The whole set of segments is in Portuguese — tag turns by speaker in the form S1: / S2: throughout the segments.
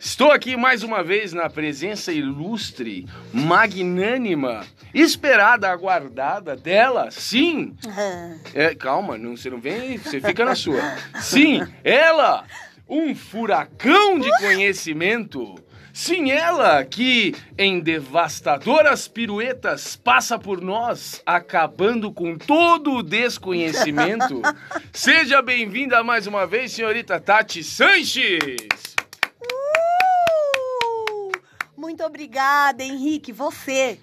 S1: Estou aqui mais uma vez na presença ilustre, magnânima, esperada, aguardada dela, sim. É, calma, não, você não vem, você fica na sua. Sim, ela, um furacão de conhecimento. Sim, ela que em devastadoras piruetas passa por nós, acabando com todo o desconhecimento. Seja bem-vinda mais uma vez, senhorita Tati Sanches.
S2: Muito obrigada, Henrique. Você.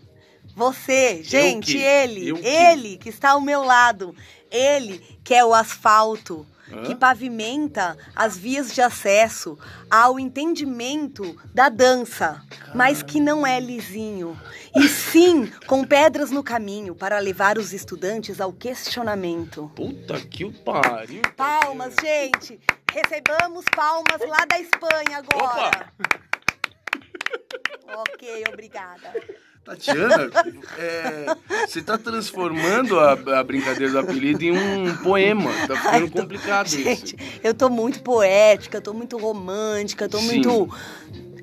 S2: Você, gente, ele, ele que está ao meu lado, ele que é o asfalto, que pavimenta as vias de acesso ao entendimento da dança, mas que não é lisinho, e sim com pedras no caminho para levar os estudantes ao questionamento.
S1: Puta que pariu!
S2: Palmas, gente! Recebamos palmas lá da Espanha agora! Opa! Ok, obrigada.
S1: Tatiana, é, você está transformando a, a, brincadeira do apelido em um poema. Tá ficando Ai, tô, complicado
S2: gente, isso. Eu tô muito poética, tô muito romântica, tô Sim. muito.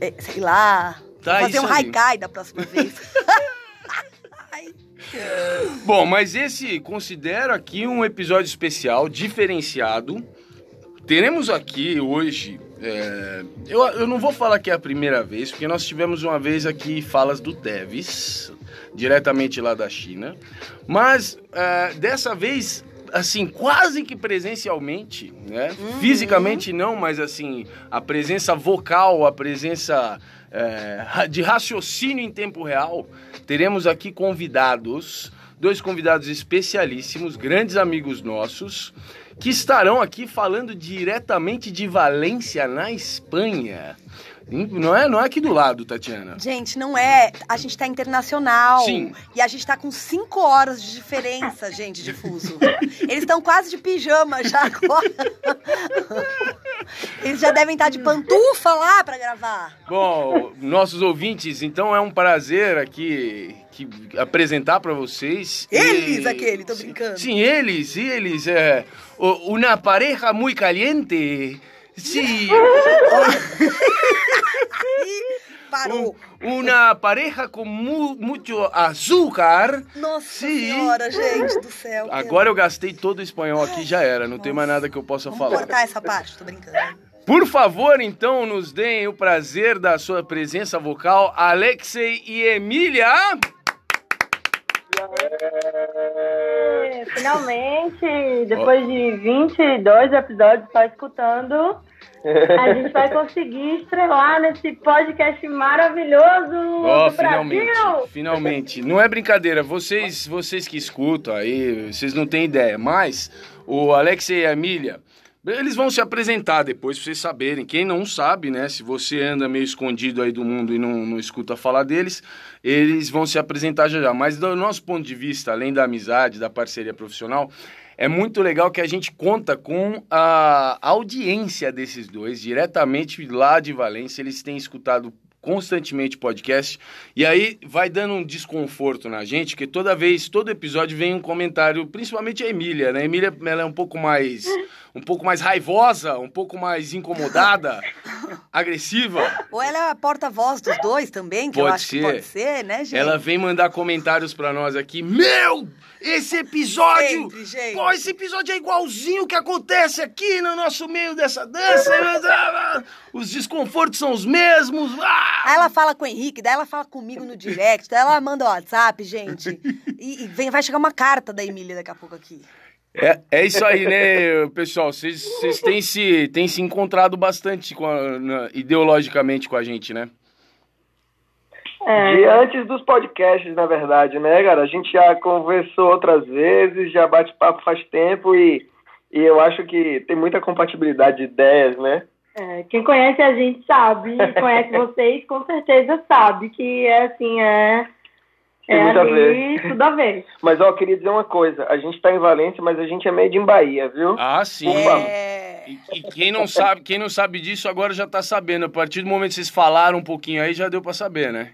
S2: É, sei lá. Tá, fazer um haikai da próxima vez.
S1: Bom, mas esse considero aqui um episódio especial, diferenciado. Teremos aqui hoje é, eu, eu não vou falar que é a primeira vez, porque nós tivemos uma vez aqui falas do Tevis, diretamente lá da China. Mas é, dessa vez, assim, quase que presencialmente, né? Uhum. Fisicamente não, mas assim, a presença vocal, a presença é, de raciocínio em tempo real. Teremos aqui convidados, dois convidados especialíssimos, grandes amigos nossos que estarão aqui falando diretamente de Valência, na Espanha. Não é, não é aqui do lado, Tatiana.
S2: Gente, não é. A gente tá internacional. Sim. E a gente tá com cinco horas de diferença, gente, de fuso. Eles estão quase de pijama já agora. Eles já devem estar de pantufa lá para gravar.
S1: Bom, nossos ouvintes, então é um prazer aqui que apresentar para vocês.
S2: Eles, e... aquele, tô brincando.
S1: Sim, eles, eles. É, uma pareja muito caliente. Sim.
S2: Parou.
S1: uma pareja com mu muito açúcar.
S2: Nossa Sim. senhora, gente do céu.
S1: Agora eu gastei todo o espanhol aqui, já era. Não Nossa. tem mais nada que eu possa
S2: Vamos
S1: falar.
S2: Vou cortar essa parte, tô brincando.
S1: Por favor, então, nos deem o prazer da sua presença vocal, Alexei e Emília.
S3: Finalmente, depois de 22 episódios só escutando, a gente vai conseguir estrelar nesse podcast maravilhoso oh, do
S1: finalmente,
S3: Brasil.
S1: Finalmente. Não é brincadeira, vocês, vocês que escutam aí, vocês não têm ideia, mas o Alex e a Emília eles vão se apresentar depois pra vocês saberem. Quem não sabe, né? Se você anda meio escondido aí do mundo e não, não escuta falar deles, eles vão se apresentar já já. Mas do nosso ponto de vista, além da amizade, da parceria profissional, é muito legal que a gente conta com a audiência desses dois, diretamente lá de Valência. Eles têm escutado constantemente podcast. E aí vai dando um desconforto na gente, que toda vez, todo episódio vem um comentário, principalmente a Emília, né? A Emília ela é um pouco mais um pouco mais raivosa, um pouco mais incomodada, agressiva.
S2: Ou ela é a porta-voz dos dois também, que
S1: pode
S2: eu acho
S1: ser.
S2: que pode ser, né, gente?
S1: Ela vem mandar comentários para nós aqui. Meu, esse episódio, Entre, gente. pô, esse episódio é igualzinho o que acontece aqui no nosso meio dessa dança. Os desconfortos são os mesmos.
S2: Ah! Aí ela fala com o Henrique, daí ela fala comigo no direct, daí ela manda o WhatsApp, gente. E, e vem, vai chegar uma carta da Emília daqui a pouco aqui.
S1: É, é isso aí, né, pessoal? Vocês têm se, têm se encontrado bastante com a, na, ideologicamente com a gente, né?
S4: É. De antes dos podcasts, na verdade, né, cara? A gente já conversou outras vezes, já bate papo faz tempo e, e eu acho que tem muita compatibilidade de ideias, né?
S3: É, quem conhece a gente sabe, conhece vocês, com certeza sabe que é assim, é. É
S4: Tem muito a ver.
S3: tudo a ver.
S4: Mas, ó, eu queria dizer uma coisa. A gente tá em Valência, mas a gente é made in Bahia, viu?
S1: Ah, sim.
S2: É...
S1: E, e quem não sabe, quem não sabe disso agora já tá sabendo. A partir do momento que vocês falaram um pouquinho aí, já deu pra saber, né?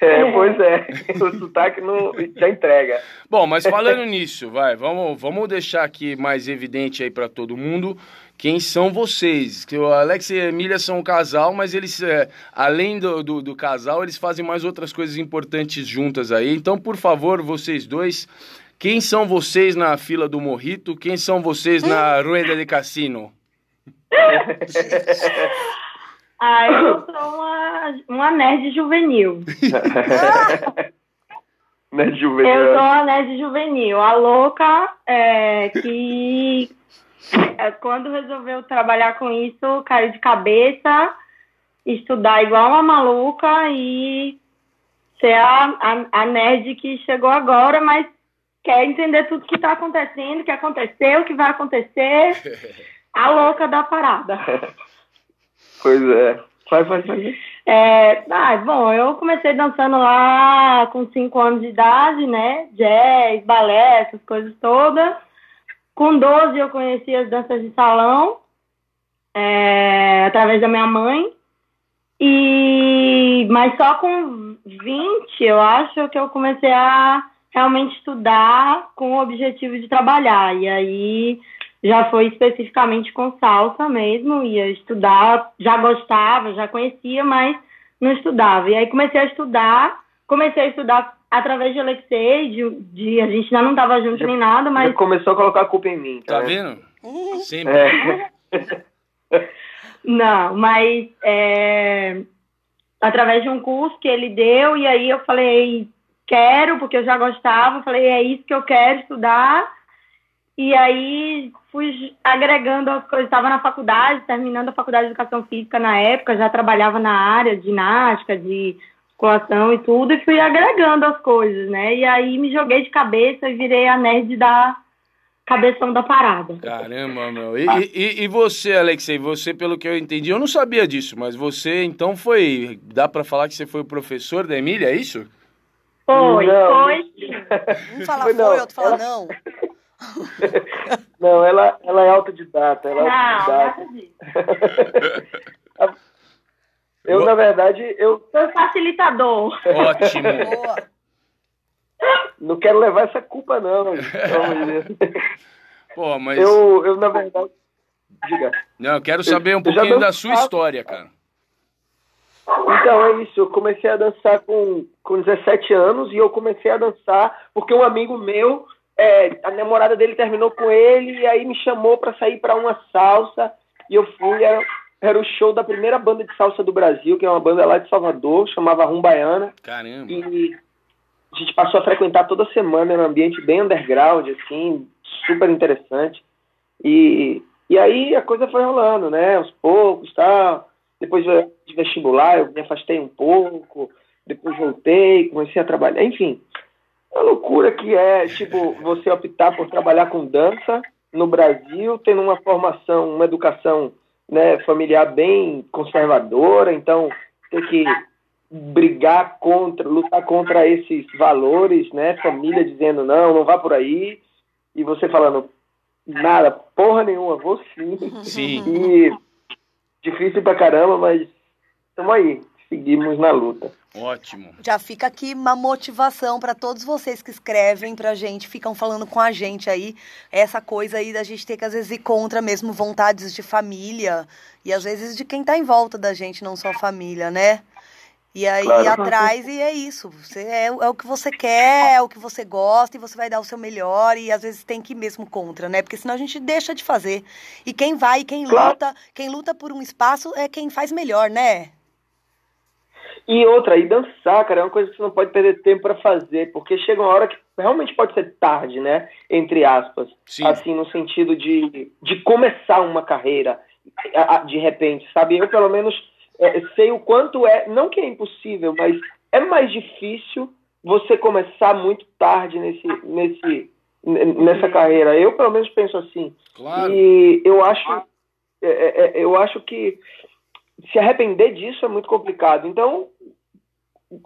S4: É, pois é. O sotaque não, já entrega.
S1: Bom, mas falando nisso, vai, vamos, vamos deixar aqui mais evidente aí pra todo mundo quem são vocês. Que o Alex e a Emília são um casal, mas eles, é, além do, do, do casal, eles fazem mais outras coisas importantes juntas aí. Então, por favor, vocês dois, quem são vocês na fila do Morrito? Quem são vocês na Rueda de Cassino?
S3: Ah, eu sou uma, uma nerd juvenil. Eu
S4: juvenil?
S3: sou uma nerd juvenil. A louca é, que quando resolveu trabalhar com isso, caiu de cabeça, estudar igual uma maluca e ser a, a, a nerd que chegou agora, mas quer entender tudo que está acontecendo, que aconteceu, que vai acontecer. A louca da parada.
S4: Pois é. Vai, vai, vai.
S3: É, ah, bom, eu comecei dançando lá com 5 anos de idade, né? Jazz, balé, essas coisas todas. Com 12 eu conheci as danças de salão, é, através da minha mãe. E, mas só com 20, eu acho que eu comecei a realmente estudar com o objetivo de trabalhar. E aí já foi especificamente com salsa mesmo, ia estudar, já gostava, já conhecia, mas não estudava. E aí comecei a estudar, comecei a estudar através de Alexei, de, de a gente ainda não estava junto
S4: Já-
S3: nem nada, mas
S4: Já começou a colocar a culpa em mim.
S1: Tá
S4: né?
S1: vendo?
S2: Uhum.
S1: Sempre.
S4: É.
S3: Não, mas é, através de um curso que ele deu, e aí eu falei, quero, porque eu já gostava, falei, é isso que eu quero estudar. E aí fui agregando as coisas, estava na faculdade, terminando a faculdade de educação física na época, já trabalhava na área de ginástica, de musculação e tudo, e fui agregando as coisas, né? E aí me joguei de cabeça e virei a nerd da cabeção da parada.
S1: Caramba, meu. E, e, e você, Alexei, você, pelo que eu entendi, eu não sabia disso, mas você então foi. Dá pra falar que você foi o professor da Emília, é isso?
S3: Foi,
S4: Não.
S3: foi.
S2: Um fala
S4: Foi
S2: foi,
S4: não,
S2: outro fala
S4: ela-
S2: não.
S4: Não, ela, ela é autodidata. Ela é
S3: Não,
S4: autodidata. Eu, na verdade, eu
S3: Sou facilitador.
S1: Ótimo.
S2: Boa.
S4: não quero levar essa culpa, não.
S1: Pô, mas.
S4: Eu, eu, na verdade. Diga.
S1: Não, eu quero saber um
S4: eu
S1: pouquinho da sua história, cara.
S4: Então, é isso. Eu comecei a dançar com, com 17 anos e eu comecei a dançar porque um amigo meu, é, a namorada dele terminou com ele e aí me chamou para sair para uma salsa e eu fui. Era, era o show da primeira banda de salsa do Brasil, que é uma banda lá de Salvador, chamava Rumbaiana.
S1: Caramba.
S4: E a gente passou a frequentar toda semana, era um ambiente bem underground, assim, super interessante. E, e aí a coisa foi rolando, né? Aos poucos, tal. Depois de vestibular, eu me afastei um pouco. Depois voltei, comecei a trabalhar. Enfim, a loucura que é, tipo, você optar por trabalhar com dança no Brasil, tendo uma formação, uma educação né, familiar bem conservadora, então ter que brigar contra, lutar contra esses valores, né? Família dizendo não, não vá por aí, e você falando nada, porra nenhuma, vou sim.
S1: Sim.
S4: E difícil pra caramba, mas estamos aí, seguimos na luta.
S1: Ótimo.
S2: Já fica aqui uma motivação para todos vocês que escrevem pra gente, ficam falando com a gente aí, essa coisa aí da gente ter que às vezes ir contra mesmo vontades de família e às vezes de quem tá em volta da gente, não só a família, né? E aí
S4: Claro.
S2: ir atrás e é isso. Você é, é o que você quer, é o que você gosta e você vai dar o seu melhor e às vezes tem que ir mesmo contra, né? Porque senão a gente deixa de fazer. E quem vai, quem
S4: Claro.
S2: luta, quem luta por um espaço é quem faz melhor, né?
S4: E outra, e dançar, cara, é uma coisa que você não pode perder tempo pra fazer, porque chega uma hora que realmente pode ser tarde, né? Entre aspas.
S1: Sim.
S4: Assim, no sentido de, de começar uma carreira de repente, sabe? Eu, pelo menos, é, sei o quanto é, não que é impossível, mas é mais difícil você começar muito tarde nesse, nesse, nessa carreira. Eu, pelo menos, penso assim.
S1: Claro.
S4: E eu acho, é, é, é, eu acho que se arrepender disso é muito complicado. Então,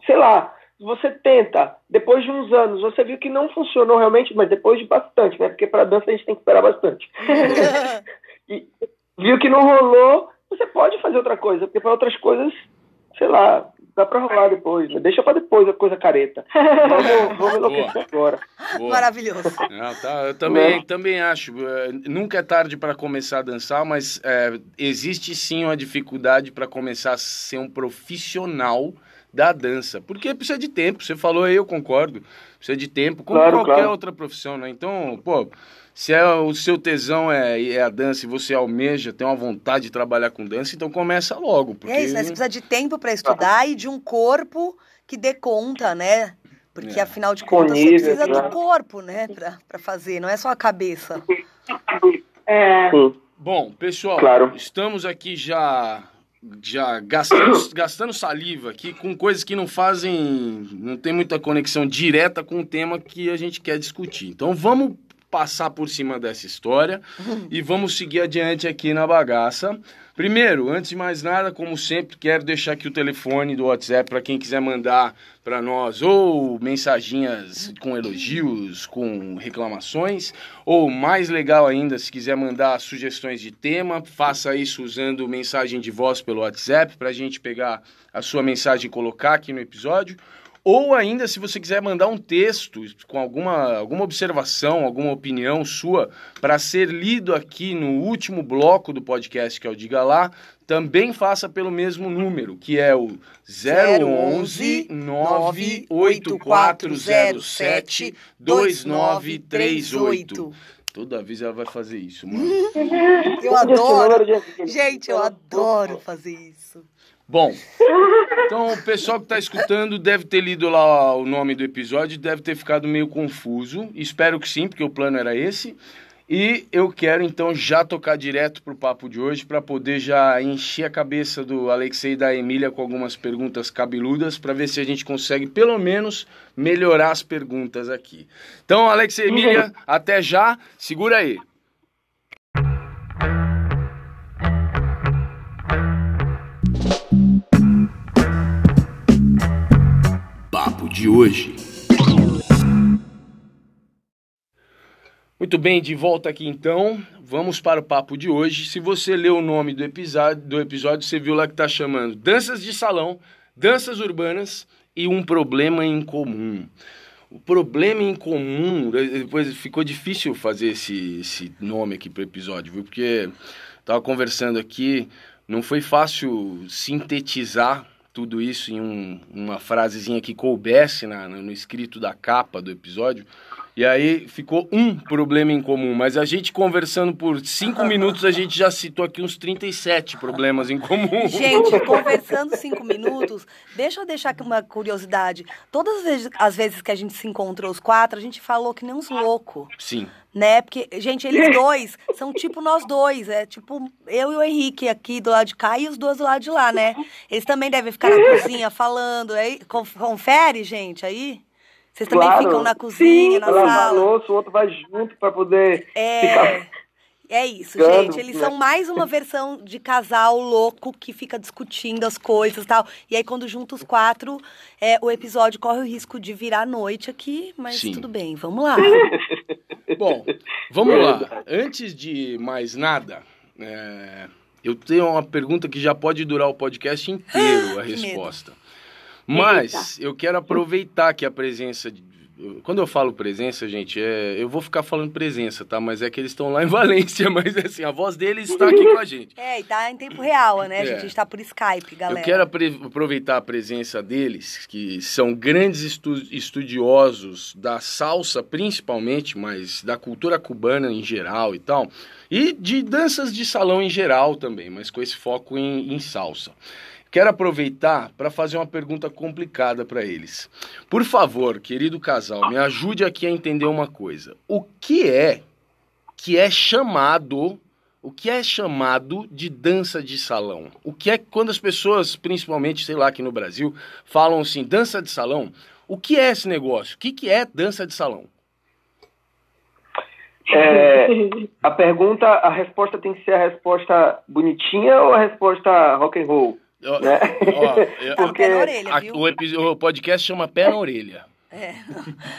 S4: sei lá, você tenta, depois de uns anos, você viu que não funcionou realmente, mas depois de bastante, né? Porque para dança a gente tem que esperar bastante. e viu que não rolou, você pode fazer outra coisa, porque para outras coisas, sei lá, dá para rolar depois, né? Deixa para depois a coisa careta. Vamos, vamos enlouquecer agora.
S2: Boa. Maravilhoso.
S1: Não, tá, eu também, é. também acho. É, nunca é tarde para começar a dançar, mas é, existe sim uma dificuldade para começar a ser um profissional da dança. Porque precisa de tempo. Você falou aí, eu concordo. Precisa de tempo, como claro, qualquer claro. outra profissão, né? Então, pô, se é, o seu tesão é, é a dança e você almeja, tem uma vontade de trabalhar com dança, então começa logo. Porque...
S2: É isso, né? Você precisa de tempo para estudar e de um corpo que dê conta, né? Porque é. afinal de contas você precisa do corpo, né, para fazer, não é só a cabeça.
S1: É. Bom, pessoal, claro. estamos aqui já já gastando, gastando saliva aqui com coisas que não fazem, não tem muita conexão direta com o tema que a gente quer discutir. Então vamos passar por cima dessa história e vamos seguir adiante aqui na bagaça. Primeiro, antes de mais nada, como sempre, quero deixar aqui o telefone do WhatsApp para quem quiser mandar para nós ou mensaginhas com elogios, com reclamações, ou mais legal ainda, se quiser mandar sugestões de tema, faça isso usando mensagem de voz pelo WhatsApp para a gente pegar a sua mensagem e colocar aqui no episódio. Ou ainda, se você quiser mandar um texto com alguma, alguma observação, alguma opinião sua, para ser lido aqui no último bloco do podcast, que é o Diga Lá, também faça pelo mesmo número, que é o 011 98407 2938. Toda vez ela vai fazer isso, mano.
S2: Eu adoro. Gente, eu adoro fazer isso.
S1: Bom, então o pessoal que está escutando deve ter lido lá o nome do episódio, deve ter ficado meio confuso. Espero que sim, porque o plano era esse. E eu quero então já tocar direto pro papo de hoje para poder já encher a cabeça do Alexei e da Emília com algumas perguntas cabeludas para ver se a gente consegue pelo menos melhorar as perguntas aqui. Então, Alexei e Emília, até já. Segura aí. De hoje. Muito bem, de volta aqui então. Vamos para o papo de hoje. Se você leu o nome do episódio, do episódio você viu lá que está chamando Danças de Salão, Danças Urbanas e um Problema em Comum. O problema em comum, depois ficou difícil fazer esse, esse nome aqui para o episódio, viu? Porque estava conversando aqui, não foi fácil sintetizar tudo isso em um, uma frasezinha que coubesse na, no escrito da capa do episódio. E aí ficou um problema em comum, mas a gente conversando por cinco minutos, a gente já citou aqui uns 37 problemas em comum.
S2: Gente, conversando cinco minutos, deixa eu deixar aqui uma curiosidade. Todas as vezes, as vezes que a gente se encontrou os quatro, a gente falou que nem uns loucos.
S1: Sim.
S2: Né? Porque, gente, eles dois são tipo nós dois. É tipo eu e o Henrique aqui do lado de cá e os dois do lado de lá, né? Eles também devem ficar na cozinha falando. Aí, confere, gente, aí? Vocês também claro. ficam na cozinha, Sim, na sala.
S4: Louça, o outro vai junto para poder
S2: é...
S4: ficar.
S2: É isso, gente. Eles né? são mais uma versão de casal louco que fica discutindo as coisas e tal. E aí, quando junta os quatro, é, o episódio corre o risco de virar noite aqui, mas Sim. tudo bem, vamos lá.
S1: Bom, vamos lá. Antes de mais nada, é, eu tenho uma pergunta que já pode durar o podcast inteiro, a resposta. Medo. Mas Eita. eu quero aproveitar que a presença de, quando eu falo presença, gente, é, eu vou ficar falando presença, tá? Mas é que eles estão lá em Valência, mas assim, a voz deles está aqui com a gente.
S2: É, e tá em tempo real, né? É. A gente está por Skype, galera.
S1: Eu quero aproveitar a presença deles, que são grandes estu estudiosos da salsa, principalmente, mas da cultura cubana em geral e tal, e de danças de salão em geral também, mas com esse foco em, em salsa. Quero aproveitar para fazer uma pergunta complicada para eles. Por favor, querido casal, me ajude aqui a entender uma coisa. O que é que é chamado, o que é chamado de dança de salão? O que é quando as pessoas, principalmente, sei lá, aqui no Brasil, falam assim, dança de salão? O que é esse negócio? O que, que é dança de salão?
S4: É, a pergunta, a resposta tem que ser a resposta bonitinha ou a resposta rock and roll? Né?
S1: ó, Porque orelha, a, o, o, podcast chama Pé na Orelha. É.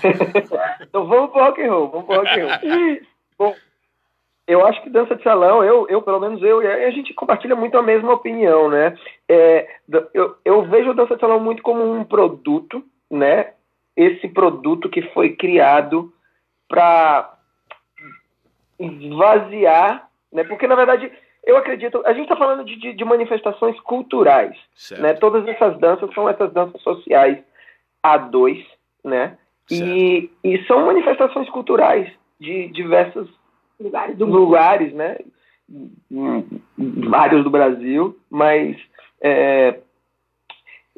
S4: então vamos pro rock and roll, vamos pro rock and roll. Bom, eu acho que dança de salão, eu, eu pelo menos eu, a gente compartilha muito a mesma opinião, né? É, eu, eu vejo a dança de salão muito como um produto, né? Esse produto que foi criado para esvaziar, né? Porque na verdade eu acredito, a gente está falando de, de, de, manifestações culturais, certo. né? Todas essas danças são essas danças sociais a dois, né? E, e são manifestações culturais de diversos lugares, do lugares né? Vários do Brasil, mas é,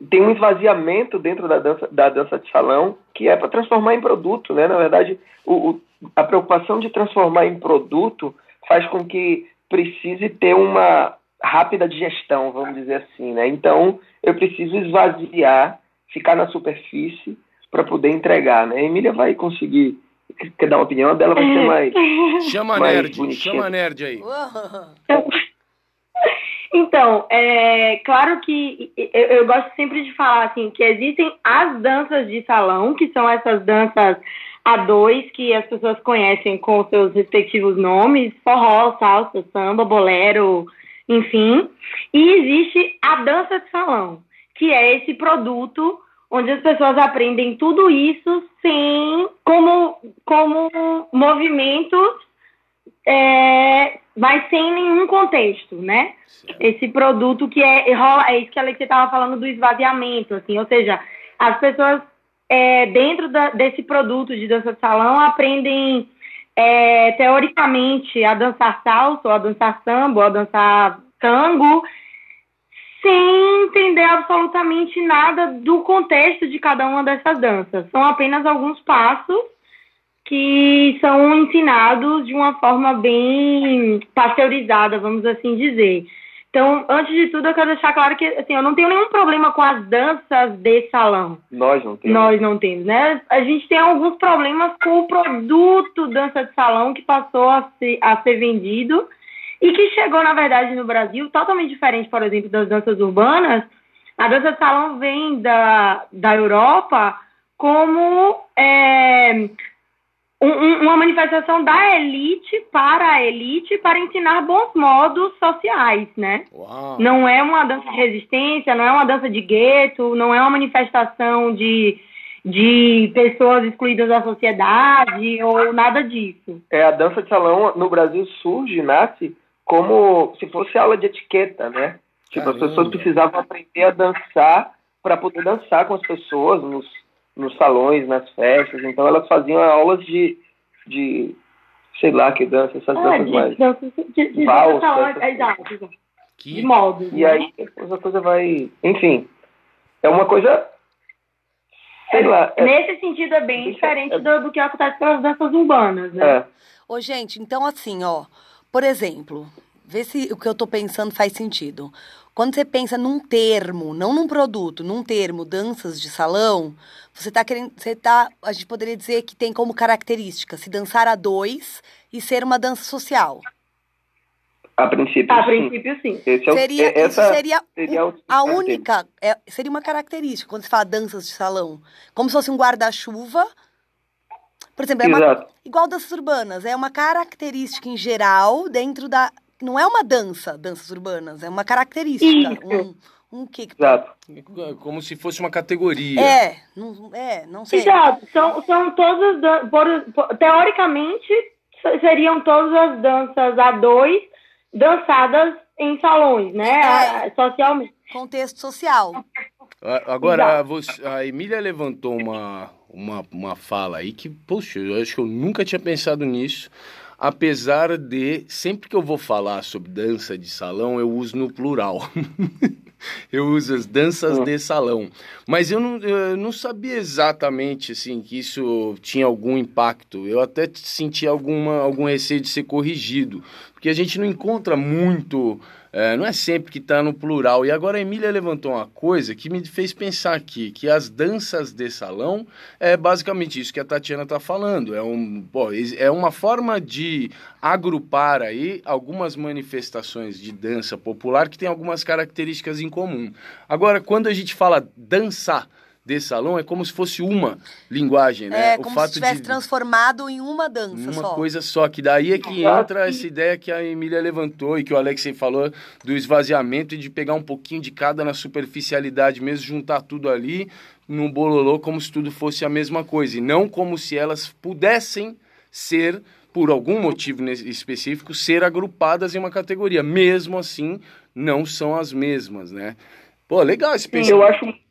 S4: tem um esvaziamento dentro da dança, da dança de salão que é para transformar em produto, né? Na verdade, o, o, a preocupação de transformar em produto faz com que precise ter uma rápida digestão, vamos dizer assim, né? Então, eu preciso esvaziar, ficar na superfície para poder entregar, né? A Emília vai conseguir quer dar uma opinião dela vai ser é. mais
S1: chama mais nerd, bonitinha. chama nerd aí.
S3: Então, é claro que eu, eu, gosto sempre de falar assim que existem as danças de salão, que são essas danças a dois que as pessoas conhecem com seus respectivos nomes, forró, salsa, samba, bolero, enfim. E existe a dança de salão, que é esse produto onde as pessoas aprendem tudo isso sem como como movimentos é, mas sem nenhum contexto, né? Esse produto que é é isso que a você estava falando do esvaziamento, assim, ou seja, as pessoas é, dentro da, desse produto de dança de salão, aprendem é, teoricamente a dançar salsa, ou a dançar samba, ou a dançar tango, sem entender absolutamente nada do contexto de cada uma dessas danças. São apenas alguns passos que são ensinados de uma forma bem pasteurizada, vamos assim dizer. Então, antes de tudo, eu quero deixar claro que assim, eu não tenho nenhum problema com as danças de salão.
S4: Nós não temos.
S3: Nós não temos, né? A gente tem alguns problemas com o produto dança de salão que passou a ser, a ser vendido e que chegou, na verdade, no Brasil totalmente diferente, por exemplo, das danças urbanas. A dança de salão vem da, da Europa como é, um, uma manifestação da elite para a elite para ensinar bons modos sociais, né? Uau. Não é uma dança de resistência, não é uma dança de gueto, não é uma manifestação de, de pessoas excluídas da sociedade ou nada disso.
S4: É, a dança de salão no Brasil surge, nasce como se fosse aula de etiqueta, né? Tipo, Caramba. as pessoas precisavam aprender a dançar para poder dançar com as pessoas nos nos salões, nas festas. Então elas faziam aulas de, de sei lá, que dança, essas ah, danças de, mais. Dança, de, de valsa,
S3: é, exato, exato. Que... De modos.
S4: E né? aí a coisa vai. Enfim. É uma coisa. Sei é, lá.
S3: É, nesse sentido é bem diferente é, do, do, que acontece com as danças urbanas, né? É.
S2: Ô, gente, então assim, ó. Por exemplo, vê se o que eu tô pensando faz sentido. Quando você pensa num termo, não num produto, num termo, danças de salão, você está querendo. Você tá. A gente poderia dizer que tem como característica se dançar a dois e ser uma dança social.
S4: A princípio,
S3: a princípio sim.
S2: sim. É seria, é, essa seria, seria a única. É, seria uma característica quando se fala danças de salão. Como se fosse um guarda-chuva. Por exemplo, é uma, igual danças urbanas, é uma característica em geral dentro da. Não é uma dança, danças urbanas, é uma característica. Um, um que
S4: Exato.
S1: Como se fosse uma categoria.
S2: É, não, é, não sei.
S3: Exato. São, são todas, por, por, teoricamente, seriam todas as danças a dois dançadas em salões, né? É. Socialmente.
S2: Contexto social.
S1: Agora, você, a Emília levantou uma, uma, uma fala aí que, poxa, eu acho que eu nunca tinha pensado nisso apesar de sempre que eu vou falar sobre dança de salão, eu uso no plural. eu uso as danças de salão. Mas eu não, eu não sabia exatamente assim que isso tinha algum impacto. Eu até senti alguma, algum receio de ser corrigido. Porque a gente não encontra muito é, não é sempre que está no plural. E agora a Emília levantou uma coisa que me fez pensar aqui, que as danças de salão é basicamente isso que a Tatiana está falando. É, um, é uma forma de agrupar aí algumas manifestações de dança popular que tem algumas características em comum. Agora, quando a gente fala dançar, de salão é como se fosse uma linguagem, né?
S2: É, como o fato se tivesse de... transformado em uma dança
S1: uma
S2: só.
S1: coisa só, que daí é que entra essa ideia que a Emília levantou e que o Alexei falou do esvaziamento e de pegar um pouquinho de cada na superficialidade mesmo, juntar tudo ali num bololô como se tudo fosse a mesma coisa, e não como se elas pudessem ser por algum motivo específico, ser agrupadas em uma categoria. Mesmo assim, não são as mesmas, né? Pô, legal esse
S4: pensamento. Eu acho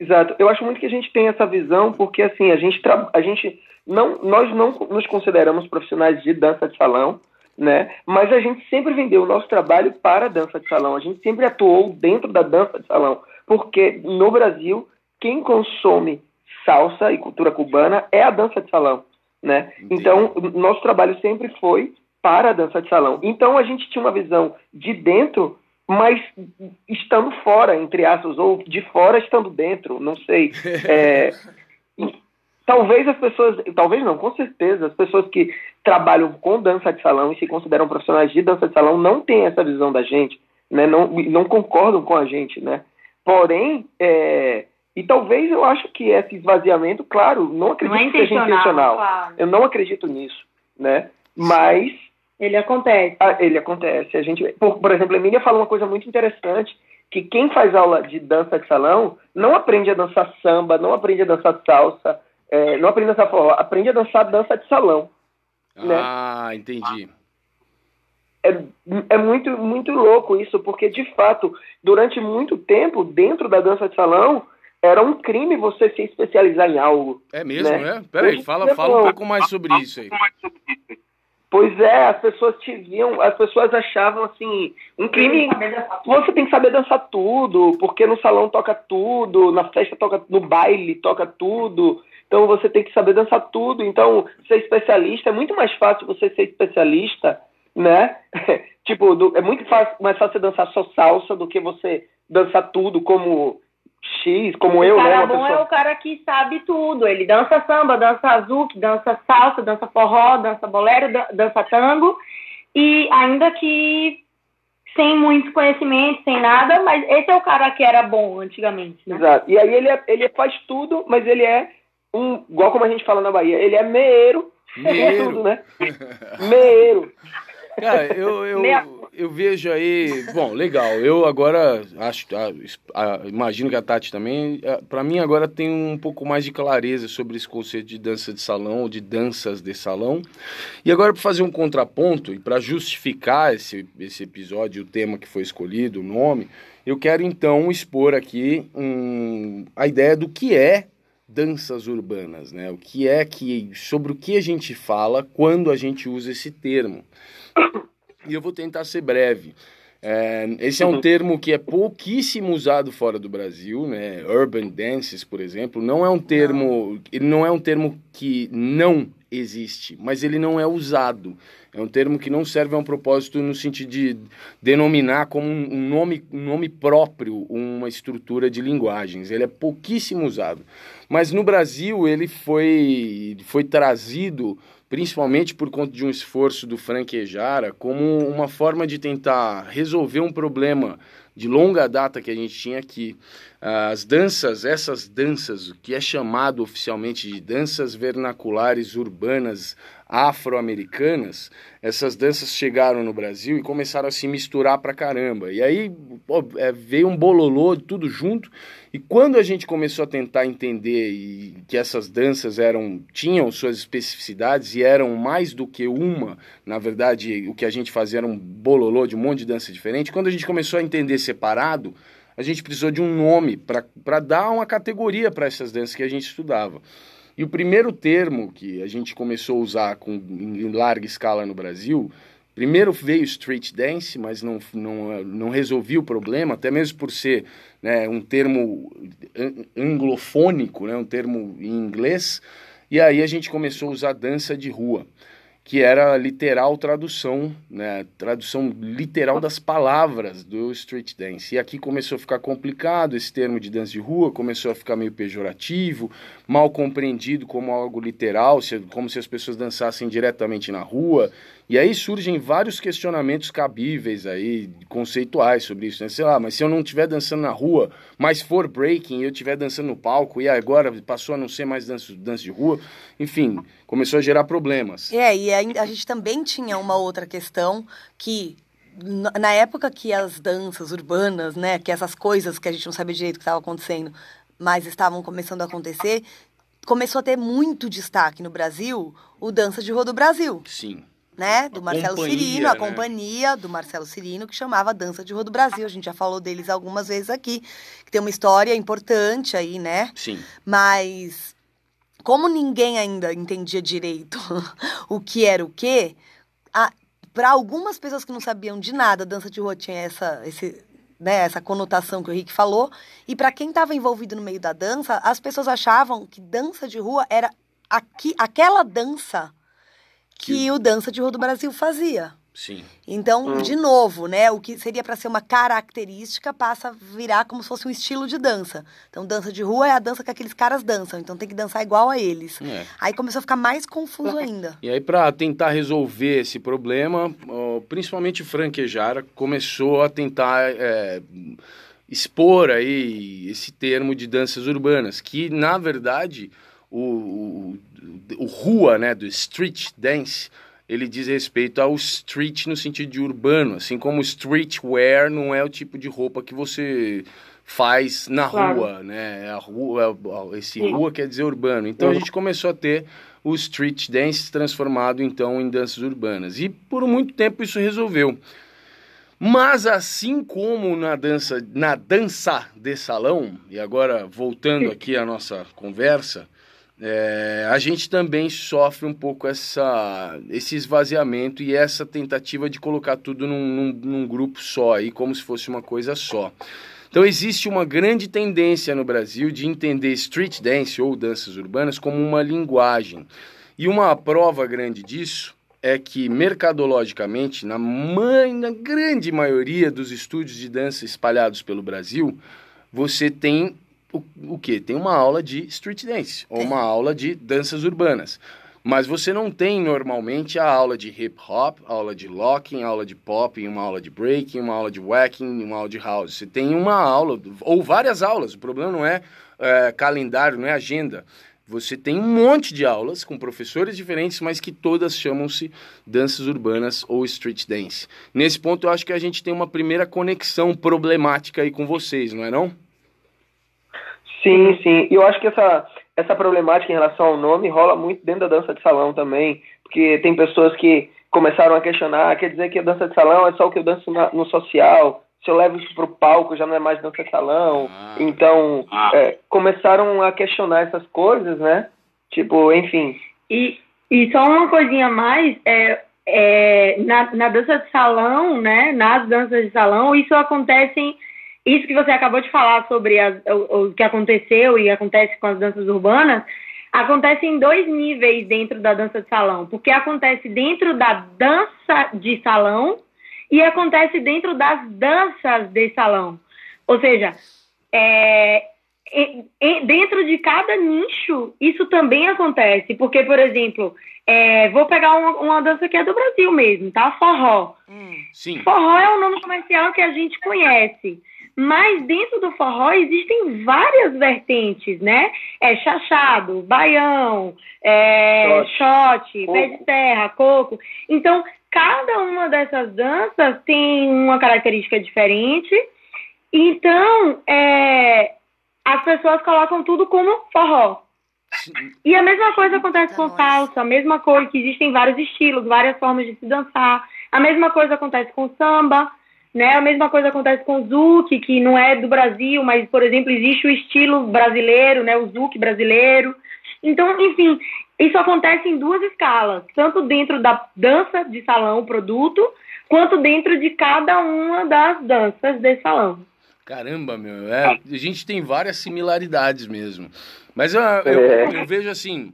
S4: Exato. Eu acho muito que a gente tem essa visão porque assim a gente a gente não nós não nos consideramos profissionais de dança de salão, né? Mas a gente sempre vendeu o nosso trabalho para a dança de salão. A gente sempre atuou dentro da dança de salão, porque no Brasil quem consome salsa e cultura cubana é a dança de salão, né? Entendi. Então nosso trabalho sempre foi para a dança de salão. Então a gente tinha uma visão de dentro mas estando fora, entre aspas, ou de fora estando dentro, não sei. É, talvez as pessoas, talvez não, com certeza, as pessoas que trabalham com dança de salão e se consideram profissionais de dança de salão não têm essa visão da gente, né? não, não concordam com a gente, né? Porém, é, e talvez eu acho que esse esvaziamento, claro, não acredito não é que seja intencional. Claro. Eu não acredito nisso, né? Mas
S3: ele acontece.
S4: Ah, ele acontece. A gente, por, por exemplo, a Emília fala uma coisa muito interessante, que quem faz aula de dança de salão não aprende a dançar samba, não aprende a dançar salsa, é, não aprende a dançar forró, aprende a dançar dança de salão.
S1: Né? Ah, entendi.
S4: É, é muito, muito louco isso, porque de fato, durante muito tempo, dentro da dança de salão, era um crime você se especializar em algo.
S1: É mesmo, né? é? Peraí, fala, fala um pouco mais sobre isso aí.
S4: Pois é, as pessoas te viam, as pessoas achavam assim, um crime. Você tem que saber dançar tudo, porque no salão toca tudo, na festa toca, no baile toca tudo. Então você tem que saber dançar tudo. Então, ser especialista é muito mais fácil você ser especialista, né? tipo, do, é muito fácil, mais fácil você dançar só salsa do que você dançar tudo como X, como o
S3: eu,
S4: né?
S3: O cara bom pessoa... é o cara que sabe tudo. Ele dança samba, dança azuki, dança salsa, dança forró, dança bolero, dança tango. E ainda que sem muito conhecimento, sem nada, mas esse é o cara que era bom antigamente, né?
S4: Exato. E aí ele, é, ele faz tudo, mas ele é um, igual como a gente fala na Bahia, ele é meeiro, meiro. tudo, né? meiro.
S1: Cara, eu, eu, eu vejo aí. Bom, legal. Eu agora acho. imagino que a Tati também. Para mim, agora tem um pouco mais de clareza sobre esse conceito de dança de salão ou de danças de salão. E agora, para fazer um contraponto e para justificar esse, esse episódio, o tema que foi escolhido, o nome, eu quero então expor aqui um, a ideia do que é danças urbanas, né? O que é que sobre o que a gente fala quando a gente usa esse termo. E eu vou tentar ser breve. É, esse é um termo que é pouquíssimo usado fora do Brasil, né? Urban dances, por exemplo, não é um termo, ele não é um termo que não existe, mas ele não é usado. É um termo que não serve a um propósito no sentido de denominar como um nome, um nome próprio uma estrutura de linguagens. Ele é pouquíssimo usado. Mas no Brasil ele foi, foi trazido principalmente por conta de um esforço do Frank Ejara, como uma forma de tentar resolver um problema de longa data que a gente tinha aqui. As danças, essas danças, que é chamado oficialmente de danças vernaculares urbanas afro-americanas, essas danças chegaram no Brasil e começaram a se misturar pra caramba. E aí é, veio um bololô de tudo junto. E quando a gente começou a tentar entender e, que essas danças eram tinham suas especificidades e eram mais do que uma, na verdade, o que a gente fazia era um bololô de um monte de dança diferente. Quando a gente começou a entender separado, a gente precisou de um nome para dar uma categoria para essas danças que a gente estudava. E o primeiro termo que a gente começou a usar com, em larga escala no Brasil, primeiro veio street dance, mas não, não, não resolvia o problema, até mesmo por ser né, um termo anglofônico, né, um termo em inglês. E aí a gente começou a usar dança de rua que era literal tradução, né, tradução literal das palavras do street dance. E aqui começou a ficar complicado, esse termo de dança de rua começou a ficar meio pejorativo, mal compreendido como algo literal, como se as pessoas dançassem diretamente na rua. E aí surgem vários questionamentos cabíveis aí, conceituais sobre isso, né? Sei lá, mas se eu não estiver dançando na rua, mas for breaking, eu estiver dançando no palco e agora passou a não ser mais dança, dança de rua, enfim, começou a gerar problemas.
S2: É, e a, a gente também tinha uma outra questão que na época que as danças urbanas, né, que essas coisas que a gente não sabia direito que estava acontecendo, mas estavam começando a acontecer, começou a ter muito destaque no Brasil o Dança de Rua do Brasil.
S1: Sim
S2: né, do Marcelo Cirino, a né? companhia do Marcelo Cirino, que chamava Dança de Rua do Brasil. A gente já falou deles algumas vezes aqui, que tem uma história importante aí, né?
S1: Sim.
S2: Mas como ninguém ainda entendia direito o que era o quê, para algumas pessoas que não sabiam de nada, dança de rua tinha essa, esse, né, essa conotação que o Rick falou. E para quem estava envolvido no meio da dança, as pessoas achavam que dança de rua era aqui, aquela dança que, que o Dança de Rua do Brasil fazia.
S1: Sim.
S2: Então, hum. de novo, né, o que seria para ser uma característica passa a virar como se fosse um estilo de dança. Então, dança de rua é a dança que aqueles caras dançam, então tem que dançar igual a eles. É. Aí começou a ficar mais confuso ainda.
S1: E aí, para tentar resolver esse problema, principalmente Frank Ejara começou a tentar é, expor aí esse termo de danças urbanas, que na verdade o, o, o rua, né, do street dance, ele diz respeito ao street no sentido de urbano, assim como streetwear não é o tipo de roupa que você faz na claro. rua, né? A rua, esse Sim. rua quer dizer urbano. Então uhum. a gente começou a ter o street dance transformado então em danças urbanas. E por muito tempo isso resolveu. Mas assim como na dança, na dança de salão, e agora voltando aqui à nossa conversa, é, a gente também sofre um pouco essa, esse esvaziamento e essa tentativa de colocar tudo num, num, num grupo só, aí, como se fosse uma coisa só. Então existe uma grande tendência no Brasil de entender street dance ou danças urbanas como uma linguagem. E uma prova grande disso é que mercadologicamente, na, mãe, na grande maioria dos estúdios de dança espalhados pelo Brasil, você tem o, o que? Tem uma aula de street dance ou uma aula de danças urbanas. Mas você não tem normalmente a aula de hip hop, a aula de locking, a aula de pop, uma aula de breaking, uma aula de whacking, uma aula de house. Você tem uma aula, ou várias aulas. O problema não é, é calendário, não é agenda. Você tem um monte de aulas com professores diferentes, mas que todas chamam-se danças urbanas ou street dance. Nesse ponto, eu acho que a gente tem uma primeira conexão problemática aí com vocês, não é não?
S4: Sim, sim. E eu acho que essa, essa problemática em relação ao nome rola muito dentro da dança de salão também, porque tem pessoas que começaram a questionar, quer dizer que a dança de salão é só o que eu danço na, no social, se eu levo isso para o palco já não é mais dança de salão. Ah. Então, ah. É, começaram a questionar essas coisas, né? Tipo, enfim.
S3: E, e só uma coisinha a mais, é, é, na, na dança de salão, né? Nas danças de salão, isso acontece isso que você acabou de falar sobre as, o, o, que aconteceu e acontece com as danças urbanas, acontece em dois níveis dentro da dança de salão, porque acontece dentro da dança de salão e acontece dentro das danças de salão. Ou seja, é, dentro de cada nicho, isso também acontece. Porque, por exemplo, é, vou pegar uma, uma, dança que é do Brasil mesmo, tá? Forró.
S1: Hum, sim.
S3: Forró é o nome comercial que a gente conhece. Mas dentro do forró existem várias vertentes, né? É chachado, baião, é, shot, pé de terra, coco. Então, cada uma dessas danças tem uma característica diferente. Então, é, as pessoas colocam tudo como forró. E a mesma coisa acontece com salsa, a mesma coisa, que existem vários estilos, várias formas de se dançar. A mesma coisa acontece com samba. Né? A mesma coisa acontece com o Zouk, que não é do Brasil, mas, por exemplo, existe o estilo brasileiro, né? o Zouk brasileiro. Então, enfim, isso acontece em duas escalas, tanto dentro da dança de salão, produto, quanto dentro de cada uma das danças de salão.
S1: Caramba, meu, é, a gente tem várias similaridades mesmo. Mas eu, eu, é. eu vejo assim,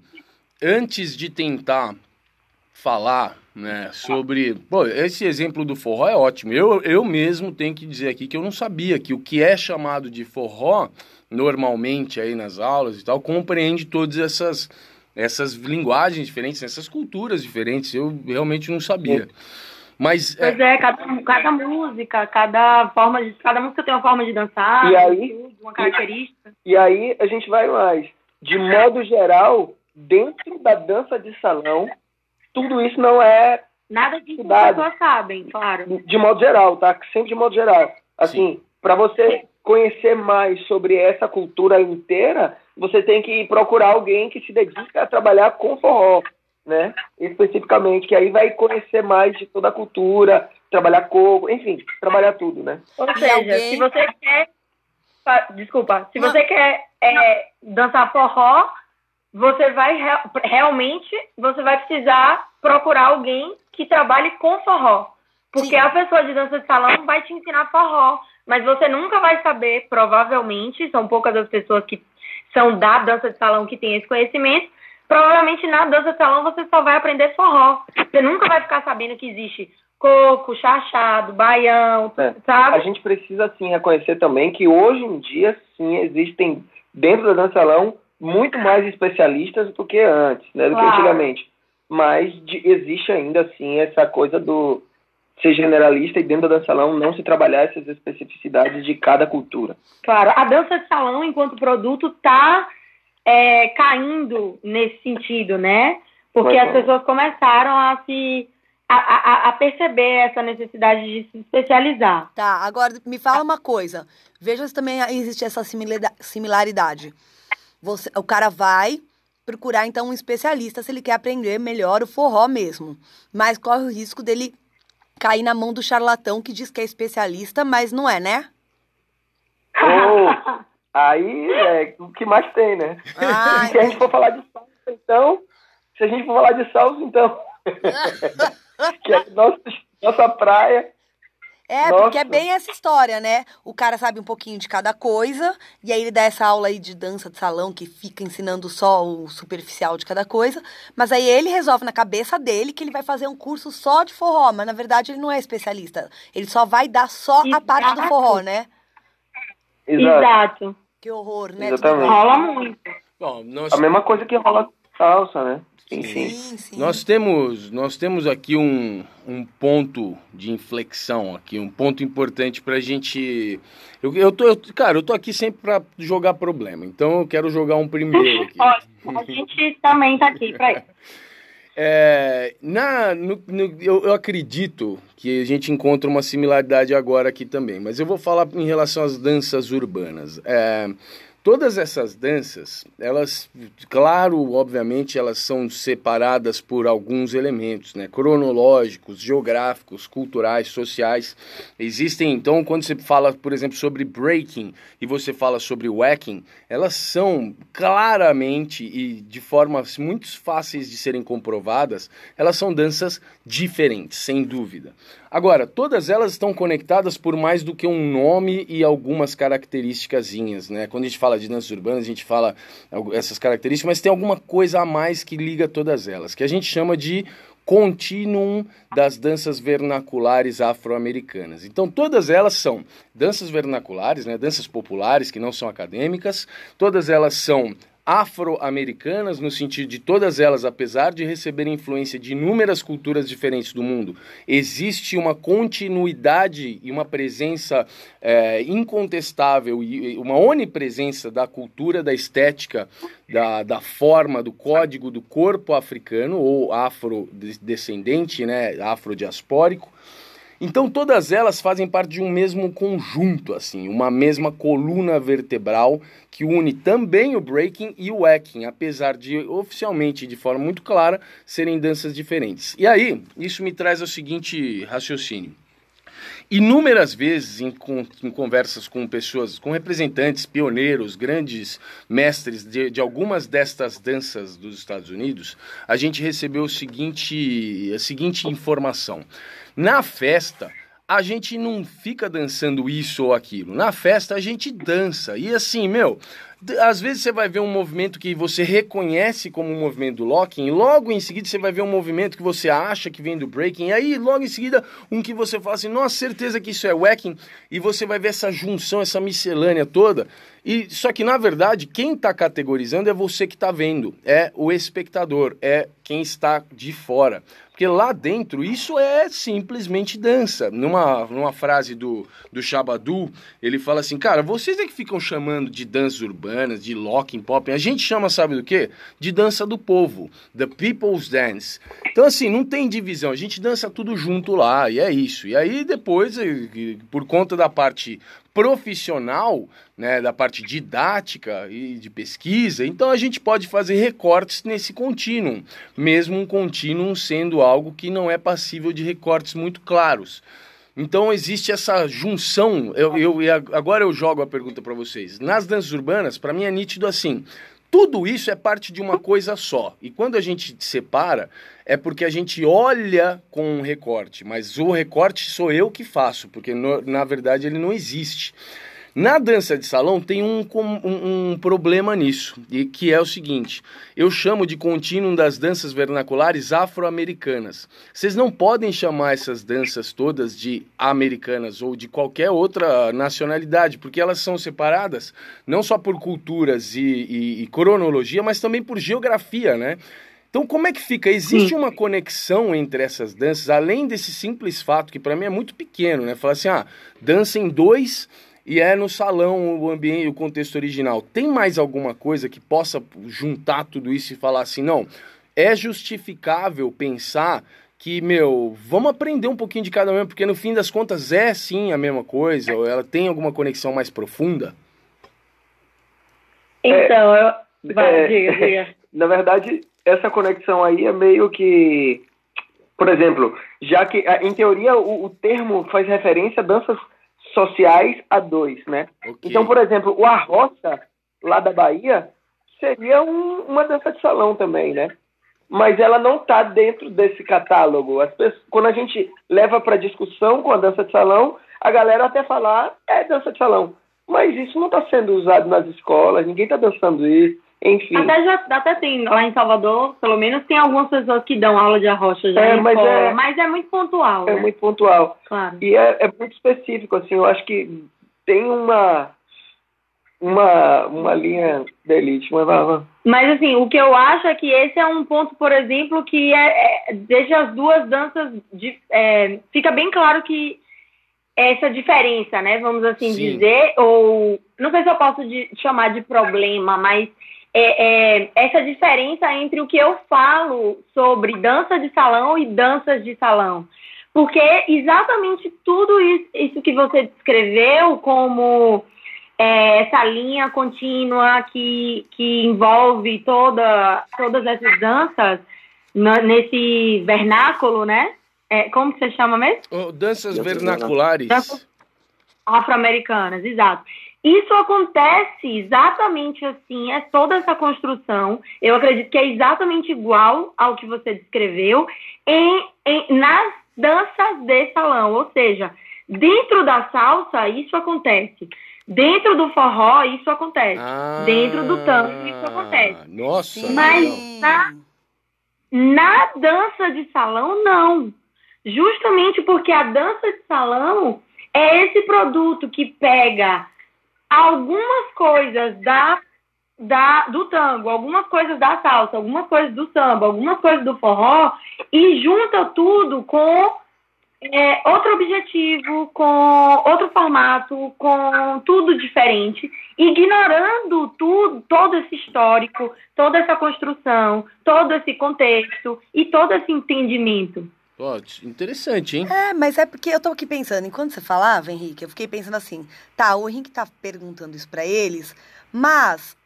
S1: antes de tentar falar né, sobre. Pô, esse exemplo do forró é ótimo. Eu, eu mesmo tenho que dizer aqui que eu não sabia que o que é chamado de forró, normalmente aí nas aulas e tal, compreende todas essas, essas linguagens diferentes, essas culturas diferentes. Eu realmente não sabia. Mas,
S3: é pois é, é cada, cada música, cada forma de. Cada música tem uma forma de dançar,
S4: e aí,
S3: uma característica.
S4: E aí a gente vai mais. De modo geral, dentro da dança de salão, tudo isso não é.
S3: Nada disso as pessoas sabem, claro.
S4: De modo geral, tá? Sempre de modo geral. Assim, para você conhecer mais sobre essa cultura inteira, você tem que procurar alguém que se dedica a trabalhar com forró, né? Especificamente, que aí vai conhecer mais de toda a cultura, trabalhar coco, enfim, trabalhar tudo, né?
S3: Ou seja, alguém... se você quer. Desculpa, se Não. você quer é, dançar forró, você vai realmente você vai precisar procurar alguém que trabalhe com forró. Porque Sim. a pessoa de dança de salão vai te ensinar forró, mas você nunca vai saber, provavelmente, são poucas as pessoas que são da dança de salão que têm esse conhecimento. Provavelmente na dança de salão você só vai aprender forró. Você nunca vai ficar sabendo que existe coco, chachado, baião, é. sabe?
S4: A gente precisa sim reconhecer também que hoje em dia sim existem dentro da dança de salão muito mais especialistas do que antes, né, do claro. que antigamente. Mas de, existe ainda assim essa coisa do ser generalista e dentro da dança salão não se trabalhar essas especificidades de cada cultura.
S3: Claro, a dança de salão enquanto produto está é, caindo nesse sentido, né? Porque Mas, as pessoas começaram a se a, a, a, perceber essa necessidade de se especializar.
S2: Tá, agora me fala uma coisa. Veja se também existe essa similaridade. Você, o cara vai procurar então um especialista se ele quer aprender melhor o forró mesmo. Mas corre o risco dele cair na mão do charlatão que diz que é especialista, mas não é, né?
S4: Oh, aí é o que mais tem, né? Se a gente for falar de salsa, então. Se a gente for falar de salsa, então. que é nossa, nossa praia.
S2: É, Nossa. porque é bem essa história, né? O cara sabe um pouquinho de cada coisa, e aí ele dá essa aula aí de dança de salão que fica ensinando só o superficial de cada coisa, mas aí ele resolve na cabeça dele que ele vai fazer um curso só de forró, mas na verdade ele não é especialista. Ele só vai dar só Exato. a parte do forró, né?
S3: Exato. Exato.
S2: Que horror, né?
S3: Exatamente. Rola muito.
S4: Bom, nós... A mesma coisa que rola salsa, né?
S1: Sim, sim. sim, Nós temos, nós temos aqui um, um ponto de inflexão aqui, um ponto importante para a gente. Eu, eu tô, eu, cara, eu tô aqui sempre para jogar problema, então eu quero jogar um primeiro aqui.
S3: a gente também tá aqui para isso.
S1: É, na, no, no, eu, eu, acredito que a gente encontra uma similaridade agora aqui também, mas eu vou falar em relação às danças urbanas. É, Todas essas danças, elas, claro, obviamente, elas são separadas por alguns elementos, né? Cronológicos, geográficos, culturais, sociais. Existem, então, quando você fala, por exemplo, sobre breaking e você fala sobre whacking, elas são claramente e de formas muito fáceis de serem comprovadas, elas são danças diferentes, sem dúvida. Agora, todas elas estão conectadas por mais do que um nome e algumas características, né? Quando a gente fala de danças urbanas, a gente fala essas características, mas tem alguma coisa a mais que liga todas elas, que a gente chama de continuum das danças vernaculares afro-americanas. Então, todas elas são danças vernaculares, né, danças populares que não são acadêmicas, todas elas são afro-americanas, no sentido de todas elas, apesar de receberem influência de inúmeras culturas diferentes do mundo, existe uma continuidade e uma presença é, incontestável e uma onipresença da cultura, da estética, da, da forma, do código do corpo africano ou afrodescendente, né, afrodiaspórico, então todas elas fazem parte de um mesmo conjunto, assim, uma mesma coluna vertebral que une também o breaking e o wacking, apesar de oficialmente, de forma muito clara, serem danças diferentes. E aí, isso me traz ao seguinte raciocínio. Inúmeras vezes em, em, conversas com pessoas, com representantes, pioneiros, grandes mestres de, de, algumas destas danças dos Estados Unidos, a gente recebeu o seguinte, a seguinte informação. Na festa, a gente não fica dançando isso ou aquilo. Na festa a gente dança. E assim, meu, Às vezes você vai ver um movimento que você reconhece como um movimento do locking, logo em seguida você vai ver um movimento que você acha que vem do breaking, e aí logo em seguida um que você fala assim, nossa, certeza que isso é wacking, e você vai ver essa junção, essa miscelânea toda. E só que na verdade, quem está categorizando é você que está vendo, é o espectador, é quem está de fora. Porque lá dentro isso é simplesmente dança. Numa, numa frase do, do Shabadu, ele fala assim: Cara, vocês é que ficam chamando de danças urbanas, de locking pop. A gente chama, sabe do quê? De dança do povo. The People's Dance. Então, assim, não tem divisão. A gente dança tudo junto lá, e é isso. E aí depois, eh, por conta da parte profissional, né, da parte didática e de pesquisa, então a gente pode fazer recortes nesse contínuo, mesmo um contínuo sendo algo que não é passível de recortes muito claros. Então existe essa junção. Eu, eu, agora eu jogo a pergunta para vocês. Nas danças urbanas, para mim é nítido assim. Tudo isso é parte de uma coisa só. E quando a gente separa, é porque a gente olha com um recorte, mas o recorte sou eu que faço, porque no, na verdade ele não existe. Na dança de salão tem um, um, um, problema nisso, e que é o seguinte: eu chamo de contínuo das danças vernaculares afro-americanas. Vocês não podem chamar essas danças todas de americanas ou de qualquer outra nacionalidade, porque elas são separadas não só por culturas e, e, e cronologia, mas também por geografia, né? Então, como é que fica? Existe uma conexão entre essas danças, além desse simples fato, que para mim é muito pequeno, né? Falar assim, ah, dança em dois e é no salão o ambiente, o contexto original. Tem mais alguma coisa que possa juntar tudo isso e falar assim, não, é justificável pensar que, meu, vamos aprender um pouquinho de cada um, porque no fim das contas é sim a mesma coisa, ou ela tem alguma conexão mais profunda?
S3: Então, eu... Vai, é, diga, diga.
S4: Na verdade, essa conexão aí é meio que, por exemplo, já que em teoria o, o termo faz referência a danças sociais a dois, né? Okay. Então, por exemplo, o Arroça, lá da Bahia, seria um, uma dança de salão também, né? Mas ela não está dentro desse catálogo. As pessoas, quando a gente leva para discussão com a dança de salão, a galera até falar ah, é dança de salão. Mas isso não está sendo usado nas escolas, ninguém está dançando isso. Enfim.
S3: Até, já, até tem, lá em Salvador, pelo menos, tem algumas pessoas que dão aula de arrocha já é, mas, é, mas é muito pontual.
S4: É
S3: né?
S4: muito pontual. Claro. E é, é muito específico, assim, eu acho que tem uma uma, uma linha de elite, mas vai,
S3: Mas assim, o que eu acho é que esse é um ponto, por exemplo, que é, é deixa as duas danças de, é, fica bem claro que essa diferença, né? Vamos assim Sim. dizer, ou não sei se eu posso de, chamar de problema, mas é, é, essa diferença entre o que eu falo sobre dança de salão e danças de salão. Porque exatamente tudo isso, isso que você descreveu como é, essa linha contínua que, que envolve toda, todas essas danças na, nesse vernáculo, né? É, como que você chama mesmo?
S1: Oh, danças vernaculares.
S3: Afro-americanas, exato. Isso acontece exatamente assim, é toda essa construção. Eu acredito que é exatamente igual ao que você descreveu em, em, nas danças de salão. Ou seja, dentro da salsa, isso acontece. Dentro do forró, isso acontece. Ah, dentro do tango, isso acontece.
S1: Nossa!
S3: Mas na, na dança de salão, não. Justamente porque a dança de salão é esse produto que pega algumas coisas da, da, do tango, algumas coisas da salsa, algumas coisas do samba, algumas coisas do forró e junta tudo com é, outro objetivo, com outro formato, com tudo diferente, ignorando tudo, todo esse histórico, toda essa construção, todo esse contexto e todo esse entendimento.
S1: Ó, interessante, hein?
S2: É, mas é porque eu tô aqui pensando, enquanto você falava, Henrique, eu fiquei pensando assim, tá, o Henrique tá perguntando isso para eles, mas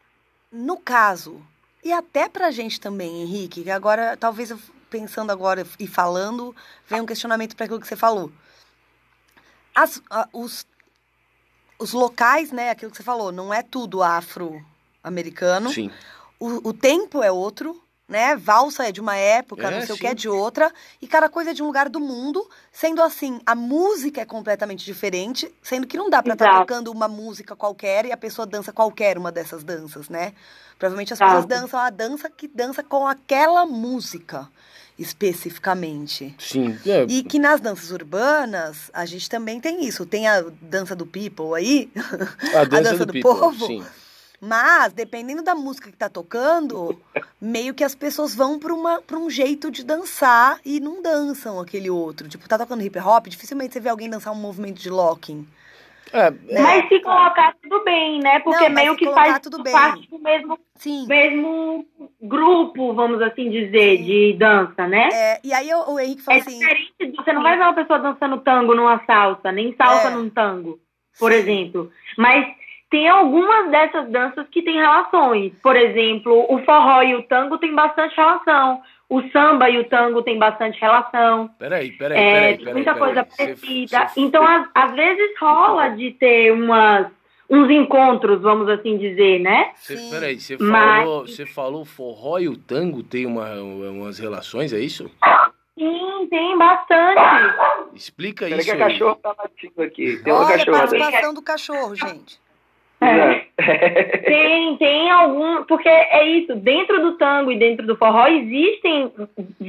S2: no caso, e até pra gente também, Henrique, que agora, talvez eu pensando agora e falando, vem um questionamento para aquilo que você falou. As, a, os, os locais, né, aquilo que você falou, não é tudo afro-americano.
S1: Sim.
S2: O, o tempo é outro, né? Valsa é de uma época, é, não sei sim. o que é de outra, e cada coisa é de um lugar do mundo, sendo assim, a música é completamente diferente, sendo que não dá pra estar tá tocando uma música qualquer e a pessoa dança qualquer uma dessas danças, né? Provavelmente as pessoas dançam a dança que dança com aquela música especificamente.
S1: Sim.
S2: É. E que nas danças urbanas a gente também tem isso. Tem a dança do people aí,
S1: a dança, a dança do, do povo. Sim.
S2: Mas, dependendo da música que tá tocando, meio que as pessoas vão pra, uma, pra um jeito de dançar e não dançam aquele outro. Tipo, tá tocando hip hop, dificilmente você vê alguém dançar um movimento de locking.
S3: É, né? Mas se colocar tudo bem, né? Porque não, meio que faz tudo bem. parte do mesmo, Sim. mesmo grupo, vamos assim dizer, Sim. de dança, né?
S2: É, e aí o, o Henrique falou
S3: é
S2: assim...
S3: Diferente, você não vai ver uma pessoa dançando tango numa salsa, nem salsa é. num tango, por Sim. exemplo. Mas tem algumas dessas danças que têm relações. Por exemplo, o forró e o tango têm bastante relação. O samba e o tango têm bastante relação.
S1: Peraí, peraí, é, peraí,
S3: peraí. Muita peraí, coisa peraí. parecida. Cê, cê... Então, às, às, vezes rola de ter umas, uns encontros, vamos assim dizer, né?
S1: Cê, peraí, você falou, Mas... falou forró e o tango têm uma, umas relações, é isso?
S3: Sim, tem bastante.
S1: Explica
S4: Peraí
S1: isso.
S4: que a cachorro tá latindo aqui. Tem
S2: Olha
S4: uma cachorra
S2: a participação do cachorro, gente.
S3: É. tem, tem algum. Porque é isso, dentro do tango e dentro do forró existem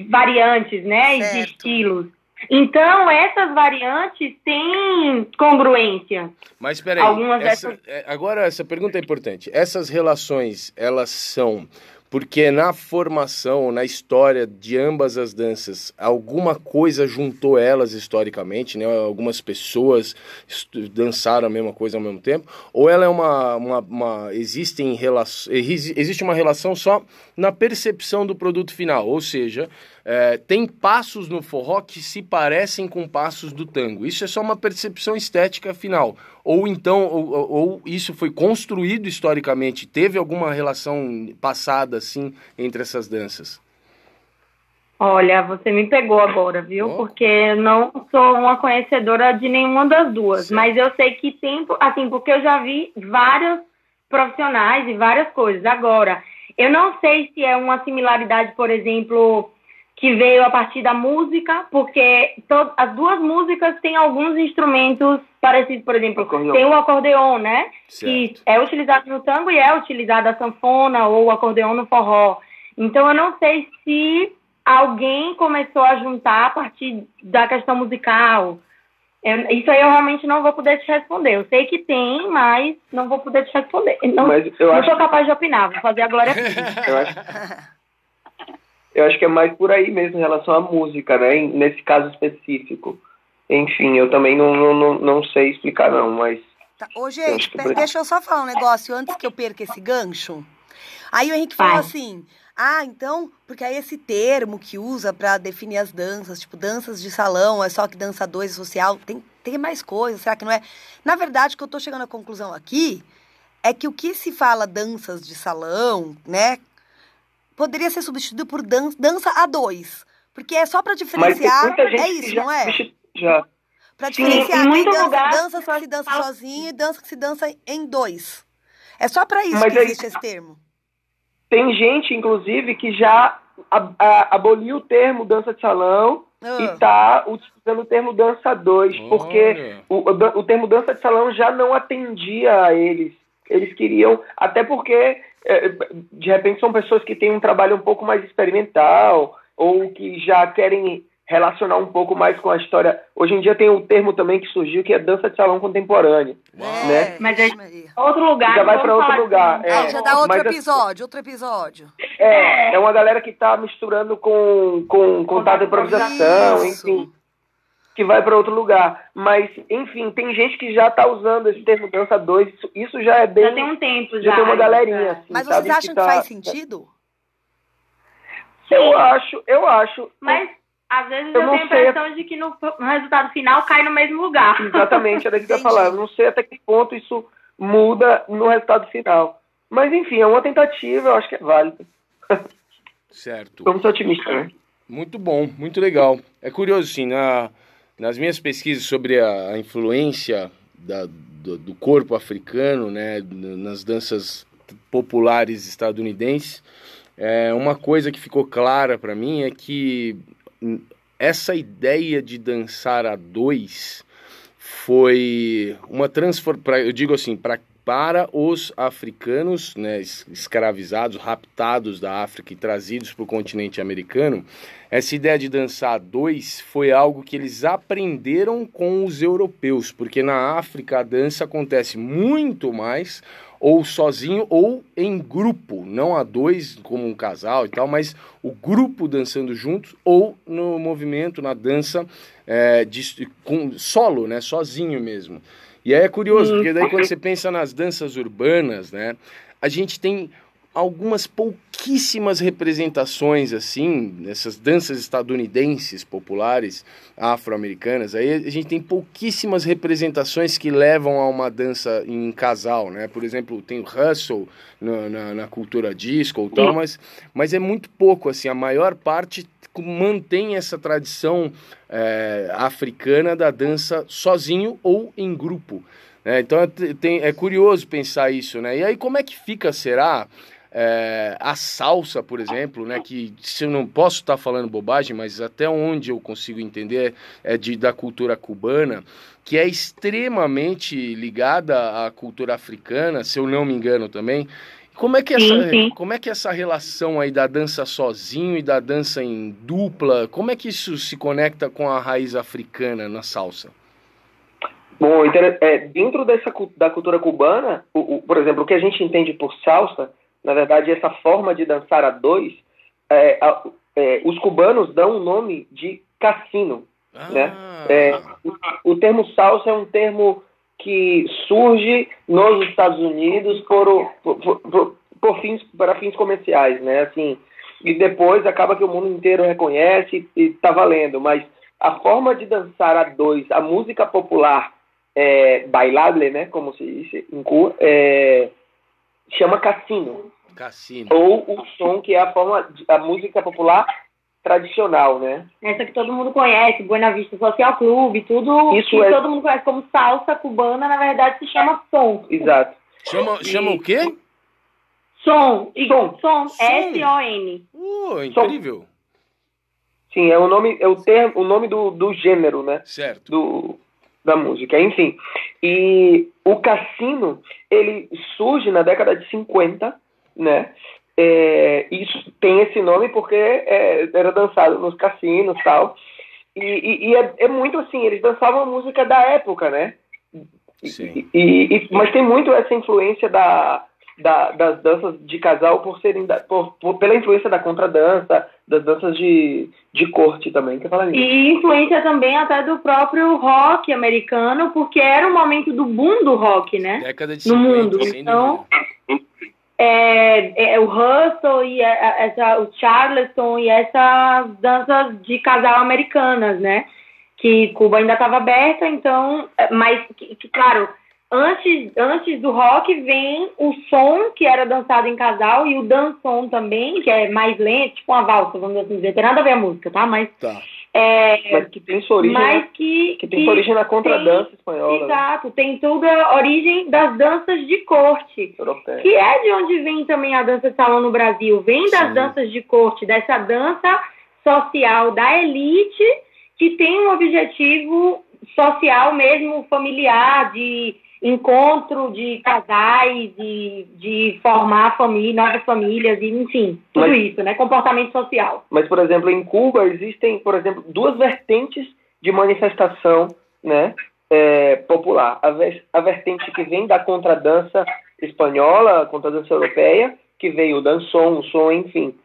S3: variantes, né? Certo. De estilos. Então, essas variantes têm congruência.
S1: Mas peraí, Algumas essa, dessas... É, agora essa pergunta é importante. Essas relações, elas são porque na formação, na história de ambas as danças, alguma coisa juntou elas historicamente, né? Algumas pessoas dançaram a mesma coisa ao mesmo tempo, ou ela é uma, uma, uma existem relação, existe uma relação só na percepção do produto final, ou seja, é, tem passos no forró que se parecem com passos do tango. Isso é só uma percepção estética final. Ou então, ou, ou isso foi construído historicamente, teve alguma relação passada assim entre essas danças?
S3: Olha, você me pegou agora, viu? Oh. Porque eu não sou uma conhecedora de nenhuma das duas, certo. mas eu sei que tem, assim, porque eu já vi vários profissionais e várias coisas. Agora, eu não sei se é uma similaridade, por exemplo, que veio a partir da música, porque as duas músicas têm alguns instrumentos parecidos, por exemplo, acordeon. tem o acordeon, né? Certo. Que é utilizado no tango e é utilizado a sanfona ou o acordeon no forró. Então eu não sei se alguém começou a juntar a partir da questão musical. Eu, isso aí eu realmente não vou poder te responder. Eu sei que tem, mas não vou poder te responder. Não, mas eu não acho... sou capaz de opinar, vou fazer a glória.
S4: eu acho... Eu acho que é mais por aí mesmo em relação à música, né? Nesse caso específico. Enfim, eu também não, não, não sei explicar, não, mas.
S2: Tá. Ô, gente, eu deixa eu só falar um negócio antes que eu perca esse gancho. Aí o Henrique falou assim: ah, então, porque aí esse termo que usa para definir as danças, tipo danças de salão, é só que dança dois social, tem, tem mais coisas, será que não é? Na verdade, o que eu tô chegando à conclusão aqui é que o que se fala danças de salão, né, poderia ser substituído por dan dança a dois. Porque é só para diferenciar. é isso, não é?
S4: Já.
S2: Pra diferenciar. Sim, tem dança, dança que se dança sozinho e dança que se dança em dois. É só para isso Mas que existe esse termo.
S4: Tem gente, inclusive, que já aboliu o termo dança de salão e está utilizando o termo dança dois, porque o, o termo dança de salão já não atendia a eles. Eles queriam, até porque de repente são pessoas que têm um trabalho um pouco mais experimental ou que já querem relacionar um pouco mais com a história. Hoje em dia tem um termo também que surgiu que é dança de salão contemporâneo, é, né?
S3: Mas é outro lugar.
S4: Já vai para outro lugar.
S2: É, já dá outro episódio, outro episódio.
S4: É, é uma galera que está misturando com com contato de improvisação, Isso. enfim que vai para outro lugar. Mas, enfim, tem gente que já está usando esse termo dança 2. Isso, isso, já é bem.
S3: Já tem um tempo, já.
S4: Já tem uma galerinha. Assim,
S2: Mas vocês acham que, tá... que, faz sentido?
S4: Eu acho, eu acho.
S3: Mas. Às vezes eu, eu tenho a impressão de que no, no, resultado final cai no mesmo lugar.
S4: Exatamente, era isso que eu ia falar. Eu não sei até que ponto isso muda no resultado final. Mas enfim, é uma tentativa, eu acho que é válido.
S1: Certo.
S4: Vamos ser otimistas, né?
S1: Muito bom, muito legal. É curioso, sim, na, nas minhas pesquisas sobre a, a influência da, do, do, corpo africano, né, nas danças populares estadunidenses, é, uma coisa que ficou clara para mim é que essa ideia de dançar a dois foi uma transformação, eu digo assim, pra, para os africanos né, escravizados, raptados da África e trazidos para o continente americano, essa ideia de dançar dois foi algo que eles aprenderam com os europeus, porque na África a dança acontece muito mais ou sozinho ou em grupo, não a dois como um casal e tal, mas o grupo dançando juntos ou no movimento, na dança é, de, com solo, né, sozinho mesmo. E aí é curioso, porque daí quando você pensa nas danças urbanas, né, a gente tem algumas pouquíssimas representações assim, nessas danças estadunidenses populares afro-americanas. Aí a gente tem pouquíssimas representações que levam a uma dança em casal, né? Por exemplo, tem o hustle na, na, na cultura disco ou tal, mas, mas é muito pouco assim. A maior parte mantém essa tradição é, africana da dança sozinho ou em grupo. É, então é, tem, é curioso pensar isso, né? E aí como é que fica, será, é, a salsa, por exemplo, né, que se eu não posso estar falando bobagem, mas até onde eu consigo entender é de, da cultura cubana, que é extremamente ligada à cultura africana, se eu não me engano também. Como é que essa, sim, sim. como é que essa relação aí da dança sozinho e da dança em dupla, como é que isso se conecta com a raiz africana na salsa?
S4: Bom, é, dentro dessa da cultura cubana, o, o, por exemplo, o que a gente entende por salsa na verdade, essa forma de dançar a dois, é, a, é, os cubanos dão o nome de cassino. Ah. Né? É, o, o, termo salsa é um termo que surge nos Estados Unidos por, por, por, por fins, para fins comerciais, né? Assim, e depois acaba que o mundo inteiro reconhece e está valendo. Mas a forma de dançar a dois, a música popular é, bailable, né, como se diz em Cuba, é, chama cassino.
S1: Cassino.
S4: Ou o som, que é a forma, a música popular tradicional, né?
S3: Essa que todo mundo conhece, Buena Vista Social Clube, tudo Isso que é... todo mundo conhece como salsa cubana, na verdade se chama som.
S4: Exato.
S1: Chama, e... chama o quê?
S3: Som. Som. Som. S-O-N.
S1: Uh, incrível.
S4: Sim, é o nome, é o termo, o nome do, do gênero, né?
S1: Certo.
S4: Do, da música. Enfim, e o cassino, ele surge na década de 50, né? É, isso tem esse nome porque é, era dançado nos cassinos tal. E, e, e é, é, muito assim, eles dançavam a música da época, né?
S1: Sim.
S4: E, e, mas tem muito essa influência da, da, das danças de casal por serem da, por, por, pela influência da contradança, das danças de, de corte também, que fala
S3: E influência também até do próprio rock americano, porque era o momento do boom do rock, né?
S1: Década de 50, no mundo.
S3: Então, é, é, o hustle e essa, o charleston e essas danças de casal americanas, né? Que Cuba ainda estava aberta, então, mas que, que, claro, antes, antes do rock vem o som que era dançado em casal e o dançom também, que é mais lento, tipo uma valsa, vamos assim dizer, tem nada a ver a música, tá? Mas
S4: tá. É, mas que tem sua origem, mas que, que tem que sua origem na contradança espanhola.
S3: Né? Exato, né? tem toda a origem das danças de corte,
S4: Europeia.
S3: que é de onde vem também a dança de salão no Brasil. Vem das Sim. danças de corte, dessa dança social da elite que tem um objetivo social mesmo familiar de encontro de casais, de, de formar família, novas famílias, e, enfim, tudo mas, isso, né? Comportamento social.
S4: Mas, por exemplo, em Cuba existem, por exemplo, duas vertentes de manifestação né, é, popular. A, a vertente que vem da contradança espanhola, a contradança europeia, que veio o dançom, o som, enfim.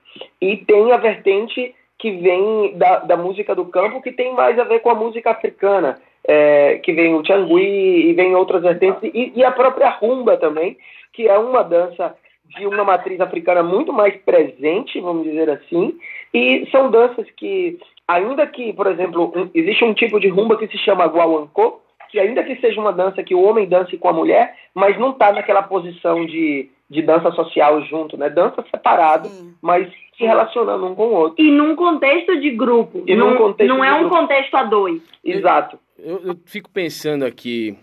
S4: E tem a vertente que vem da, da música do campo, que tem mais a ver com a música africana, é, que vem o Tiangui e vem outras vertentes, e, e, a própria rumba também, que é uma dança de uma matriz africana muito mais presente, vamos dizer assim, e são danças que, ainda que, por exemplo, um, existe um tipo de rumba que se chama guauancô, que ainda que seja uma dança que o homem dance com a mulher, mas não está naquela posição de, de dança social junto, né? Dança separado, Sim. mas se relacionando um com o outro.
S3: E num contexto de grupo. E não, num contexto não é um grupo. contexto a dois.
S4: Exato.
S1: Eu, eu fico pensando aqui,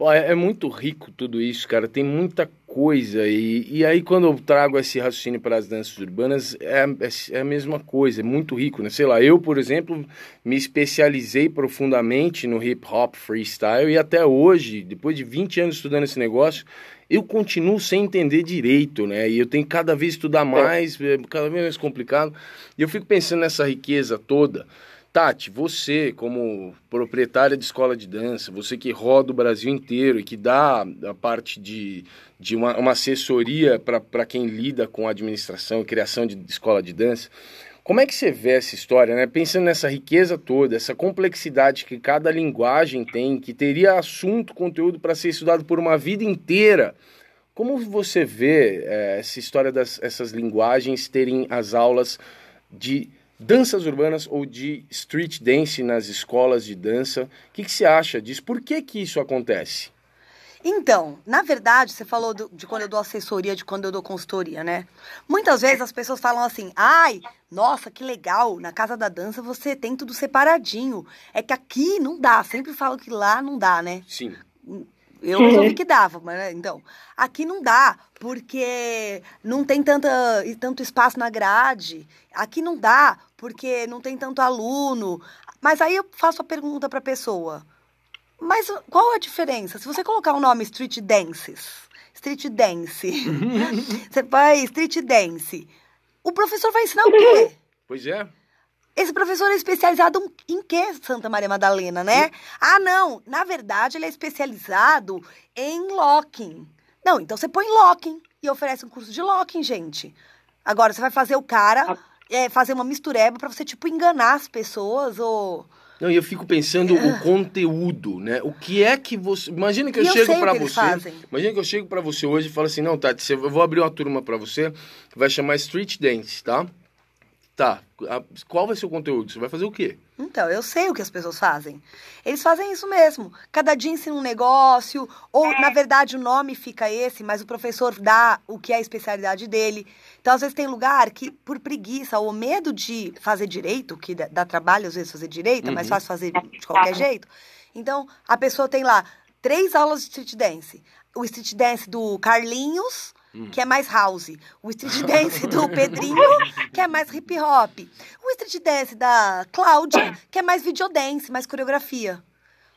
S1: É, é muito rico tudo isso, cara. Tem muita coisa. E, e aí, quando eu trago esse raciocínio para as danças urbanas, é, é, é, a mesma coisa. É muito rico, né? Sei lá, eu, por exemplo, me especializei profundamente no hip hop freestyle. E até hoje, depois de 20 anos estudando esse negócio, eu continuo sem entender direito, né? E eu tenho que cada vez estudar mais, é cada vez mais complicado. E eu fico pensando nessa riqueza toda. Tati, você como proprietária de escola de dança, você que roda o Brasil inteiro e que dá a parte de, de uma, uma assessoria para quem lida com a administração e criação de escola de dança, como é que você vê essa história, né? Pensando nessa riqueza toda, essa complexidade que cada linguagem tem, que teria assunto, conteúdo para ser estudado por uma vida inteira. Como você vê é, essa história dessas linguagens terem as aulas de danças urbanas ou de street dance nas escolas de dança. O que, que você acha disso? Por que, que isso acontece?
S2: Então, na verdade, você falou do, de quando eu dou assessoria, de quando eu dou consultoria, né? Muitas vezes as pessoas falam assim: ai, nossa, que legal, na casa da dança você tem tudo separadinho. É que aqui não dá, sempre falo que lá não dá, né?
S1: Sim.
S2: Eu resolvi que dava, mas né, então, aqui não dá, porque não tem tanta, tanto espaço na grade. Aqui não dá, porque não tem tanto aluno. Mas aí eu faço a pergunta para a pessoa. Mas qual a diferença? Se você colocar o nome Street Dances, Street Dance, você vai Street Dance, o professor vai ensinar o quê?
S1: Pois é.
S2: Esse professor é especializado em que, Santa Maria Madalena, né? Ah, não. Na verdade, ele é especializado em locking. Não, então você põe locking e oferece um curso de locking, gente. Agora, você vai fazer o cara é, fazer uma mistureba para você, tipo, enganar as pessoas ou...
S1: Não, e eu fico pensando o conteúdo, né? O que é que você. Imagina que eu, eu chego para você. Fazem. Imagina que eu chego para você hoje e falo assim: não, Tati, eu vou abrir uma turma para você que vai chamar Street Dance, tá? Tá, qual vai ser o conteúdo? Você vai fazer o quê?
S2: Então, eu sei o que as pessoas fazem. Eles fazem isso mesmo. Cada dia ensina um negócio, ou na verdade o nome fica esse, mas o professor dá o que é a especialidade dele. Então, às vezes tem lugar que, por preguiça ou medo de fazer direito, que dá trabalho às vezes fazer direito, uhum. é mais uhum. fácil fazer de qualquer jeito. Então, a pessoa tem lá três aulas de street dance. O street dance do Carlinhos, Hum. que é mais house. O street dance do Pedrinho, que é mais hip hop. O street dance da Cláudia, que é mais videodance, mais coreografia.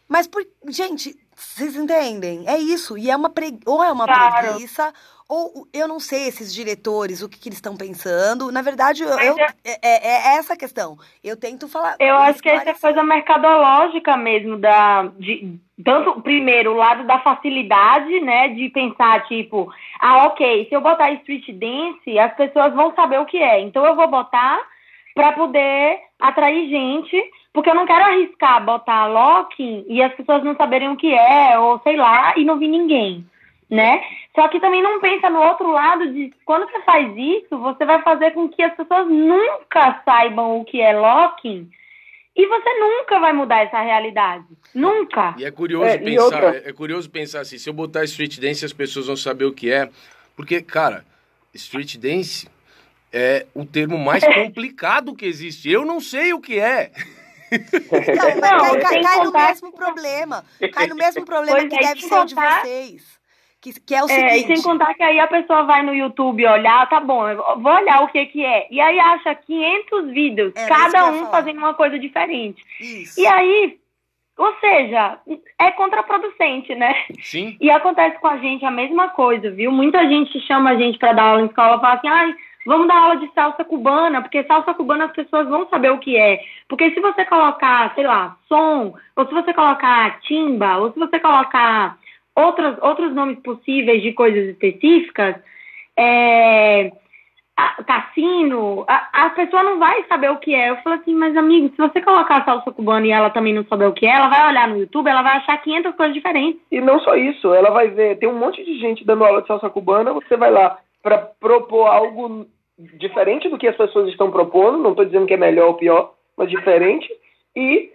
S2: Mas, por, gente, vocês entendem? É isso. E é uma pre... ou é uma claro. preguiça, ou eu não sei esses diretores, o que, que eles estão pensando. Na verdade, eu, eu é, é, é, é, essa a questão. Eu tento falar.
S3: Eu acho que essa é coisa mercadológica mesmo, da, de, tanto, primeiro, o lado da facilidade, né, de pensar, tipo, ah, ok, se eu botar street dance, as pessoas vão saber o que é. Então eu vou botar para poder atrair gente, porque eu não quero arriscar botar locking e as pessoas não saberem o que é, ou sei lá, e não vir ninguém né? Só que também não pensa no outro lado de quando você faz isso, você vai fazer com que as pessoas nunca saibam o que é locking e você nunca vai mudar essa realidade. Nunca.
S1: E é curioso é, pensar, outra... é curioso pensar assim, se eu botar street dance as pessoas vão saber o que é, porque cara, street dance é o termo mais complicado que existe. Eu não sei o que é.
S2: Então, não, cai, cai no mesmo problema. Cai no mesmo problema pois que é, deve ser o de vocês. Que, que é o seguinte... É,
S3: e sem contar que aí a pessoa vai no YouTube olhar, tá bom, vou olhar o que que é. E aí acha 500 vídeos, é, cada um fazendo uma coisa diferente. Isso. E aí, ou seja, é contraproducente, né?
S1: Sim.
S3: E acontece com a gente a mesma coisa, viu? Muita gente chama a gente para dar aula em escola e fala assim, ai, vamos dar aula de salsa cubana, porque salsa cubana as pessoas vão saber o que é. Porque se você colocar, sei lá, som, ou se você colocar timba, ou se você colocar outros, outros nomes possíveis de coisas específicas, é, cassino, a, a, pessoa não vai saber o que é. Eu falo assim, mas amigo, se você colocar a salsa cubana e ela também não saber o que é, ela vai olhar no YouTube, ela vai achar 500 coisas diferentes.
S4: E não só isso, ela vai ver, tem um monte de gente dando aula de salsa cubana, você vai lá para propor algo diferente do que as pessoas estão propondo, não estou dizendo que é melhor ou pior, mas diferente, e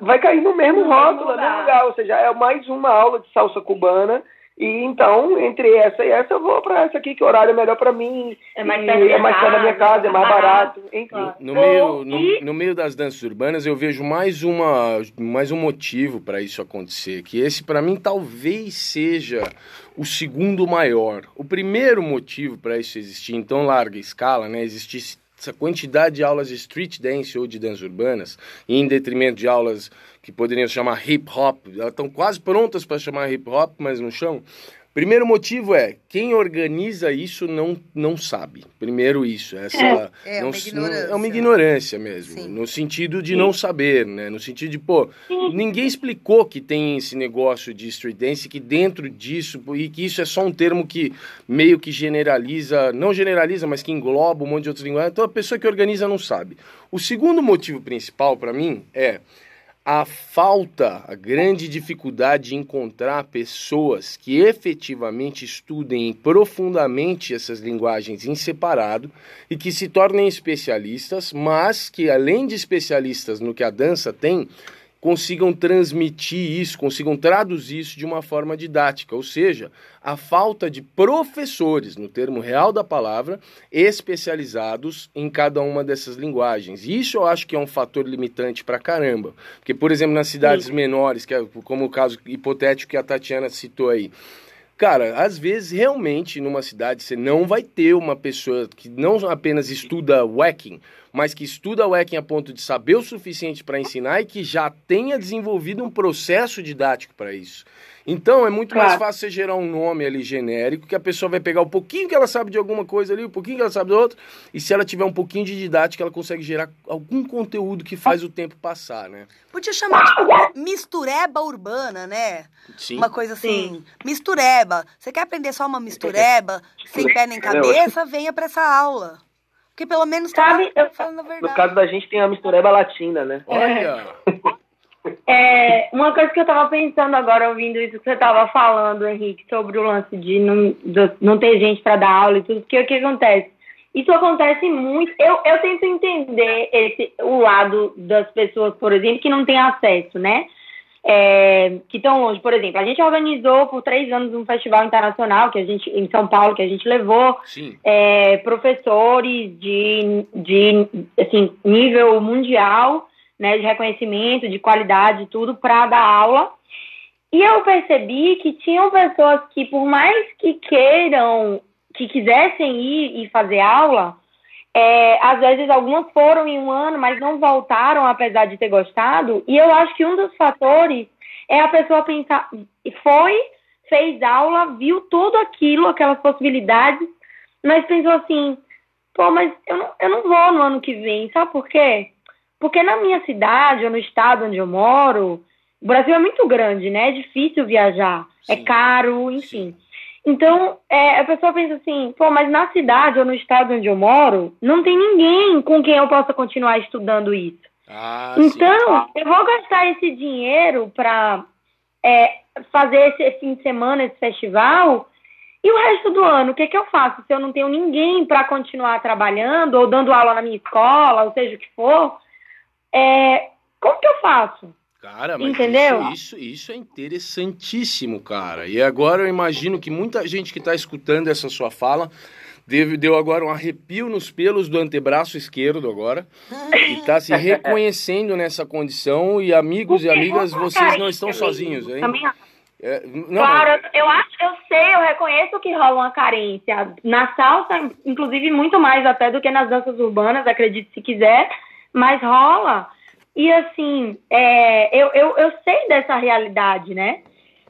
S4: vai cair no mesmo rótulo, no mesmo lugar. Ou seja, é mais uma aula de salsa cubana E então, entre essa e essa, eu vou para essa aqui, que o horário é melhor para mim.
S3: É mais perto
S4: é mais da minha casa, é mais barato. Enfim.
S1: No, meio, no, no, meio das danças urbanas, eu vejo mais, uma, mais um motivo para isso acontecer. Que esse, para mim, talvez seja o segundo maior. O primeiro motivo para isso existir em tão larga escala, né? Existisse essa quantidade de aulas de street dance ou de danças urbanas, em detrimento de aulas que poderiam chamar hip hop, elas estão quase prontas para chamar hip hop, mas não chão. Primeiro motivo é, quem organiza isso não, não sabe. Primeiro isso, essa
S2: é, é,
S1: não,
S2: uma ignorância.
S1: é uma ignorância mesmo,
S2: Sim.
S1: no sentido de Sim. não saber, né? No sentido de, pô, Sim. ninguém explicou que tem esse negócio de street dance, que dentro disso, e que isso é só um termo que meio que generaliza, não generaliza, mas que engloba um monte de outras linguagens. Então a pessoa que organiza não sabe. O segundo motivo principal para mim é a falta, a grande dificuldade de encontrar pessoas que efetivamente estudem profundamente essas linguagens em separado e que se tornem especialistas, mas que além de especialistas no que a dança tem, consigam transmitir isso, consigam traduzir isso de uma forma didática, ou seja, a falta de professores, no termo real da palavra, especializados em cada uma dessas linguagens. Isso eu acho que é um fator limitante para caramba, porque por exemplo nas cidades Sim. menores, que é como o caso hipotético que a Tatiana citou aí, Cara, às vezes realmente numa cidade você não vai ter uma pessoa que não apenas estuda whacking, mas que estuda whacking a ponto de saber o suficiente para ensinar e que já tenha desenvolvido um processo didático para isso. Então é muito claro. mais fácil você gerar um nome ali genérico, que a pessoa vai pegar um pouquinho que ela sabe de alguma coisa ali, um pouquinho que ela sabe de outra, e se ela tiver um pouquinho de didática, ela consegue gerar algum conteúdo que faz o tempo passar, né?
S2: Podia chamar tipo mistureba urbana, né?
S1: Sim.
S2: Uma coisa assim, Sim. mistureba. Você quer aprender só uma mistureba, sem pé nem cabeça, venha para essa aula. Porque pelo menos tá
S3: Sabe,
S2: falando a verdade.
S4: No caso da gente tem a mistureba latina, né?
S1: Olha!
S3: É, uma coisa que eu tava pensando agora, ouvindo isso que você tava falando, Henrique, sobre o lance de não, de não ter gente para dar aula e tudo, porque o que acontece? Isso acontece muito. Eu, eu tento entender esse, o lado das pessoas, por exemplo, que não têm acesso, né? É, que estão longe. Por exemplo, a gente organizou por três anos um festival internacional que a gente em São Paulo que a gente levou é, professores de, de assim, nível mundial né, de reconhecimento, de qualidade, tudo para dar aula. E eu percebi que tinham pessoas que, por mais que queiram, que quisessem ir e fazer aula, é, às vezes algumas foram em um ano, mas não voltaram, apesar de ter gostado. E eu acho que um dos fatores é a pessoa pensar, foi, fez aula, viu tudo aquilo, aquelas possibilidades, mas pensou assim, pô, mas eu não, eu não vou no ano que vem, sabe por quê? Porque na minha cidade ou no estado onde eu moro, o Brasil é muito grande, né? É difícil viajar, é Sim. é caro, enfim. Sim. Então, é, a pessoa pensa assim, pô, mas na cidade ou no estado onde eu moro, não tem ninguém com quem eu possa continuar estudando isso.
S1: Ah,
S3: então, sim. eu vou gastar esse dinheiro para é, fazer esse fim de semana, esse festival, e o resto do ano, o que, que eu faço? Se eu não tenho ninguém para continuar trabalhando ou dando aula na minha escola, ou seja o que for, é, como que eu faço?
S1: Cara, mas
S3: Entendeu?
S1: Isso, isso, isso, é interessantíssimo, cara. E agora eu imagino que muita gente que está escutando essa sua fala deu, deu agora um arrepio nos pelos do antebraço esquerdo agora e está se reconhecendo nessa condição. E amigos e amigas, vocês não estão sozinhos, hein?
S3: É, não, claro, eu acho, eu sei, eu reconheço que rola uma carência na salsa, inclusive muito mais até do que nas danças urbanas, acredite se quiser mas rola. E assim, é, eu, eu, eu sei dessa realidade, né?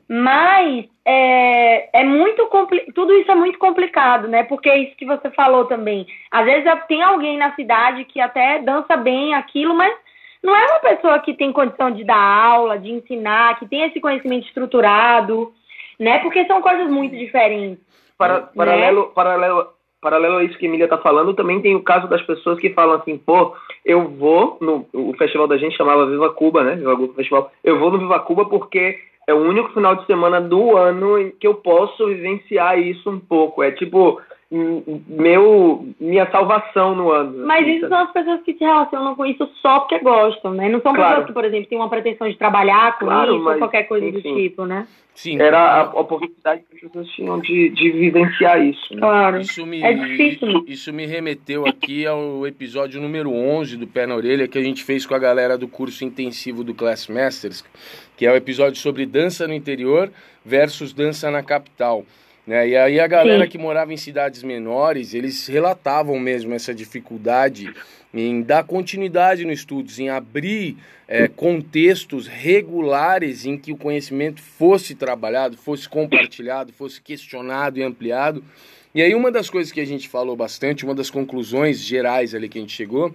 S3: Mas é, é muito tudo isso é muito complicado, né? Porque é isso que você falou também. Às vezes tem alguém na cidade que até dança bem aquilo, mas não é uma pessoa que tem condição de dar aula, de ensinar, que tem esse conhecimento estruturado, né? Porque são coisas muito diferentes.
S4: Para,
S3: né?
S4: paralelo, paralelo, a isso que a Emília está falando, também tem o caso das pessoas que falam assim, pô, eu vou no o festival da gente chamava Viva Cuba, né? Viva Cuba Festival. Eu vou no Viva Cuba porque é o único final de semana do ano em que eu posso vivenciar isso um pouco. É tipo, meu, minha salvação no ano.
S3: Mas assim, isso são as pessoas que se relacionam com isso só porque gostam, né? Não são claro. pessoas que, por exemplo, têm uma pretensão de trabalhar com claro, isso ou qualquer coisa enfim, do tipo, né?
S4: Sim. Era a oportunidade que as pessoas tinham de, de vivenciar isso. Né?
S3: Claro.
S1: Isso me, é difícil. Isso me remeteu aqui ao episódio número 11 do Pé na Orelha que a gente fez com a galera do curso intensivo do Class Masters, que é o episódio sobre dança no interior versus dança na capital. Né? E aí a galera Sim. que morava em cidades menores, eles relatavam mesmo essa dificuldade em dar continuidade nos estudos, em abrir é, contextos regulares em que o conhecimento fosse trabalhado, fosse compartilhado, fosse questionado e ampliado. E aí uma das coisas que a gente falou bastante, uma das conclusões gerais ali que a gente chegou,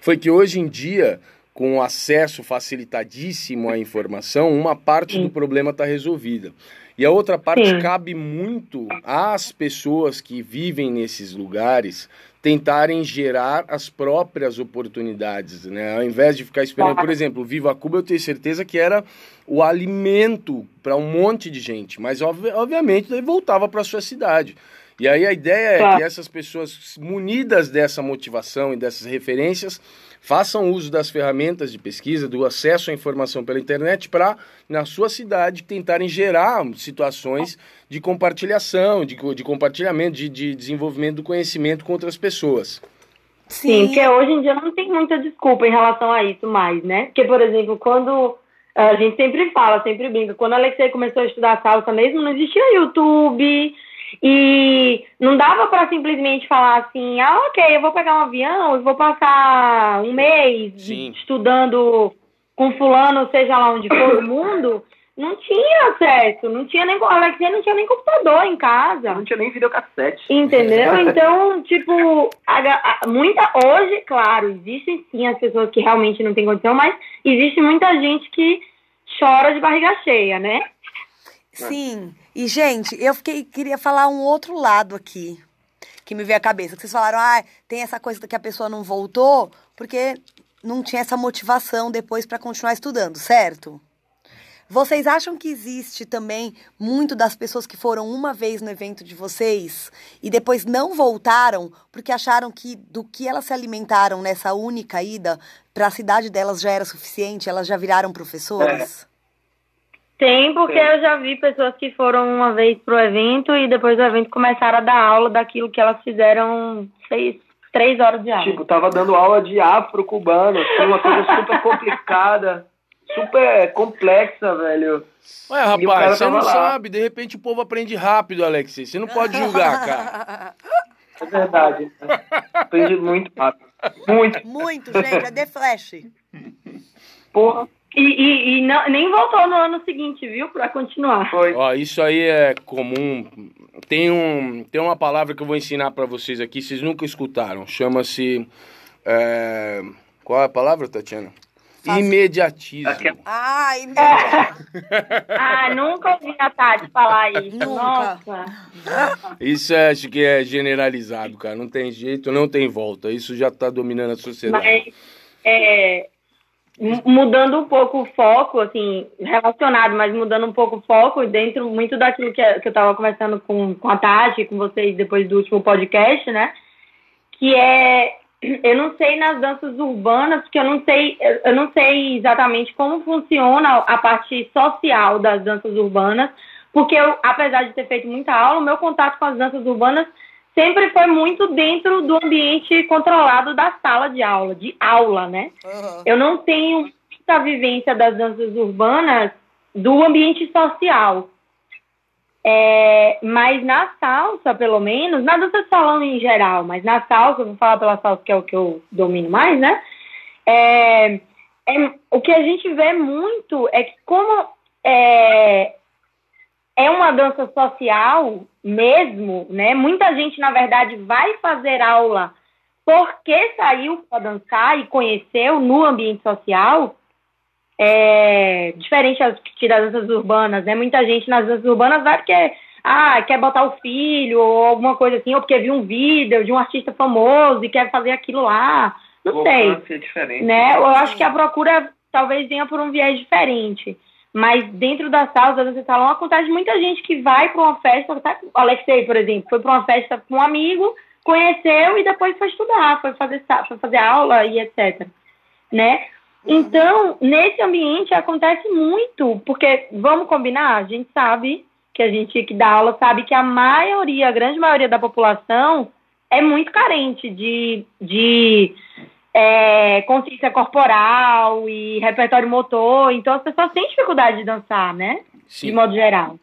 S1: foi que hoje em dia, com o acesso facilitadíssimo à informação, uma parte do problema está resolvida. E a outra parte Sim. cabe muito às pessoas que vivem nesses lugares tentarem gerar as próprias oportunidades, né? Ao invés de ficar esperando, por exemplo, Viva Cuba, eu tenho certeza que era o alimento para um monte de gente, mas obviamente daí voltava para sua cidade. E aí a ideia é que essas pessoas munidas dessa motivação e dessas referências Façam uso das ferramentas de pesquisa, do acesso à informação pela internet para, na sua cidade, tentarem gerar situações de compartilhação, de, de compartilhamento, de, de desenvolvimento do conhecimento com outras pessoas.
S3: Sim, porque hoje em dia não tem muita desculpa em relação a isso mais, né? Porque, por exemplo, quando a gente sempre fala, sempre brinca, quando a Alexei começou a estudar salsa mesmo, não existia YouTube, e não dava para simplesmente falar assim, ah, ok, eu vou pegar um avião e vou passar um mês Sim. estudando com fulano, seja lá onde for no mundo. Não tinha acesso, não tinha nem. Alexia não tinha nem computador em casa.
S4: Não tinha nem videocassete.
S3: Entendeu? Então, tipo, a, a, muita. Hoje, claro, existem sim as pessoas que realmente não têm condição, mas existe muita gente que chora de barriga cheia, né?
S2: Sim. E, gente, eu fiquei, queria falar um outro lado aqui que me veio à cabeça. Que vocês falaram, ah, tem essa coisa que a pessoa não voltou porque não tinha essa motivação depois para continuar estudando, certo? Vocês acham que existe também muito das pessoas que foram uma vez no evento de vocês e depois não voltaram porque acharam que do que elas se alimentaram nessa única ida para a cidade delas já era suficiente, elas já viraram professoras?
S3: É. Tem, porque Sim. eu já vi pessoas que foram uma vez pro evento e depois do evento começaram a dar aula daquilo que elas fizeram seis, três horas de aula.
S4: Tipo, tava dando aula de afro-cubano, assim, uma coisa super complicada, super complexa, velho.
S1: Ué, rapaz, você não lá. sabe, de repente o povo aprende rápido, Alexis. Você não pode julgar, cara.
S4: É verdade. Né? Aprendi muito rápido. Muito.
S2: Muito, gente, é The Flash.
S3: Porra. E, e, e não, nem voltou no ano seguinte, viu? Pra continuar.
S1: Foi. Ó, isso aí é comum. Tem, um, tem uma palavra que eu vou ensinar para vocês aqui, vocês nunca escutaram. Chama-se. É... Qual é a palavra, Tatiana? Fácil. Imediatismo.
S2: Ah, imediatismo.
S3: ah, nunca ouvi a Tati falar isso. Nunca. Nossa.
S1: Isso é, acho que é generalizado, cara. Não tem jeito, não tem volta. Isso já tá dominando a sociedade.
S3: Mas, é, mudando um pouco o foco, assim, relacionado, mas mudando um pouco o foco, dentro muito daquilo que, que eu estava conversando com, com a Tati, com vocês depois do último podcast, né? Que é, eu não sei nas danças urbanas, porque eu não sei, eu não sei exatamente como funciona a parte social das danças urbanas, porque eu, apesar de ter feito muita aula, o meu contato com as danças urbanas sempre foi muito dentro do ambiente controlado da sala de aula, de aula, né? Uhum. Eu não tenho muita vivência das danças urbanas do ambiente social. É, mas na salsa, pelo menos, na dança de salão em geral, mas na salsa, vou falar pela salsa que é o que eu domino mais, né? É, é, o que a gente vê muito é que como é, é uma dança social mesmo, né? Muita gente, na verdade, vai fazer aula porque saiu para dançar e conheceu no ambiente social, é, diferente das, danças urbanas, né? Muita gente nas danças urbanas vai porque ah, quer botar o filho ou alguma coisa assim, ou porque viu um vídeo de um artista famoso e quer fazer aquilo lá. Não sei.
S4: Ser diferente.
S3: Né? Eu acho que a procura talvez venha por um viés diferente. Mas dentro da sala, da dança salão, acontece muita gente que vai para uma festa, tá? o Alexei, por exemplo, foi para uma festa com um amigo, conheceu e depois foi estudar, foi fazer, foi fazer aula e etc. Né? Então, nesse ambiente acontece muito, porque vamos combinar, a gente sabe que a gente que dá aula sabe que a maioria, a grande maioria da população é muito carente de, de é, consciência corporal e repertório motor. Então as pessoas têm dificuldade de dançar, né? Sim. De modo geral.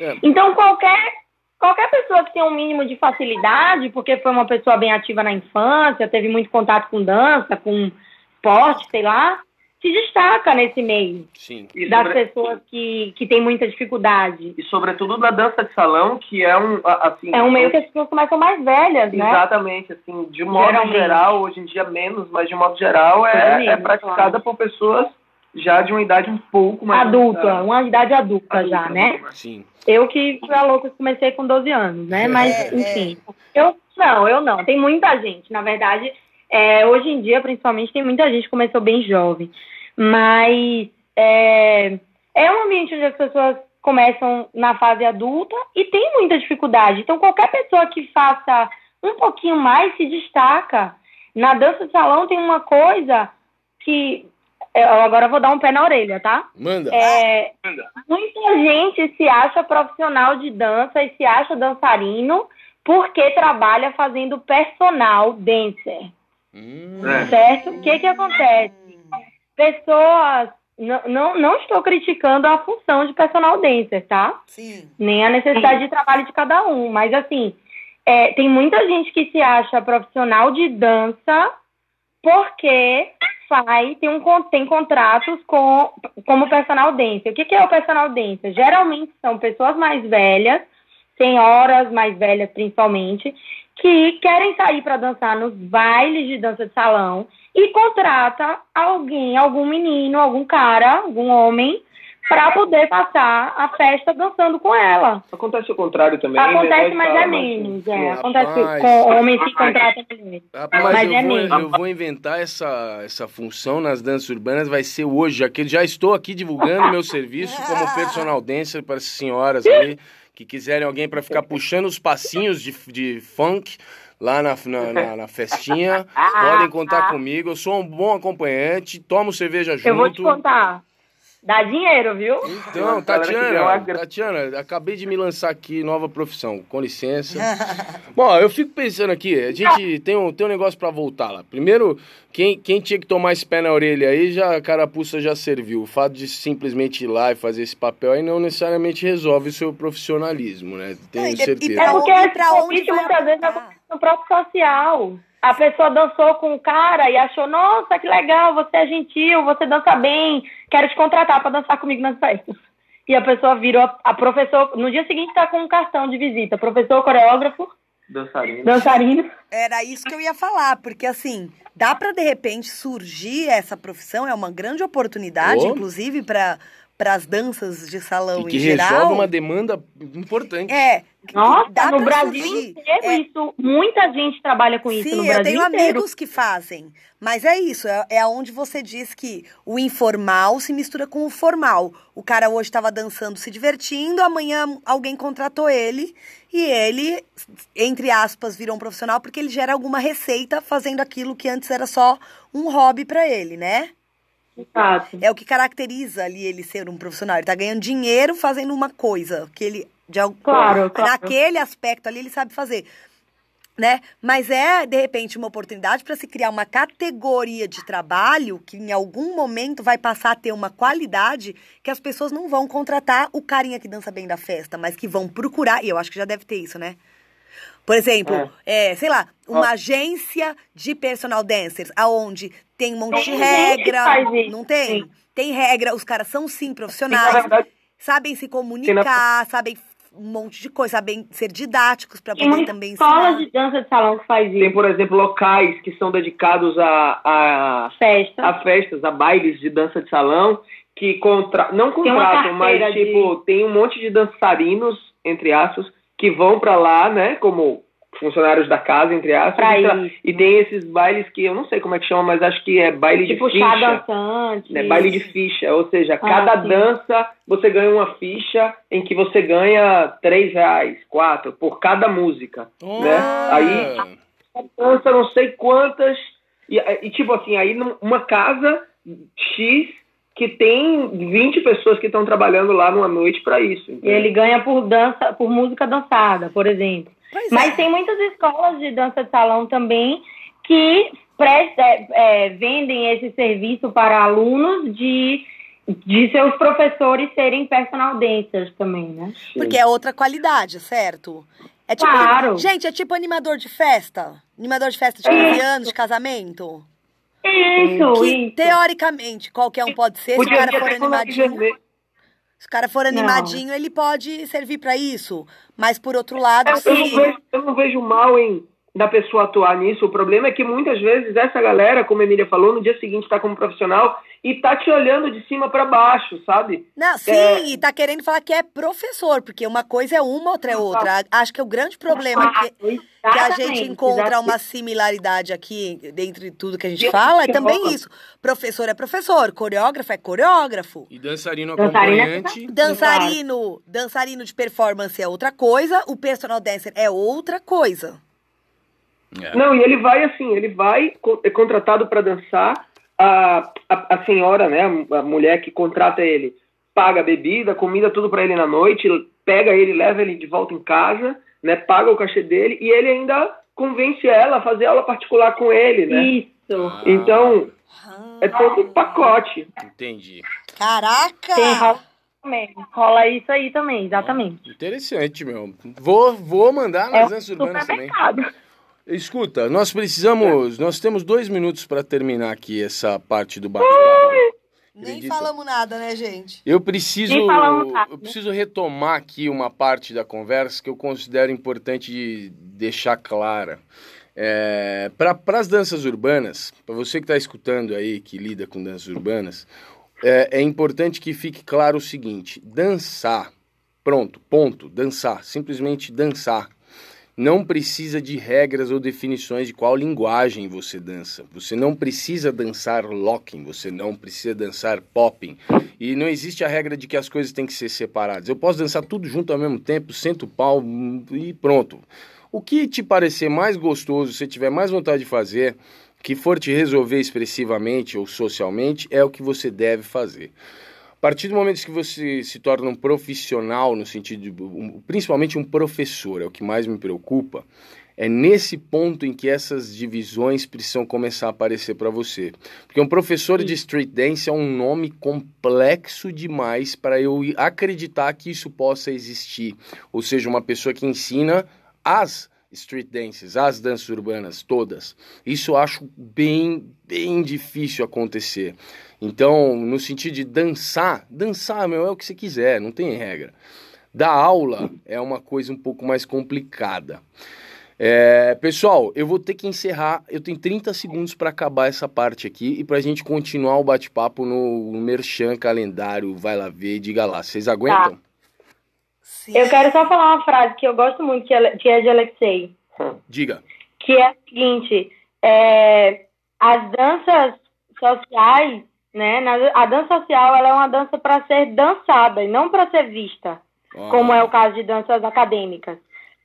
S3: É. Então qualquer qualquer pessoa que tenha um mínimo de facilidade, porque foi uma pessoa bem ativa na infância, teve muito contato com dança, com esporte, sei lá, se destaca nesse meio.
S1: Sim.
S3: das sobre... pessoas que, que têm muita dificuldade.
S4: E sobretudo da dança de salão, que é um assim.
S3: É um meio que as pessoas começam mais velhas,
S4: né? Exatamente, assim, de modo Geralmente. geral, hoje em dia menos, mas de modo geral é, é praticada claro. por pessoas já de uma idade um pouco mais
S3: adulta, avançada. uma idade adulta, adulta já, né?
S1: Sim.
S3: Eu que fui a louca comecei com 12 anos, né? Mas, é, enfim. É. Eu não, eu não. Tem muita gente, na verdade. É, hoje em dia, principalmente, tem muita gente que começou bem jovem. Mas é, é um ambiente onde as pessoas começam na fase adulta e tem muita dificuldade. Então, qualquer pessoa que faça um pouquinho mais se destaca. Na dança de salão tem uma coisa que. Eu agora vou dar um pé na orelha, tá?
S1: Manda.
S3: É, muita gente se acha profissional de dança e se acha dançarino porque trabalha fazendo personal dancer. Hum. Certo? O que que acontece? Pessoas. Não, não, não estou criticando a função de personal dancer, tá?
S2: Sim.
S3: Nem a necessidade Sim. de trabalho de cada um. Mas, assim, é, tem muita gente que se acha profissional de dança porque faz, tem, um, tem contratos com, como personal dancer. O que, que é o personal dancer? Geralmente são pessoas mais velhas, senhoras mais velhas principalmente, que querem sair para dançar nos bailes de dança de salão e contrata alguém, algum menino, algum cara, algum homem, para poder passar a festa dançando com ela.
S4: Acontece o contrário também.
S3: Acontece, né? mas é menos. É. Acontece rapaz, com homens que contratam também.
S1: Rapaz, mas eu, é vou, menos. eu vou inventar essa, essa função nas danças urbanas, vai ser hoje, já que já estou aqui divulgando meu serviço como personal dancer para as senhoras aí que quiserem alguém para ficar puxando os passinhos de, de funk lá na, na, na, festinha, podem contar comigo. Eu sou um bom acompanhante, tomo cerveja junto.
S3: Eu vou te contar. Dá dinheiro, viu?
S1: Então, Tatiana, Tatiana, acabei de me lançar aqui, nova profissão, com licença. Bom, eu fico pensando aqui, a gente tem um, tem um negócio para voltar lá. Primeiro, quem, quem tinha que tomar esse pé na orelha aí, já a carapuça já serviu. O fato de simplesmente ir lá e fazer esse papel aí não necessariamente resolve o seu profissionalismo, né? Tenho certeza.
S3: É porque é pra onde muitas vezes acontece no próprio social a pessoa dançou com o cara e achou, nossa, que legal, você é gentil, você dança bem, quero te contratar para dançar comigo nas festas. E a pessoa virou a, a professor, no dia seguinte está com um cartão de visita, professor, coreógrafo,
S4: dançarino.
S3: dançarino.
S2: Era isso que eu ia falar, porque assim, dá para de repente surgir essa profissão, é uma grande oportunidade, oh. inclusive para para as danças de salão
S1: e que
S2: em geral.
S1: resolve uma demanda importante.
S2: É.
S3: Nossa, no Brasil surgir. inteiro é. isso, muita gente trabalha com isso
S2: Sim,
S3: no Brasil
S2: eu tenho
S3: inteiro.
S2: amigos que fazem, mas é isso, é, é onde você diz que o informal se mistura com o formal. O cara hoje estava dançando, se divertindo, amanhã alguém contratou ele e ele, entre aspas, virou um profissional porque ele gera alguma receita fazendo aquilo que antes era só um hobby para ele, né?
S3: Exato.
S2: É o que caracteriza ali ele ser um profissional. Ele tá ganhando dinheiro fazendo uma coisa que ele de
S3: claro, claro.
S2: naquele aspecto ali ele sabe fazer. Né? Mas é, de repente, uma oportunidade para se criar uma categoria de trabalho que em algum momento vai passar a ter uma qualidade que as pessoas não vão contratar o carinha que dança bem da festa, mas que vão procurar, e eu acho que já deve ter isso, né? Por exemplo, é. é sei lá, uma agência de personal dancers, aonde tem um monte de regra. Não tem? Sim. Tem regra, os caras são sim profissionais, verdade, sabem se comunicar, sabem um monte de coisa, sabem ser didáticos para poder também
S3: ensinar. escola de dança de salão que faz isso.
S4: Tem, por exemplo, locais que são dedicados a, a,
S3: Festa.
S4: a festas, a bailes de dança de salão, que contra... não contratam, mas tipo, de... tem um monte de dançarinos, entre aspas, que vão para lá, né, como funcionários da casa, entre aspas, e, e, tem esses bailes que eu não sei como é que chama, mas acho que é baile
S3: tipo
S4: de ficha.
S3: Tipo chá dançante.
S4: Né, baile de ficha, ou seja, ah, cada sim. dança você ganha uma ficha em que você ganha três reais, quatro, por cada música, oh. né? Aí dança não sei quantas, e, e tipo assim, aí uma casa X que tem 20 pessoas que estão trabalhando lá numa noite para isso.
S3: E ele ganha por dança, por música dançada, por exemplo. Pois Mas é. tem muitas escolas de dança de salão também que presta, é, é, vendem esse serviço para alunos de, de seus professores serem personal dancers também, né?
S2: Porque é outra qualidade, certo? É tipo, claro. Gente, é tipo animador de festa. Animador de festa de 15 é. anos, de casamento.
S3: Isso,
S2: que,
S3: isso.
S2: Teoricamente, qualquer um pode ser, se o cara for animadinho. Se o cara for animadinho, não. ele pode servir para isso. Mas por outro lado,
S4: é,
S2: se...
S4: eu, não vejo, eu não vejo mal em da pessoa atuar nisso. O problema é que muitas vezes essa galera, como a Emília falou, no dia seguinte está como profissional e tá te olhando de cima para baixo, sabe?
S2: Não, sim, é... e tá querendo falar que é professor, porque uma coisa é uma, outra é outra. Acho que o grande problema é que, que a gente encontra uma similaridade aqui, dentre tudo que a gente fala, é também isso. Professor é professor, coreógrafo é coreógrafo.
S1: E dançarino acompanhante.
S2: Dançarino, dançarino de performance é outra coisa, o personal dancer é outra coisa.
S4: É. Não, e ele vai assim, ele vai é contratado para dançar. A, a, a, senhora, né, a mulher que contrata ele, paga a bebida, comida, tudo para ele na noite, pega ele, leva ele de volta em casa, né, paga o cachê dele e ele ainda convence ela a fazer aula particular com ele, né?
S3: Isso.
S4: Ah. Então, é todo um pacote.
S1: Entendi.
S2: Caraca!
S3: Tem rola, rola isso aí também, exatamente.
S1: Interessante, meu. Vou, vou mandar nas é urbanas também. Escuta, nós precisamos. Nós temos dois minutos para terminar aqui essa parte do bate-papo.
S2: Nem falamos nada, né, gente?
S1: Eu preciso, eu preciso retomar aqui uma parte da conversa que eu considero importante de deixar clara. É, para as danças urbanas, para você que está escutando aí, que lida com danças urbanas, é, é importante que fique claro o seguinte: dançar, pronto, ponto, dançar, simplesmente dançar não precisa de regras ou definições de qual linguagem você dança. Você não precisa dançar locking, você não precisa dançar popping. E não existe a regra de que as coisas têm que ser separadas. Eu posso dançar tudo junto ao mesmo tempo, sento o pau e pronto. O que te parecer mais gostoso, se tiver mais vontade de fazer, que for te resolver expressivamente ou socialmente, é o que você deve fazer partir do momento que você se torna um profissional, no sentido de, um, principalmente um professor, é o que mais me preocupa, é nesse ponto em que essas divisões precisam começar a aparecer para você. Porque um professor de street dance é um nome complexo demais para eu acreditar que isso possa existir. Ou seja, uma pessoa que ensina as street dances, as danças urbanas todas. Isso eu acho bem, bem difícil acontecer. Então, no sentido de dançar, dançar, meu, é o que você quiser, não tem regra. Dar aula é uma coisa um pouco mais complicada. É, pessoal, eu vou ter que encerrar. Eu tenho 30 segundos para acabar essa parte aqui e para a gente continuar o bate-papo no, no Merchan Calendário. Vai lá ver, diga lá. Vocês aguentam? Tá.
S3: Eu quero só falar uma frase que eu gosto muito, que é, é de Alexei.
S1: Diga.
S3: Que é a seguinte: é, as danças sociais né? A dança social ela é uma dança para ser dançada e não para ser vista, oh. como é o caso de danças acadêmicas,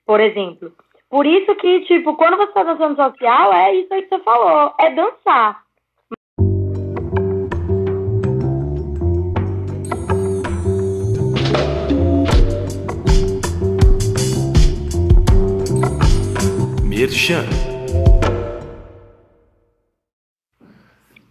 S3: por exemplo. Por isso que, tipo, quando você está dançando social, é isso aí que você falou, é dançar.
S1: Merchan.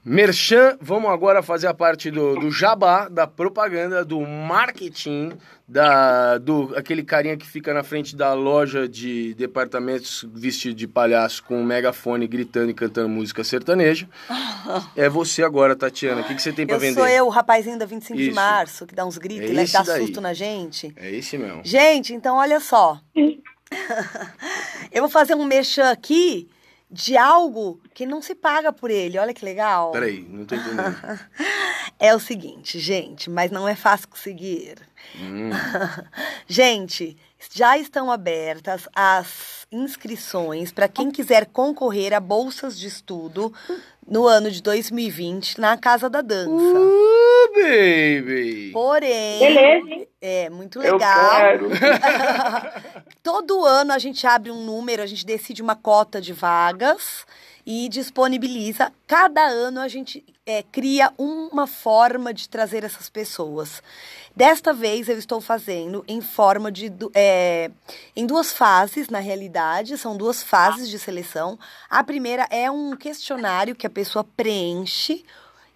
S1: Merchan, vamos agora fazer a parte do, do jabá, da propaganda, do marketing, da, do aquele carinha que fica na frente da loja de departamentos vestido de palhaço com um megafone gritando e cantando música sertaneja. É você agora, Tatiana. O que, que você tem para vender?
S2: Eu sou eu, o rapazinho da 25 Isso. de março, que dá uns gritos, é dá daí. susto na gente.
S1: É esse mesmo.
S2: Gente, então olha só. eu vou fazer um merchan aqui de algo que não se paga por ele. Olha que legal.
S1: Peraí, não tô entendendo.
S2: é o seguinte, gente, mas não é fácil conseguir. Hum. gente, já estão abertas as inscrições para quem quiser concorrer a bolsas de estudo no ano de 2020 na Casa da Dança.
S1: Uh, baby!
S2: Porém,
S3: Beleza.
S2: é muito legal.
S4: Eu quero.
S2: Todo ano a gente abre um número, a gente decide uma cota de vagas e disponibiliza. Cada ano a gente é, cria uma forma de trazer essas pessoas. Desta vez eu estou fazendo em forma de é, em duas fases, na realidade, são duas fases de seleção. A primeira é um questionário que a pessoa preenche.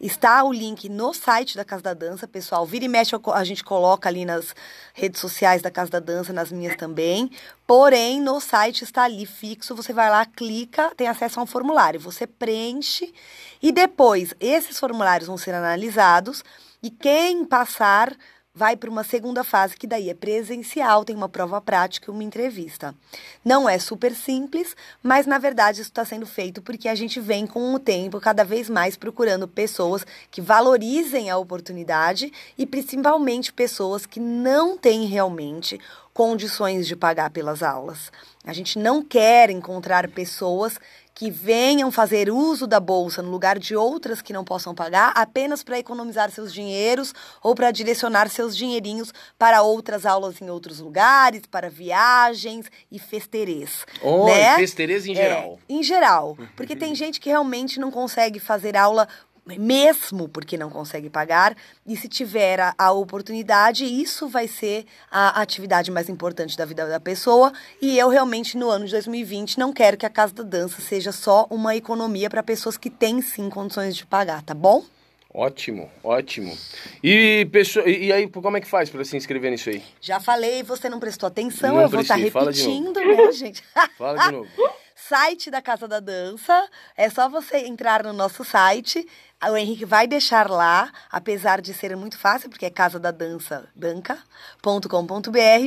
S2: Está o link no site da Casa da Dança, pessoal. Vira e mexe, a gente coloca ali nas redes sociais da Casa da Dança, nas minhas também. Porém, no site está ali fixo. Você vai lá, clica, tem acesso a um formulário. Você preenche e depois esses formulários vão ser analisados. E quem passar vai para uma segunda fase, que daí é presencial, tem uma prova prática e uma entrevista. Não é super simples, mas na verdade isso está sendo feito porque a gente vem com o tempo cada vez mais procurando pessoas que valorizem a oportunidade e principalmente pessoas que não têm realmente condições de pagar pelas aulas. A gente não quer encontrar pessoas que venham fazer uso da bolsa no lugar de outras que não possam pagar apenas para economizar seus dinheiros ou para direcionar seus dinheirinhos para outras aulas em outros lugares, para viagens e festerês.
S1: Oh,
S2: né?
S1: festereza em
S2: É,
S1: geral.
S2: em geral. Porque tem gente que realmente não consegue fazer aula mesmo porque não consegue pagar, e se tiver a, a oportunidade, isso vai ser a atividade mais importante da vida da pessoa. E eu realmente, no ano de 2020, não quero que a Casa da Dança seja só uma economia para pessoas que têm sim condições de pagar, tá bom?
S1: Ótimo, ótimo. E, pessoa, e aí, como é que faz para se inscrever nisso aí?
S2: Já falei, você não prestou atenção,
S1: Não
S2: eu vou estar
S1: de
S2: repetindo, né, gente?
S1: Fala de novo.
S2: site da Casa da Dança. É só você entrar no nosso site. O Henrique vai deixar lá, apesar de ser muito fácil, porque é casa da dança danca.com.br,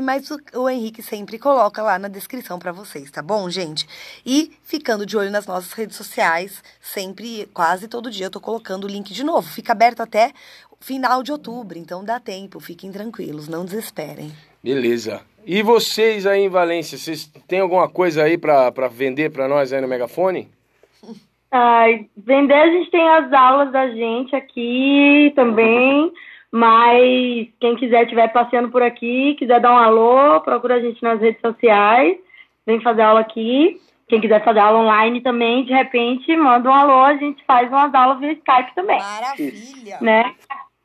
S2: mas o, o Henrique sempre coloca lá na descrição para vocês, tá bom, gente? E ficando de olho nas nossas redes sociais, sempre, quase todo dia eu tô colocando o link de novo. Fica aberto até final de outubro, então dá tempo, fiquem tranquilos, não desesperem.
S1: Beleza. E vocês aí em Valência, vocês têm alguma coisa aí pra vender pra nós aí no Megafone?
S3: Ai, vender a gente tem as aulas da gente aqui também, mas quem quiser estiver passeando por aqui, quiser dar um alô, procura a gente nas redes sociais, vem fazer aula aqui. Quem quiser fazer aula online também, de repente, manda um alô, a gente faz umas aulas via Skype também,
S2: Maravilha!
S3: né?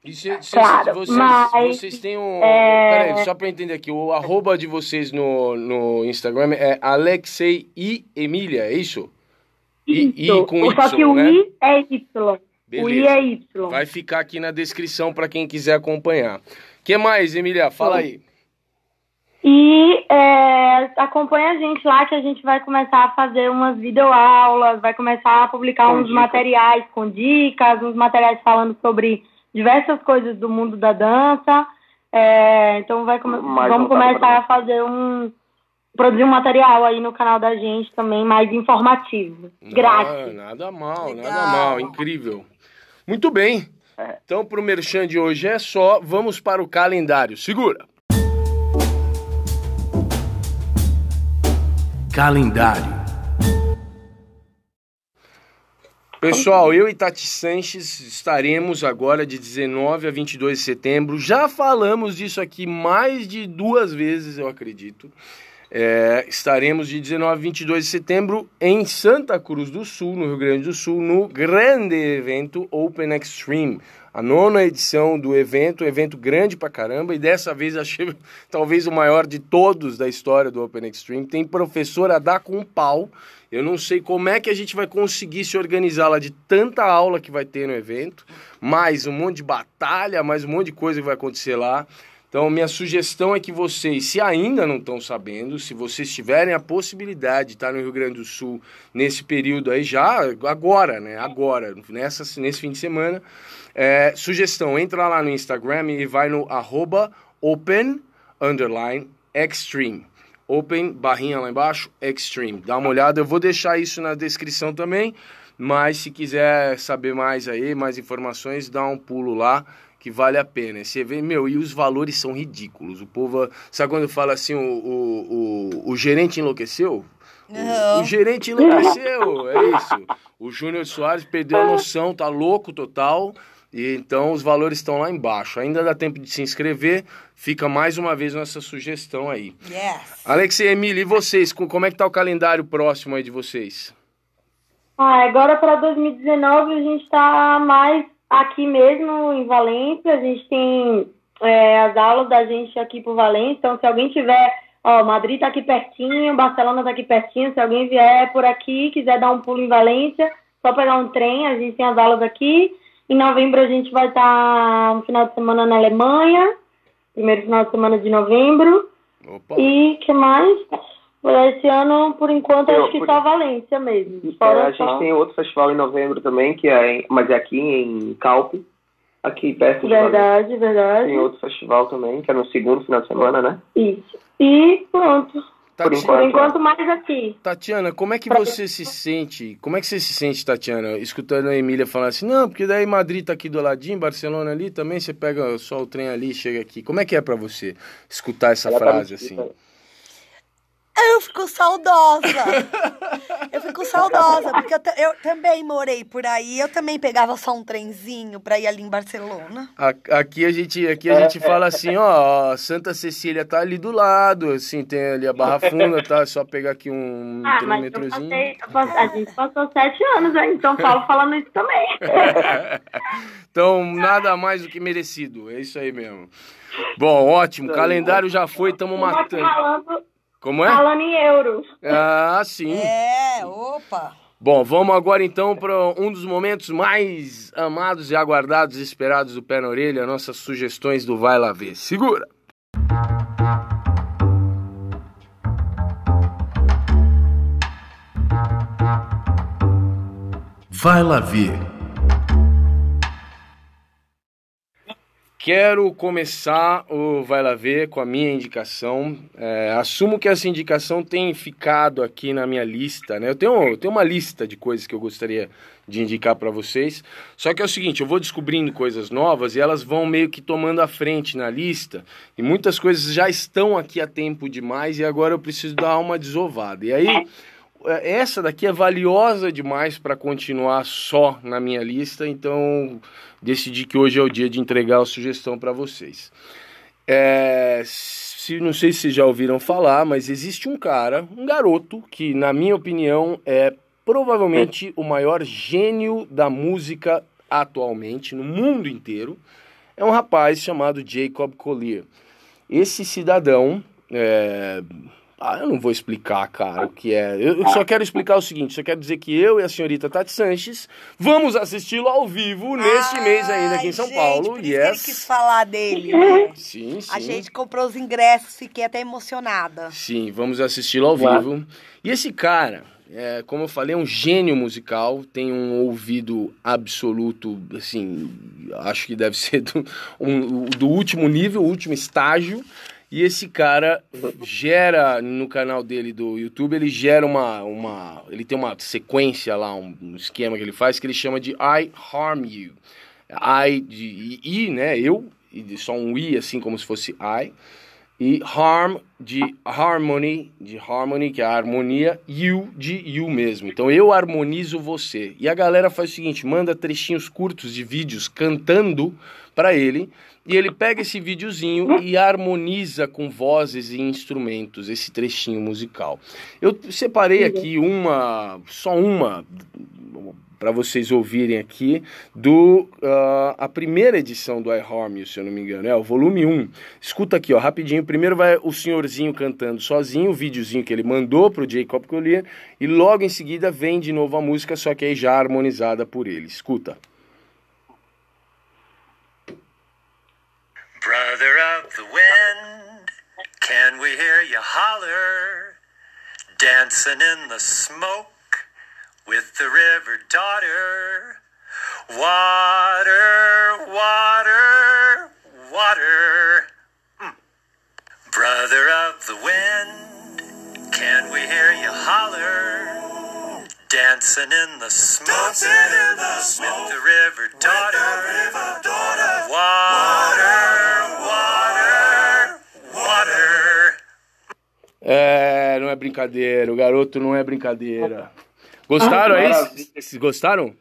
S1: E cê, cê-
S3: Claro,
S1: vocês,
S3: mas,
S1: vocês têm um.
S3: é-
S1: Peraí, só pra eu entender aqui, o arroba de vocês no, no Instagram é Alexei e Emília, é isso? I, I
S3: Isso.
S1: com
S3: Só
S1: Y,
S3: que o
S1: né?
S3: I é Y. O I
S1: Beleza.
S3: é Y.
S1: Vai ficar aqui na descrição pra quem quiser acompanhar. O que mais, Emília? Fala aí.
S3: E é, acompanha a gente lá que a gente vai começar a fazer umas videoaulas, vai começar a publicar
S4: Com
S3: uns
S4: dicas.
S3: materiais com dicas, uns materiais falando sobre diversas coisas do mundo da dança. É, então vai come-
S4: Mais
S3: vamos começar a fazer um produzir um material aí no canal da gente também mais informativo,
S1: Ah,
S3: grátis.
S1: nada mal,
S2: Legal.
S1: nada mal, incrível. Muito bem.
S4: É.
S1: Então, pro Merchan de hoje é só. Vamos para o calendário. Segura. Calendário. Pessoal, eu e Tati Sanches estaremos agora de 19 a 22 de setembro. Já falamos disso aqui mais de duas vezes, eu acredito. É, estaremos de 19 a 22 de setembro em Santa Cruz do Sul, no Rio Grande do Sul, no grande evento Open Extreme. A nona edição do evento, evento grande pra caramba, e dessa vez achei talvez o maior de todos da história do Open Extreme. Tem professor a dar com um pau. Eu não sei como é que a gente vai conseguir se organizar lá de tanta aula que vai ter no evento, mais um monte de batalha, mais um monte de coisa que vai acontecer lá. Então, minha sugestão é que vocês, se ainda não estão sabendo, se vocês tiverem a possibilidade de estar no Rio Grande do Sul nesse período aí, já agora, né? Agora, nessa, nesse fim de semana, é, sugestão, entra lá no Instagram e vai no arroba open underline extreme. Open, barrinha lá embaixo, extreme. Dá uma olhada, eu vou deixar isso na descrição também. Mas se quiser saber mais aí, mais informações, dá um pulo lá que vale a pena. Você vê, meu, e os valores são ridículos. O povo, sabe quando fala assim, o, o, o, o gerente enlouqueceu? O, o, gerente enlouqueceu, é isso. O Júnior Soares perdeu a noção, tá louco total. E então os valores estão lá embaixo. Ainda dá tempo de se inscrever. Fica mais uma vez nossa sugestão aí.
S2: Yes.
S1: Alex e Emília, e vocês? Como é que tá o calendário próximo aí de vocês?
S3: Ah, agora para 2019 a gente está mais aqui mesmo em Valência. A gente tem é, as aulas da gente aqui por Valência. Então, se alguém tiver, ó, Madrid tá aqui pertinho, Barcelona tá aqui pertinho. Se alguém vier por aqui, quiser dar um pulo em Valência, só pegar um trem. A gente tem as aulas aqui. Em novembro a gente vai estar tá no final de semana na Alemanha, primeiro final de semana de novembro.
S1: Opa.
S3: E que mais? Esse ano, por enquanto, Eu, acho que por... só Valência mesmo.
S4: É, a gente tem outro festival em novembro também, que é em, mas é aqui em Calpe, aqui perto de
S3: Verdade, Valência. verdade.
S4: Tem outro festival também, que é no segundo final de semana, né?
S3: Isso. E pronto. Por enquanto, Por enquanto, mais aqui.
S1: Tatiana, como é que você se sente? Como é que você se sente, Tatiana, escutando a Emília falar assim, não, porque daí Madrid tá aqui do ladinho, Barcelona ali, também você pega só o trem ali e chega aqui. Como é que é para você escutar essa Ela tá frase tá assim?
S2: Eu fico saudosa. eu fico saudosa, porque eu, eu, também morei por aí. Eu também pegava só um trenzinho pra ir ali em Barcelona.
S1: Aqui a gente, aqui a gente fala assim, ó, Santa Cecília tá ali do lado, assim, tem ali a Barra Funda, tá? É só pegar aqui um
S3: ah, metrozinho. Passei, passei, a gente passou sete anos aí em São Paulo falando isso também.
S1: então, nada mais do que merecido. É isso aí mesmo. Bom, ótimo. O calendário já foi, estamos matando. Falando como é?
S3: Falando em euros.
S1: Ah, sim.
S2: É, opa.
S1: Bom, vamos agora então para um dos momentos mais amados e aguardados e esperados do Pé na Orelha, nossas sugestões do Vai Lá Ver. Segura! Vai Lá Ver. Quero começar o Vai Lá Ver com a minha indicação. É, assumo que essa indicação tem ficado aqui na minha lista, né? Eu tenho, eu tenho uma lista de coisas que eu gostaria de indicar para vocês. Só que é o seguinte, eu vou descobrindo coisas novas e elas vão meio que tomando a frente na lista. E muitas coisas já estão aqui há tempo demais e agora eu preciso dar uma desovada. E aí essa daqui é valiosa demais para continuar só na minha lista, então decidi que hoje é o dia de entregar a sugestão para vocês. É, se, não sei se já ouviram falar, mas existe um cara, um garoto, que na minha opinião é provavelmente o maior gênio da música atualmente no mundo inteiro. É um rapaz chamado Jacob Collier. Esse cidadão é, ah, eu não vou explicar, cara, o que é. Eu só quero explicar o seguinte: só quero dizer que eu e a senhorita Tati Sanches vamos assisti-lo ao vivo neste Ai, mês ainda aqui em São
S2: gente,
S1: Paulo.
S2: Por yes. Isso quis falar dele. Né?
S1: Sim, sim.
S2: A gente comprou os ingressos, fiquei até emocionada.
S1: Sim, vamos assisti-lo ao vivo. E esse cara, é, como eu falei, é um gênio musical, tem um ouvido absoluto, assim, acho que deve ser do, um, do último nível, último estágio. E esse cara gera no canal dele do YouTube, ele gera uma. uma ele tem uma sequência lá, um, esquema que ele faz que ele chama de I Harm You. I de I, né? Eu, e só um I, assim como se fosse I. E harm de harmony, de harmony, que é a harmonia, you de you mesmo. Então eu harmonizo você. E a galera faz o seguinte: manda trechinhos curtos de vídeos cantando para ele e ele pega esse videozinho e harmoniza com vozes e instrumentos esse trechinho musical. Eu separei aqui uma, só uma para vocês ouvirem aqui do uh, a primeira edição do iHarm, se eu não me engano, é o volume 1. Escuta aqui, ó, rapidinho. Primeiro vai o senhorzinho cantando sozinho, o videozinho que ele mandou pro Jacob Collier, e logo em seguida vem de novo a música, só que aí já harmonizada por ele. Escuta. Brother of the wind, can we hear you holler? Dancing in the smoke with the river daughter. Water, water, water. Hmm. Brother of the wind, can we hear you holler? Dancing in the smoke, Dancing in the smoke, with the river daughter, the river daughter. Water, water. É, não é brincadeira, o garoto não é brincadeira. Gostaram aí? Vocês gostaram?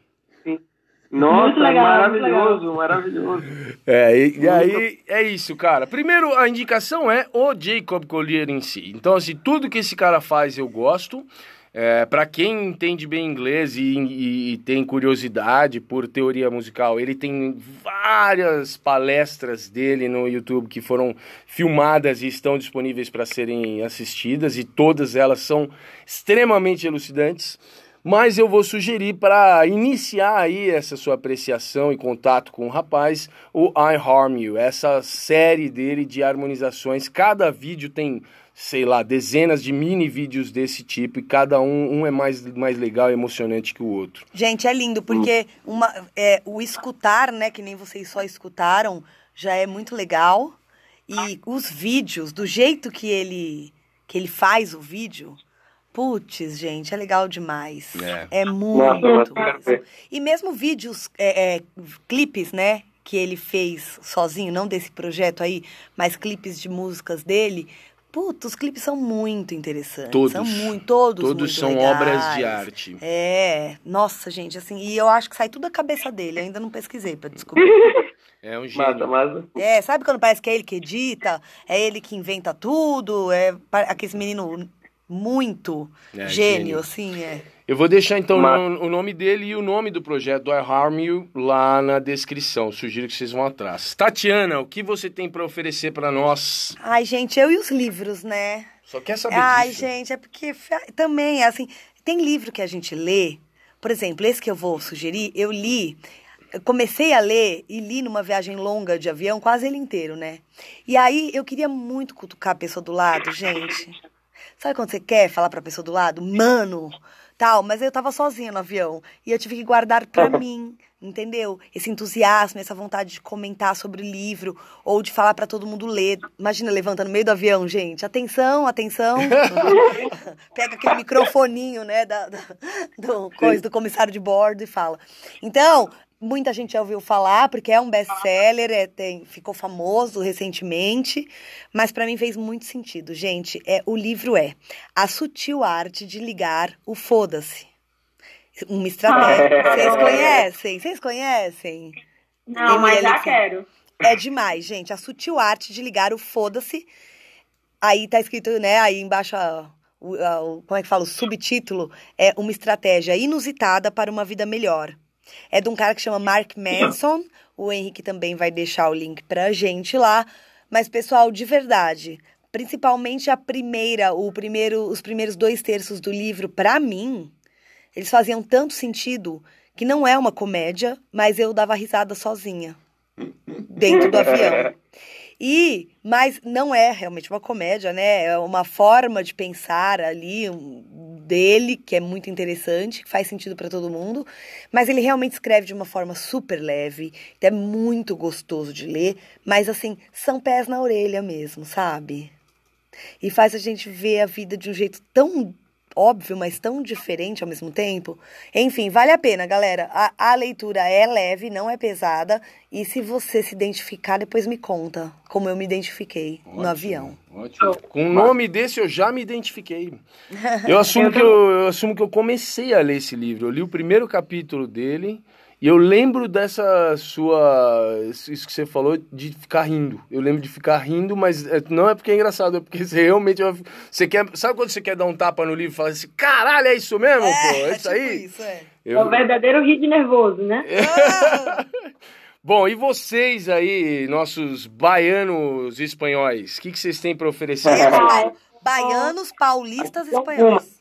S4: Nossa, legal, maravilhoso, maravilhoso.
S1: É, e, e, aí é isso, cara. Primeiro, a indicação é o Jacob Collier em si. Então, assim, tudo que esse cara faz eu gosto. É, para quem entende bem inglês e, e, e, tem curiosidade por teoria musical, ele tem várias palestras dele no YouTube que foram filmadas e estão disponíveis para serem assistidas, e todas elas são extremamente elucidantes. Mas eu vou sugerir para iniciar aí essa sua apreciação e contato com o rapaz, o I Harm You, essa série dele de harmonizações. Cada vídeo tem, sei lá, dezenas de mini vídeos desse tipo e cada um, um é mais, mais legal e emocionante que o outro.
S2: Gente, é lindo porque uma, é, o escutar, né, que nem vocês só escutaram, já é muito legal. E os vídeos, do jeito que ele, que ele faz o vídeo Putz, gente, é legal demais. É, é muito. Nossa, e mesmo vídeos, é, é, clipes, né? Que ele fez sozinho, não desse projeto aí, mas clipes de músicas dele. Putz, os clipes são muito interessantes.
S1: Todos.
S2: São muito, todos.
S1: Todos
S2: muito
S1: são
S2: legais.
S1: obras de arte.
S2: É, nossa, gente, assim, e eu acho que sai tudo da cabeça dele. Eu ainda não pesquisei pra descobrir.
S1: É um gênio.
S4: Mata,
S2: É, sabe quando parece que é ele que edita? É ele que inventa tudo? É aquele menino muito é, gênio, gênio, assim, é.
S1: Eu vou deixar então Mas... o nome dele e o nome do projeto do I Harm You lá na descrição. Sugiro que vocês vão atrás. Tatiana, o que você tem para oferecer para nós?
S2: Ai, gente, eu e os livros, né?
S1: Só quer saber
S2: Ai,
S1: disso.
S2: gente, é porque também, assim, tem livro que a gente lê. Por exemplo, esse que eu vou sugerir, eu li eu comecei a ler e li numa viagem longa de avião, quase ele inteiro, né? E aí eu queria muito cutucar a pessoa do lado, gente. Sabe quando você quer falar pra pessoa do lado? Mano, tal, mas eu tava sozinha no avião e eu tive que guardar para mim, entendeu? Esse entusiasmo, essa vontade de comentar sobre o livro ou de falar para todo mundo ler. Imagina levantando no meio do avião, gente. Atenção, atenção. Pega aquele microfoninho, né, da, da do coisa do comissário de bordo e fala. Então, muita gente já ouviu falar, porque é um best-seller, é, tem, ficou famoso recentemente, mas para mim fez muito sentido. Gente, é o livro é A Sutil Arte de Ligar o Foda-se. Uma estratégia. Vocês conhecem? Vocês conhecem?
S3: Não, mas já quero.
S2: É demais, gente. A Sutil Arte de Ligar o Foda-se. Aí tá escrito, né, aí embaixo... O, o, como é que fala? O subtítulo é uma estratégia inusitada para uma vida melhor. É de um cara que chama Mark Manson. O Henrique também vai deixar o link pra gente lá. Mas, pessoal, de verdade, principalmente a primeira, o primeiro, os primeiros dois terços do livro, para mim, eles faziam tanto sentido que não é uma comédia, mas eu dava risada sozinha dentro do avião. E, mas não é realmente uma comédia, né? É uma forma de pensar ali um, dele, que é muito interessante, que faz sentido para todo mundo. Mas ele realmente escreve de uma forma super leve, é muito gostoso de ler, mas assim, são pés na orelha mesmo, sabe? E faz a gente ver a vida de um jeito tão óbvio, mas tão diferente ao mesmo tempo. Enfim, vale a pena, galera. A, a, leitura é leve, não é pesada. E se você se identificar, depois me conta como eu me identifiquei ótimo, no avião.
S1: Ótimo. Com um nome desse eu já me identifiquei. Eu assumo, que eu, eu assumo que eu comecei a ler esse livro. Eu li o primeiro capítulo dele. E eu lembro dessa sua. Isso que você falou, de ficar rindo. Eu lembro de ficar rindo, mas é, não é porque é engraçado, é porque você realmente. Você quer. Sabe quando você quer dar um tapa no livro e falar assim, caralho, é isso mesmo, é, pô? É, é isso tipo aí?
S3: Isso, é. Eu... é o verdadeiro rir de nervoso, né?
S1: Bom, e vocês aí, nossos baianos espanhóis, o que, que vocês têm para oferecer?
S2: Baianos, paulistas e espanhóis.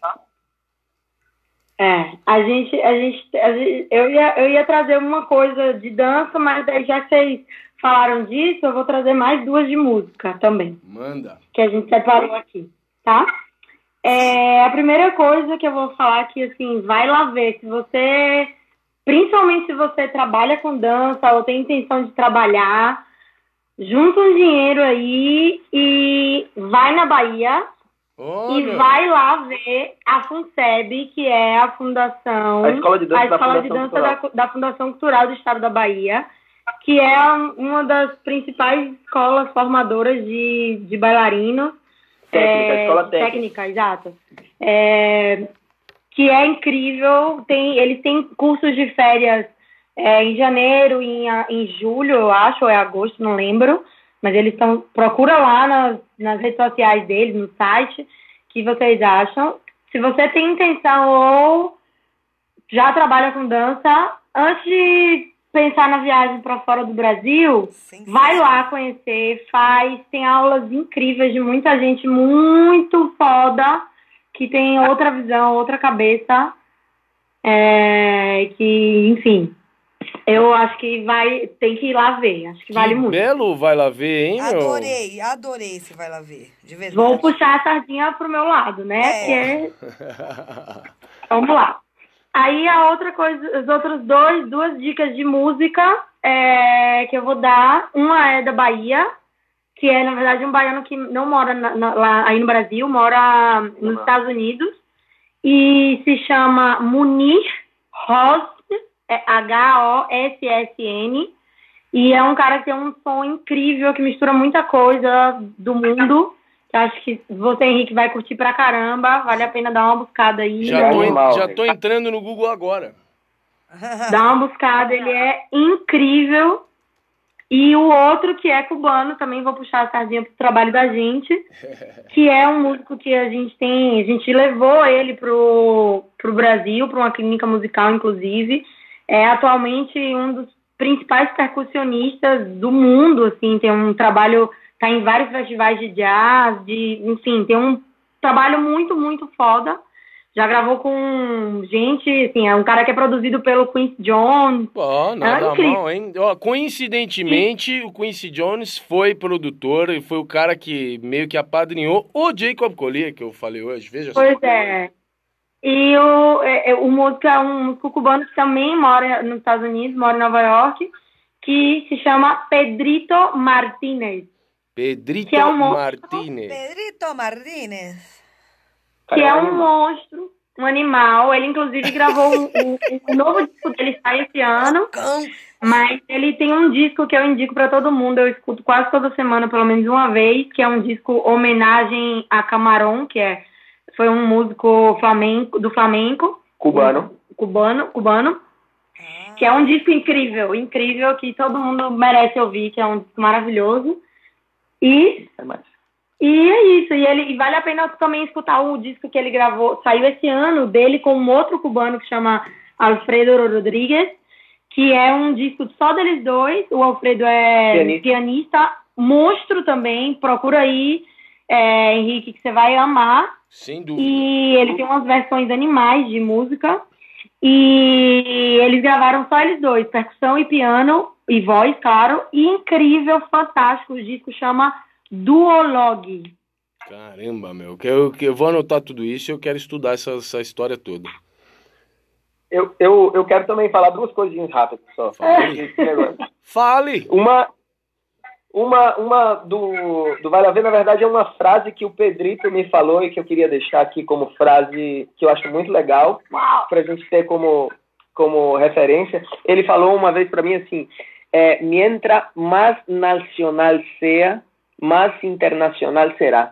S3: É, a gente, a gente, a gente, eu, ia, eu ia trazer uma coisa de dança, mas aí já que vocês falaram disso, eu vou trazer mais duas de música também.
S1: Manda.
S3: Que a gente separou aqui, tá? É, a primeira coisa que eu vou falar aqui, assim, vai lá ver se você, principalmente se você trabalha com dança ou tem intenção de trabalhar, junta um dinheiro aí e vai na Bahia, Olha. E vai lá ver a FUNSEB, que é a Fundação.
S4: A Escola de Dança, da, Fundação de dança
S3: da, da, Fundação Cultural do Estado da Bahia, que é uma das principais escolas formadoras de, de bailarinos.
S4: Técnica, é, escola técnica.
S3: Técnica, exato. É, que é incrível. Tem, eles têm cursos de férias é, em janeiro, em, em julho, eu acho, ou é agosto, não lembro. Mas eles estão. Procura lá nas, nas redes sociais deles, no site, que vocês acham. Se você tem intenção ou já trabalha com dança, antes de pensar na viagem para fora do Brasil, Sim, vai lá conhecer, faz, tem aulas incríveis de muita gente muito foda que tem outra visão, outra cabeça, é, que, enfim, eu acho que vai, tem que ir lá ver, acho que, que vale muito.
S1: Belo vai lá ver, hein,
S2: meu? Adorei, adorei esse vai lá ver, de verdade.
S3: Vou puxar a sardinha pro meu lado, né? É. é... Vamos lá. Aí a outra coisa, os outros dois, duas dicas de música é, que eu vou dar. Uma é da Bahia, que é, na verdade, um baiano que não mora na, na, lá aí no Brasil, mora nos. Estados Unidos. E se chama Munir Ross é H-O-S-S-N. E é um cara que tem um som incrível, que mistura muita coisa do mundo. Que acho que você, Henrique, vai curtir pra caramba. Vale a pena dar uma buscada aí.
S1: Já, tô, en já tô entrando no Google agora.
S3: Dá uma buscada, ele é incrível. E o outro que é cubano, também vou puxar a sardinha pro trabalho da gente, que é um músico que a gente tem, a gente levou ele pro, pro Brasil, para uma clínica musical, inclusive, é atualmente um dos principais percussionistas do mundo, assim, tem um trabalho, tá em vários festivais de jazz, de, enfim, tem um trabalho muito, muito foda. Já gravou com gente, assim, é um cara que é produzido pelo Quincy Jones.
S1: Pô, nada é mal, hein? Ó, coincidentemente, Sim. o Quincy Jones foi produtor e foi o cara que meio que apadrinhou o Jacob Collier, que eu falei hoje, veja
S3: pois só. Pois é. E o, é, é, o músico é um músico cubano que também mora nos Estados Unidos, mora em Nova York, que se chama Pedrito Martinez.
S1: Pedrito é um Martinez.
S2: Pedrito Martinez.
S3: Que é um monstro, um animal. Ele, inclusive, gravou um, um, um novo disco dele sai esse ano. Mas ele tem um disco que eu indico para todo mundo. Eu escuto quase toda semana, pelo menos uma vez, que é um disco homenagem a Camarón, que é foi um músico flamenco, do flamenco.
S4: Cubano.
S3: Um, cubano, cubano. Ah. Que é um disco incrível, incrível, que todo mundo merece ouvir, que é um disco maravilhoso. E. É mais. E é isso, e ele e vale a pena também escutar o disco que ele gravou, saiu esse ano dele com um outro cubano que chama Alfredo Rodrigues, que é um disco só deles dois. O Alfredo é pianista, pianista monstro também. Procura aí, é, Henrique, que você vai amar.
S1: Sem dúvida.
S3: E ele tem umas versões animais de música. E eles gravaram só eles dois, percussão e piano, e voz, claro. E incrível, fantástico. O disco chama Duologue.
S1: Caramba, meu. Eu, eu vou anotar tudo isso e eu quero estudar essa, essa história toda.
S4: Eu, eu, eu quero também falar duas coisinhas rápidas só.
S1: Fale. Fale.
S4: Uma, uma, uma do, do Vale a Ver, na verdade, é uma frase que o Pedrito me falou e que eu queria deixar aqui como frase que eu acho muito legal, para a gente ter como, como referência. Ele falou uma vez para mim assim: é, mientras mais nacional seja, mais internacional será.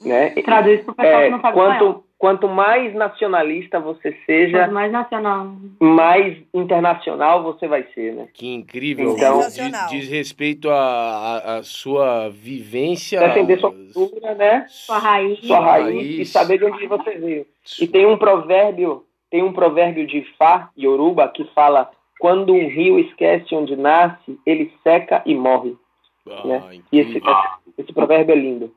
S4: Né?
S3: Traduz para o pessoal é, que não sabe
S4: quanto, quanto mais nacionalista você seja,
S3: quanto mais nacional,
S4: mais internacional você vai ser, né?
S1: Que incrível. Então, diz, diz respeito à sua vivência,
S4: defender sua cultura, né?
S3: Sua raiz,
S4: sua raiz, raiz. e saber de onde você veio. E tem um provérbio, tem um provérbio de Fá, Yoruba, que fala: quando um rio esquece onde nasce, ele seca e morre. Ah, né? E esse, esse, esse provérbio é lindo.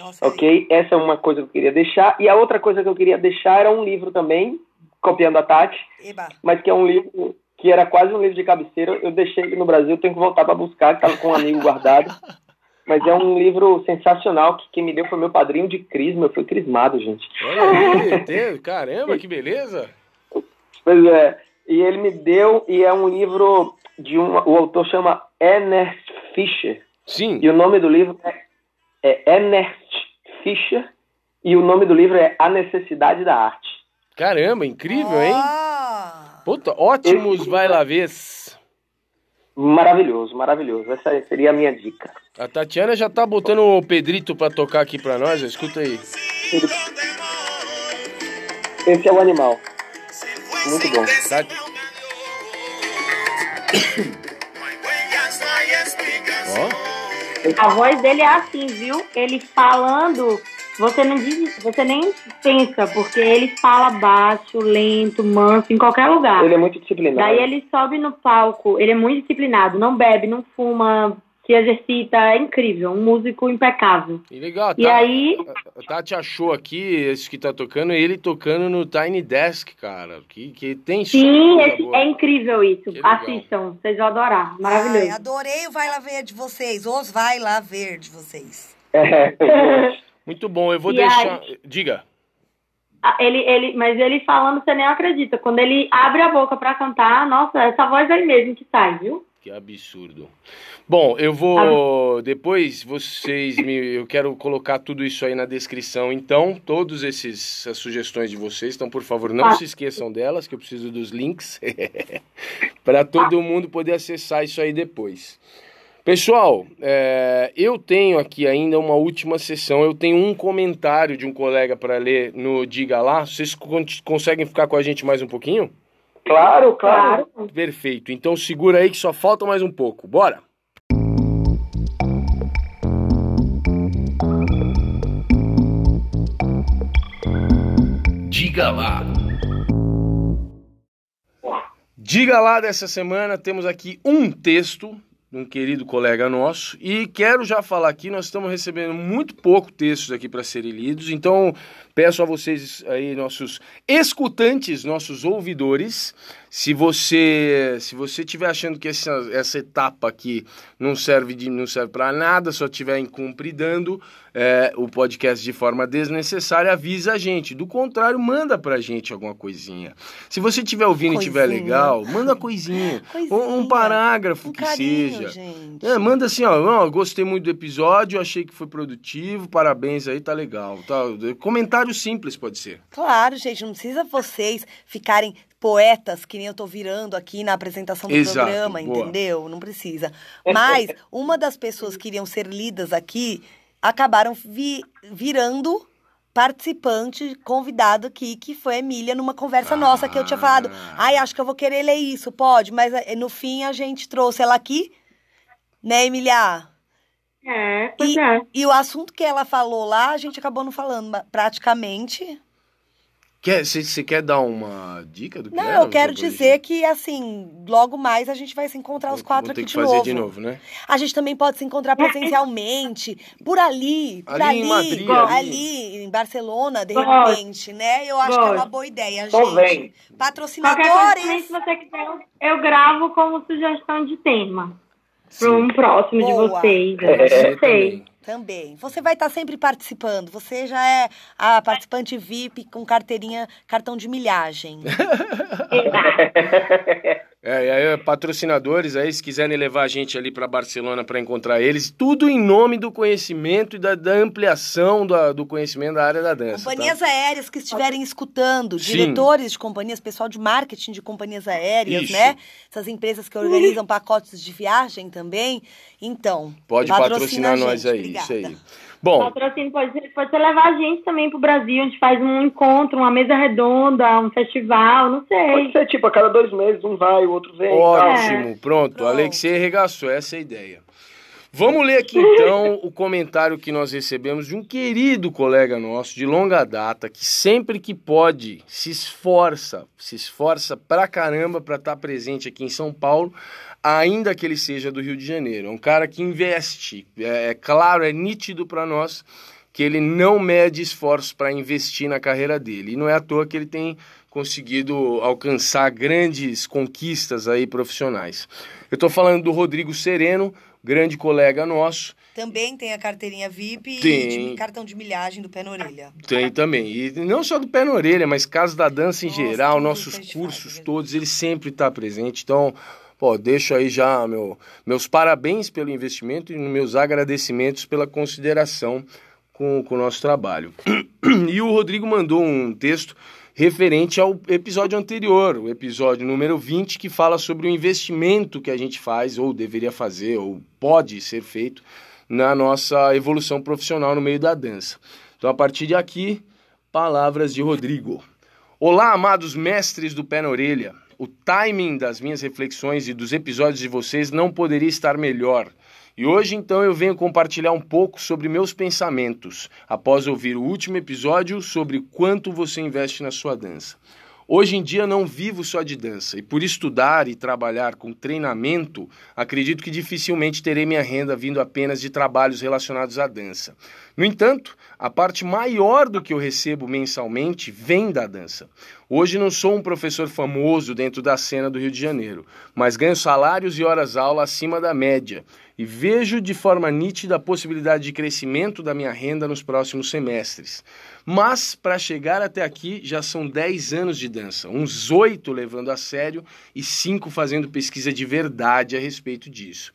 S4: Nossa, ok? Aí. Essa é uma coisa que eu queria deixar. E a outra coisa que eu queria deixar era um livro também, copiando a Tati, Eba. mas que é um livro que era quase um livro de cabeceira. Eu deixei ele no Brasil, tenho que voltar para buscar, que estava com um amigo guardado. Mas é um livro sensacional que quem me deu foi meu padrinho de crisma. Eu fui crismado, gente.
S1: Olha aí, caramba, que beleza!
S4: Pois é. E ele me deu, e é um livro de um. O autor chama Ernest Fischer.
S1: Sim.
S4: E o nome do livro é, é Ernest Fischer, E o nome do livro é A Necessidade da Arte.
S1: Caramba, incrível, hein? Ah. Puta, ótimos Esse... vai lá ver.
S4: Maravilhoso, maravilhoso. Essa seria a minha dica.
S1: A Tatiana já tá botando o Pedrito pra tocar aqui pra nós, escuta aí.
S4: Esse é o animal. Muito bom. Tá...
S3: A voz dele é assim, viu? Ele falando, você não diz, você nem pensa, porque ele fala baixo, lento, manso, em qualquer lugar.
S4: Ele é muito disciplinado.
S3: Daí ele sobe no palco, ele é muito disciplinado, não bebe, não fuma, se exercita, é incrível, um músico impecável.
S1: E legal, e tá, aí... a Tati achou aqui, esse que tá tocando, ele tocando no Tiny Desk, cara, que, que tem
S3: Sim, esse, é incrível isso, assistam, vocês vão adorar, maravilhoso. Ai,
S2: adorei o Vai Lá Ver de vocês, os Vai Lá Ver de vocês.
S1: É, muito bom, eu vou e deixar... Aí... Diga.
S3: Ele, ele, mas ele falando, você nem acredita. Quando ele abre a boca para cantar, nossa, essa voz aí mesmo que sai, viu?
S1: Que absurdo. Bom, eu vou depois vocês me eu quero colocar tudo isso aí na descrição. Então, todos esses as sugestões de vocês, então por favor, não ah. se esqueçam delas, que eu preciso dos links para todo mundo poder acessar isso aí depois. Pessoal, é, eu tenho aqui ainda uma última sessão. Eu tenho um comentário de um colega para ler no Diga Lá. Vocês conseguem ficar com a gente mais um pouquinho?
S4: Claro, claro.
S1: Perfeito. Então segura aí que só falta mais um pouco. Bora! Diga lá. Diga lá dessa semana, temos aqui um texto de um querido colega nosso. E quero já falar aqui, nós estamos recebendo muito pouco textos aqui para serem lidos, então peço a vocês aí, nossos escutantes, nossos ouvidores, se você se você estiver achando que essa, essa etapa aqui não serve de não serve para nada, só estiver incumpridando é, o podcast de forma desnecessária, avisa a gente. Do contrário, manda pra gente alguma coisinha. Se você estiver ouvindo coisinha. e estiver legal, manda coisinha. coisinha. Um, um, parágrafo um que carinho, seja. É, manda assim, ó, ó, gostei muito do episódio, achei que foi produtivo, parabéns aí, tá legal. Tá, comentário simples pode ser.
S2: Claro, gente, não precisa vocês ficarem poetas que nem eu tô virando aqui na apresentação do Exato, programa, boa. entendeu? Não precisa. Mas uma das pessoas que iriam ser lidas aqui acabaram vi virando participante convidado aqui, que foi a Emília, numa conversa ah. nossa que eu tinha falado. Ai, acho que eu vou querer ler isso, pode, mas eh, no fim a gente trouxe ela aqui, né, Emília?
S3: É, pois e, é.
S2: E o assunto que ela falou lá, a gente acabou não falando praticamente.
S1: Quer, você quer dar uma dica do que
S2: Não, eu quero dizer que, assim, logo mais a gente vai se encontrar os quatro aqui de novo. fazer
S1: de novo, né?
S2: A gente também pode se encontrar presencialmente, por ali, por ali, ali, em, Madrid, ali. ali em Barcelona, de repente, né? Eu acho que é uma boa ideia, gente. Bem. Patrocinadores.
S3: Coisa, se você quiser, eu gravo como sugestão de tema. Para um próximo boa. de vocês. É, eu sei.
S2: Também. Você vai estar sempre participando. Você já é a participante VIP com carteirinha, cartão de milhagem.
S1: é, e aí, patrocinadores aí, se quiserem levar a gente ali para Barcelona para encontrar eles, tudo em nome do conhecimento e da, da ampliação do, do, conhecimento da área da dança.
S2: Tá? Companhias tá? aéreas que estiverem escutando, Sim. diretores de companhias, pessoal de marketing de companhias aéreas, Isso. né? Essas empresas que organizam pacotes de viagem também. Então,
S1: pode patrocinar nós aí. Obrigada. Isso aí. Bom.
S3: Patrocínio pode, pode levar a gente também pro Brasil, a gente faz um encontro, uma mesa redonda, um festival, não sei.
S4: Pode ser tipo, a cada dois meses um vai, o outro vem.
S1: Ótimo, é. pronto. Pronto. Alexei regaçou, essa é a ideia. Vamos ler aqui então o comentário que nós recebemos de um querido colega nosso de longa data que sempre que pode se esforça, se esforça pra caramba para estar tá presente aqui em São Paulo ainda que ele seja do Rio de Janeiro. É um cara que investe. É, é claro, é nítido para nós que ele não mede esforços para investir na carreira dele. E não é à toa que ele tem conseguido alcançar grandes conquistas aí profissionais. Eu estou falando do Rodrigo Sereno, grande colega nosso.
S2: Também tem a carteirinha VIP tem. e cartão de milhagem do pé na orelha.
S1: Tem também. E não só do pé na orelha, mas caso da dança em Nossa, geral, nossos cursos faz, todos, ele sempre está presente. Então, Pô, deixo aí já meu, meus parabéns pelo investimento e meus agradecimentos pela consideração com, com o nosso trabalho. E o Rodrigo mandou um texto referente ao episódio anterior, o episódio número 20, que fala sobre o investimento que a gente faz, ou deveria fazer, ou pode ser feito na nossa evolução profissional no meio da dança. Então, a partir de aqui, palavras de Rodrigo. Olá, amados mestres do pé na orelha. O timing das minhas reflexões e dos episódios de vocês não poderia estar melhor. E hoje então eu venho compartilhar um pouco sobre meus pensamentos, após ouvir o último episódio sobre quanto você investe na sua dança. Hoje em dia não vivo só de dança e por estudar e trabalhar com treinamento, acredito que dificilmente terei minha renda vindo apenas de trabalhos relacionados à dança. No entanto, a parte maior do que eu recebo mensalmente vem da dança. Hoje não sou um professor famoso dentro da cena do Rio de Janeiro, mas ganho salários e horas-aula acima da média e vejo de forma nítida a possibilidade de crescimento da minha renda nos próximos semestres. Mas para chegar até aqui já são 10 anos de dança, uns 8 levando a sério e 5 fazendo pesquisa de verdade a respeito disso.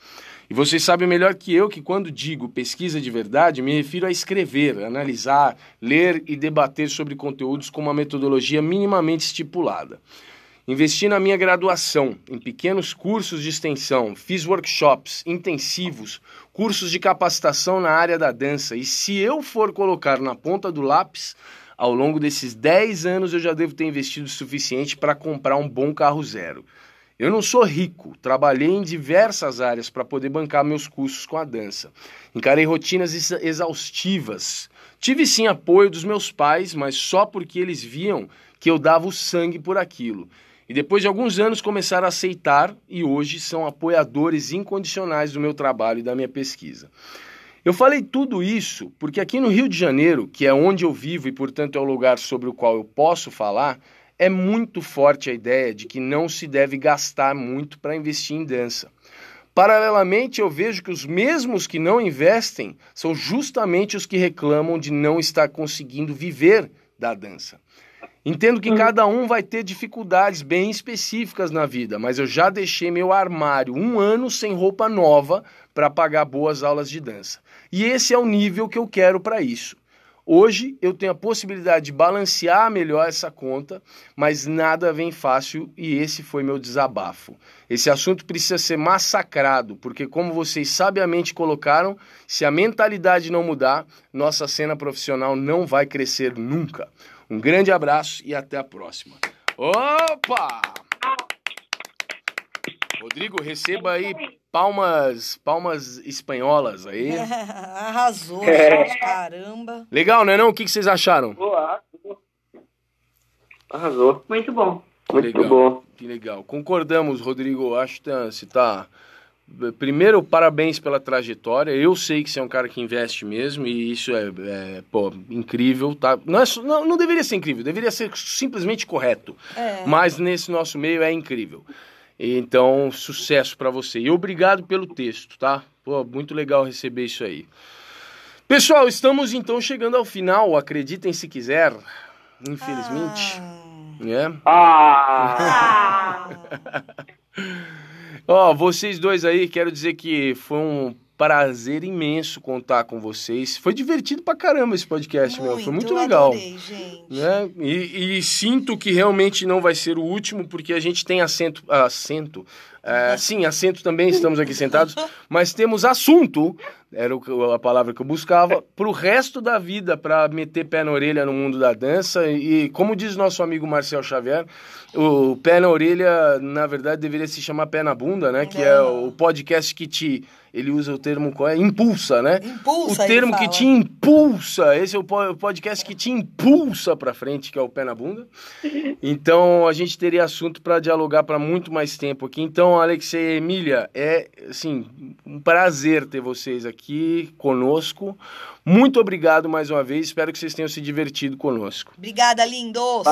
S1: E vocês sabem melhor que eu que quando digo pesquisa de verdade, me refiro a escrever, analisar, ler e debater sobre conteúdos com uma metodologia minimamente estipulada. Investi na minha graduação, em pequenos cursos de extensão, fiz workshops intensivos, cursos de capacitação na área da dança. E se eu for colocar na ponta do lápis, ao longo desses 10 anos eu já devo ter investido o suficiente para comprar um bom carro zero. Eu não sou rico, trabalhei em diversas áreas para poder bancar meus custos com a dança. Encarei rotinas exaustivas. Tive sim apoio dos meus pais, mas só porque eles viam que eu dava o sangue por aquilo. E depois de alguns anos começaram a aceitar e hoje são apoiadores incondicionais do meu trabalho e da minha pesquisa. Eu falei tudo isso porque aqui no Rio de Janeiro, que é onde eu vivo e portanto é o lugar sobre o qual eu posso falar, é muito forte a ideia de que não se deve gastar muito para investir em dança. Paralelamente, eu vejo que os mesmos que não investem são justamente os que reclamam de não estar conseguindo viver da dança. Entendo que uhum. cada um vai ter dificuldades bem específicas na vida, mas eu já deixei meu armário um ano sem roupa nova para pagar boas aulas de dança. E esse é o nível que eu quero para isso. Hoje eu tenho a possibilidade de balancear melhor essa conta, mas nada vem fácil e esse foi meu desabafo. Esse assunto precisa ser massacrado, porque, como vocês sabiamente colocaram, se a mentalidade não mudar, nossa cena profissional não vai crescer nunca. Um grande abraço e até a próxima. Opa! Rodrigo, receba aí palmas, palmas espanholas aí.
S2: arrasou, é. caramba.
S1: Legal, né não? O que, que vocês acharam?
S4: Boa. Arrasou.
S3: Muito bom.
S4: Muito legal. bom.
S1: Que legal. Concordamos, Rodrigo. Acho que você tá Primeiro, parabéns pela trajetória. Eu sei que você é um cara que investe mesmo e isso é, é pô, incrível. Tá? Não, é, não, não, deveria ser incrível, deveria ser simplesmente correto. É. Mas nesse nosso meio é incrível. Então, sucesso para você. E obrigado pelo texto, tá? Pô, muito legal receber isso aí. Pessoal, estamos então chegando ao final. Acreditem se quiser. Infelizmente. Ah. Né?
S4: Ah.
S1: Ó, oh, vocês dois aí, quero dizer que foi um prazer imenso contar com vocês. Foi divertido pra caramba esse podcast, muito, meu. Foi muito legal.
S2: Adorei, gente.
S1: Né? E, e, sinto que realmente não vai ser o último, porque a gente tem assento. Assento. É, sim, assento também, estamos aqui sentados, mas temos assunto, era a palavra que eu buscava, para o resto da vida, para meter pé na orelha no mundo da dança. E como diz nosso amigo Marcel Xavier, o pé na orelha, na verdade, deveria se chamar pé na bunda, né? Que é, é o podcast que te. Ele usa o termo qual é? Impulsa, né?
S2: Impulsa,
S1: O termo que te impulsa. Esse é o podcast que te impulsa para frente, que é o pé na bunda. Então, a gente teria assunto para dialogar para muito mais tempo aqui. Então, Alexei e Emília, é, assim, um prazer ter vocês aqui conosco. Muito obrigado mais uma vez. Espero que vocês tenham se divertido conosco.
S2: Obrigada, lindos.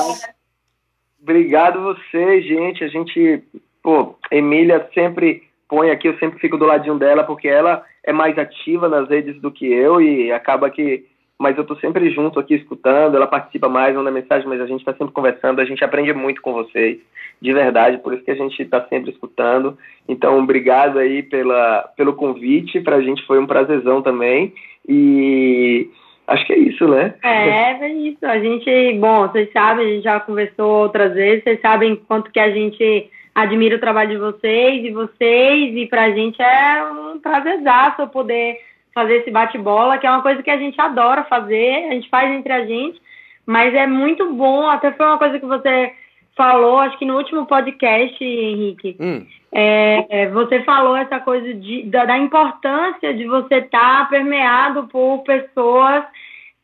S4: Obrigado você, gente. A gente, pô, Emília sempre põe aqui, eu sempre fico do ladinho dela, porque ela é mais ativa nas redes do que eu e acaba que. Mas eu tô sempre junto aqui escutando, ela participa mais, manda mensagem, mas a gente está sempre conversando, a gente aprende muito com vocês, de verdade, por isso que a gente está sempre escutando. Então, obrigado aí pela, pelo convite, para a gente foi um prazerzão também. E Acho que é isso, né?
S3: É, é isso. A gente, bom, vocês sabem, a gente já conversou outras vezes, vocês sabem quanto que a gente admira o trabalho de vocês e vocês, e pra gente é um prazerzaço poder fazer esse bate-bola, que é uma coisa que a gente adora fazer, a gente faz entre a gente, mas é muito bom, até foi uma coisa que você falou, acho que no último podcast, Henrique, hum. é, é você falou essa coisa de, da, da importância de você estar tá permeado por pessoas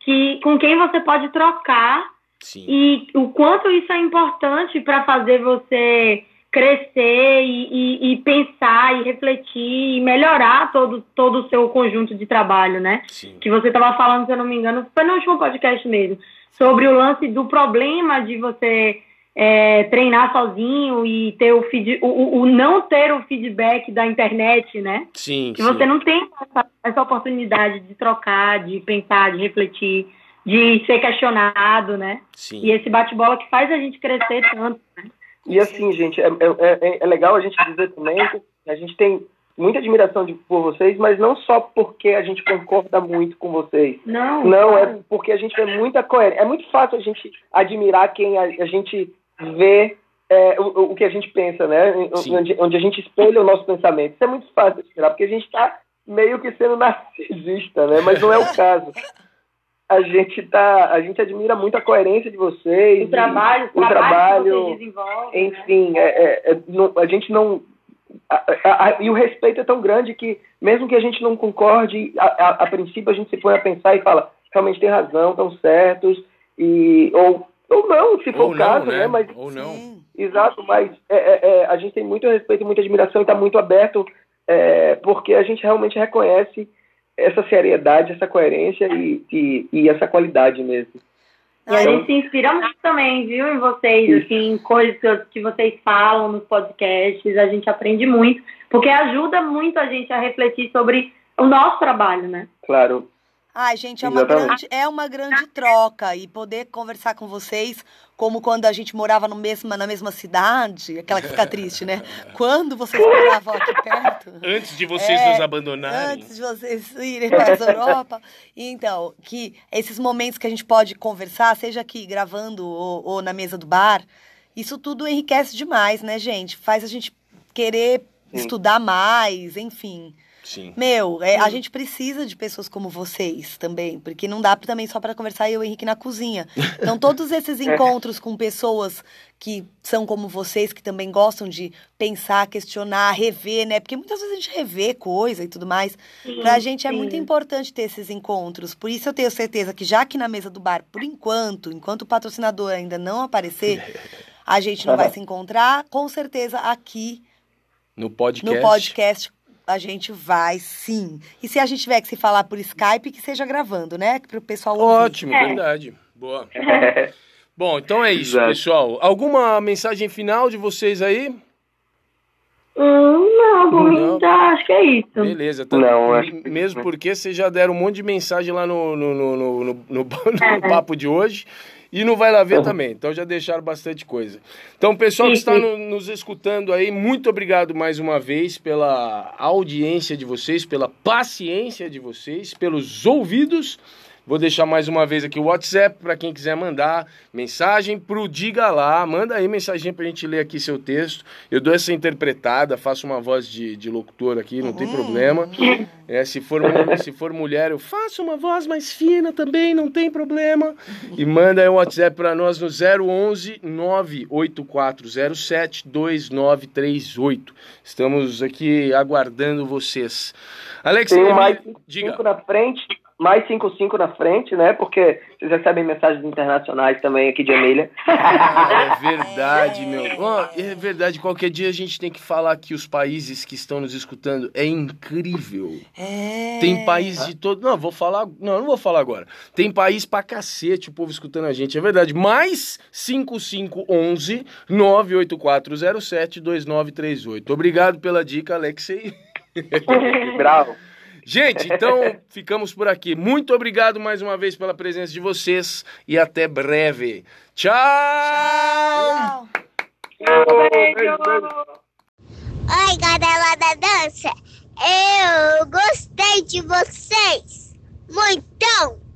S3: que, com quem você pode trocar Sim. e o quanto isso é importante para fazer você crescer e, e, e, pensar e refletir e melhorar todo, todo o seu conjunto de trabalho, né? Sim. Que você estava falando, se eu não me engano, foi no último podcast mesmo, sobre o lance do problema de você é, treinar sozinho e ter o, feed, o, o, não ter o feedback da internet, né?
S1: Sim.
S3: Que sim. você não tem essa, essa oportunidade de trocar, de pensar, de refletir, de ser questionado, né? Sim. E esse bate-bola que faz a gente crescer tanto, né?
S4: E assim, gente, é, é, é, é legal a gente dizer também que a gente tem muita admiração de, por vocês, mas não só porque a gente concorda muito com vocês.
S3: Não.
S4: Não, é porque a gente é muita coerência. É muito fácil a gente admirar quem a, a gente vê é, o, o, que a gente pensa, né? Onde, onde, a gente espelha o nosso pensamento. Isso é muito fácil de admirar, porque a gente está meio que sendo narcisista, né? Mas não é o caso a gente tá, a gente admira muito a coerência de vocês,
S3: o trabalho,
S4: o trabalho, trabalho enfim, né? é, é, é, não, a gente não a, a, a, e o respeito é tão grande que mesmo que a gente não concorde, a, princípio a gente se põe a pensar e fala realmente tem razão, estão certos e ou ou não, se for ou o caso,
S1: não,
S4: né? Mas
S1: ou não.
S4: Exato, mas é, é, é, a gente tem muito respeito, muita admiração e está muito aberto porque a gente realmente reconhece essa seriedade, essa coerência e, e, e essa qualidade mesmo.
S3: E a gente se inspira muito também, viu, em vocês, assim, coisas que vocês falam nos podcasts, a gente aprende muito, porque ajuda muito a gente a refletir sobre o nosso trabalho, né?
S4: Claro.
S2: Ai, gente, é uma, grande, é uma grande troca e poder conversar com vocês, como quando a gente morava no mesma, na mesma cidade, aquela que fica triste, né? Quando vocês moravam aqui perto.
S1: Antes de vocês é, nos abandonarem.
S2: Antes de vocês irem para a Europa. Então, que esses momentos que a gente pode conversar, seja aqui gravando ou, ou na mesa do bar, isso tudo enriquece demais, né, gente? Faz a gente querer Sim. estudar mais, enfim.
S1: Sim.
S2: Meu, é, a gente precisa de pessoas como vocês também, porque não dá também só para conversar eu e o Henrique na cozinha. Então, todos esses encontros com pessoas que são como vocês, que também gostam de pensar, questionar, rever, né? Porque muitas vezes a gente revê coisa e tudo mais. Sim, pra gente é muito importante ter esses encontros. Por isso eu tenho certeza que já que na mesa do bar, por enquanto, enquanto o patrocinador ainda não aparecer, a gente não vai se encontrar, com certeza aqui
S1: no podcast,
S2: no podcast a gente vai sim. E se a gente tiver que se falar por Skype, que seja gravando, né? Para o pessoal ouvir.
S1: Ótimo, é. verdade. Boa. Bom, então é isso, Exato. pessoal. Alguma mensagem final de vocês aí?
S3: Hum, não, por mim tá, acho que é isso.
S1: Beleza, tá, não, acho mesmo porque vocês já deram um monte de mensagem lá no, no, no, no, no, no, no é. papo de hoje e não vai lá ver também. Então já deixaram bastante coisa. Então, pessoal que está no, nos escutando aí, muito obrigado mais uma vez pela audiência de vocês, pela paciência de vocês, pelos ouvidos Vou deixar mais uma vez aqui o WhatsApp para quem quiser mandar mensagem pro Diga Lá. Manda aí mensagem para a gente ler aqui seu texto. Eu dou essa interpretada, faço uma voz de, de locutor aqui, não tem uhum. problema. É, se, for, se for mulher, eu faço uma voz mais fina também, não tem problema. E manda aí o WhatsApp para nós no 011 98407 2938. Estamos aqui aguardando vocês. Alex,
S4: tem mais diga. na frente mais 55 na frente, né? Porque vocês recebem mensagens internacionais também aqui de Emília.
S1: é verdade, meu. Oh, é verdade, qualquer dia a gente tem que falar que os países que estão nos escutando é incrível.
S2: É.
S1: Tem país de todo. Não, vou falar. Não, não vou falar agora. Tem país pra cacete o povo escutando a gente, é verdade. Mais 5511 98407 2938. Obrigado pela dica, Alexei.
S4: Bravo.
S1: Gente, então ficamos por aqui. Muito obrigado mais uma vez pela presença de vocês e até breve. Tchau! Tchau!
S5: Oi, galera da dança! Eu gostei de vocês! Muito!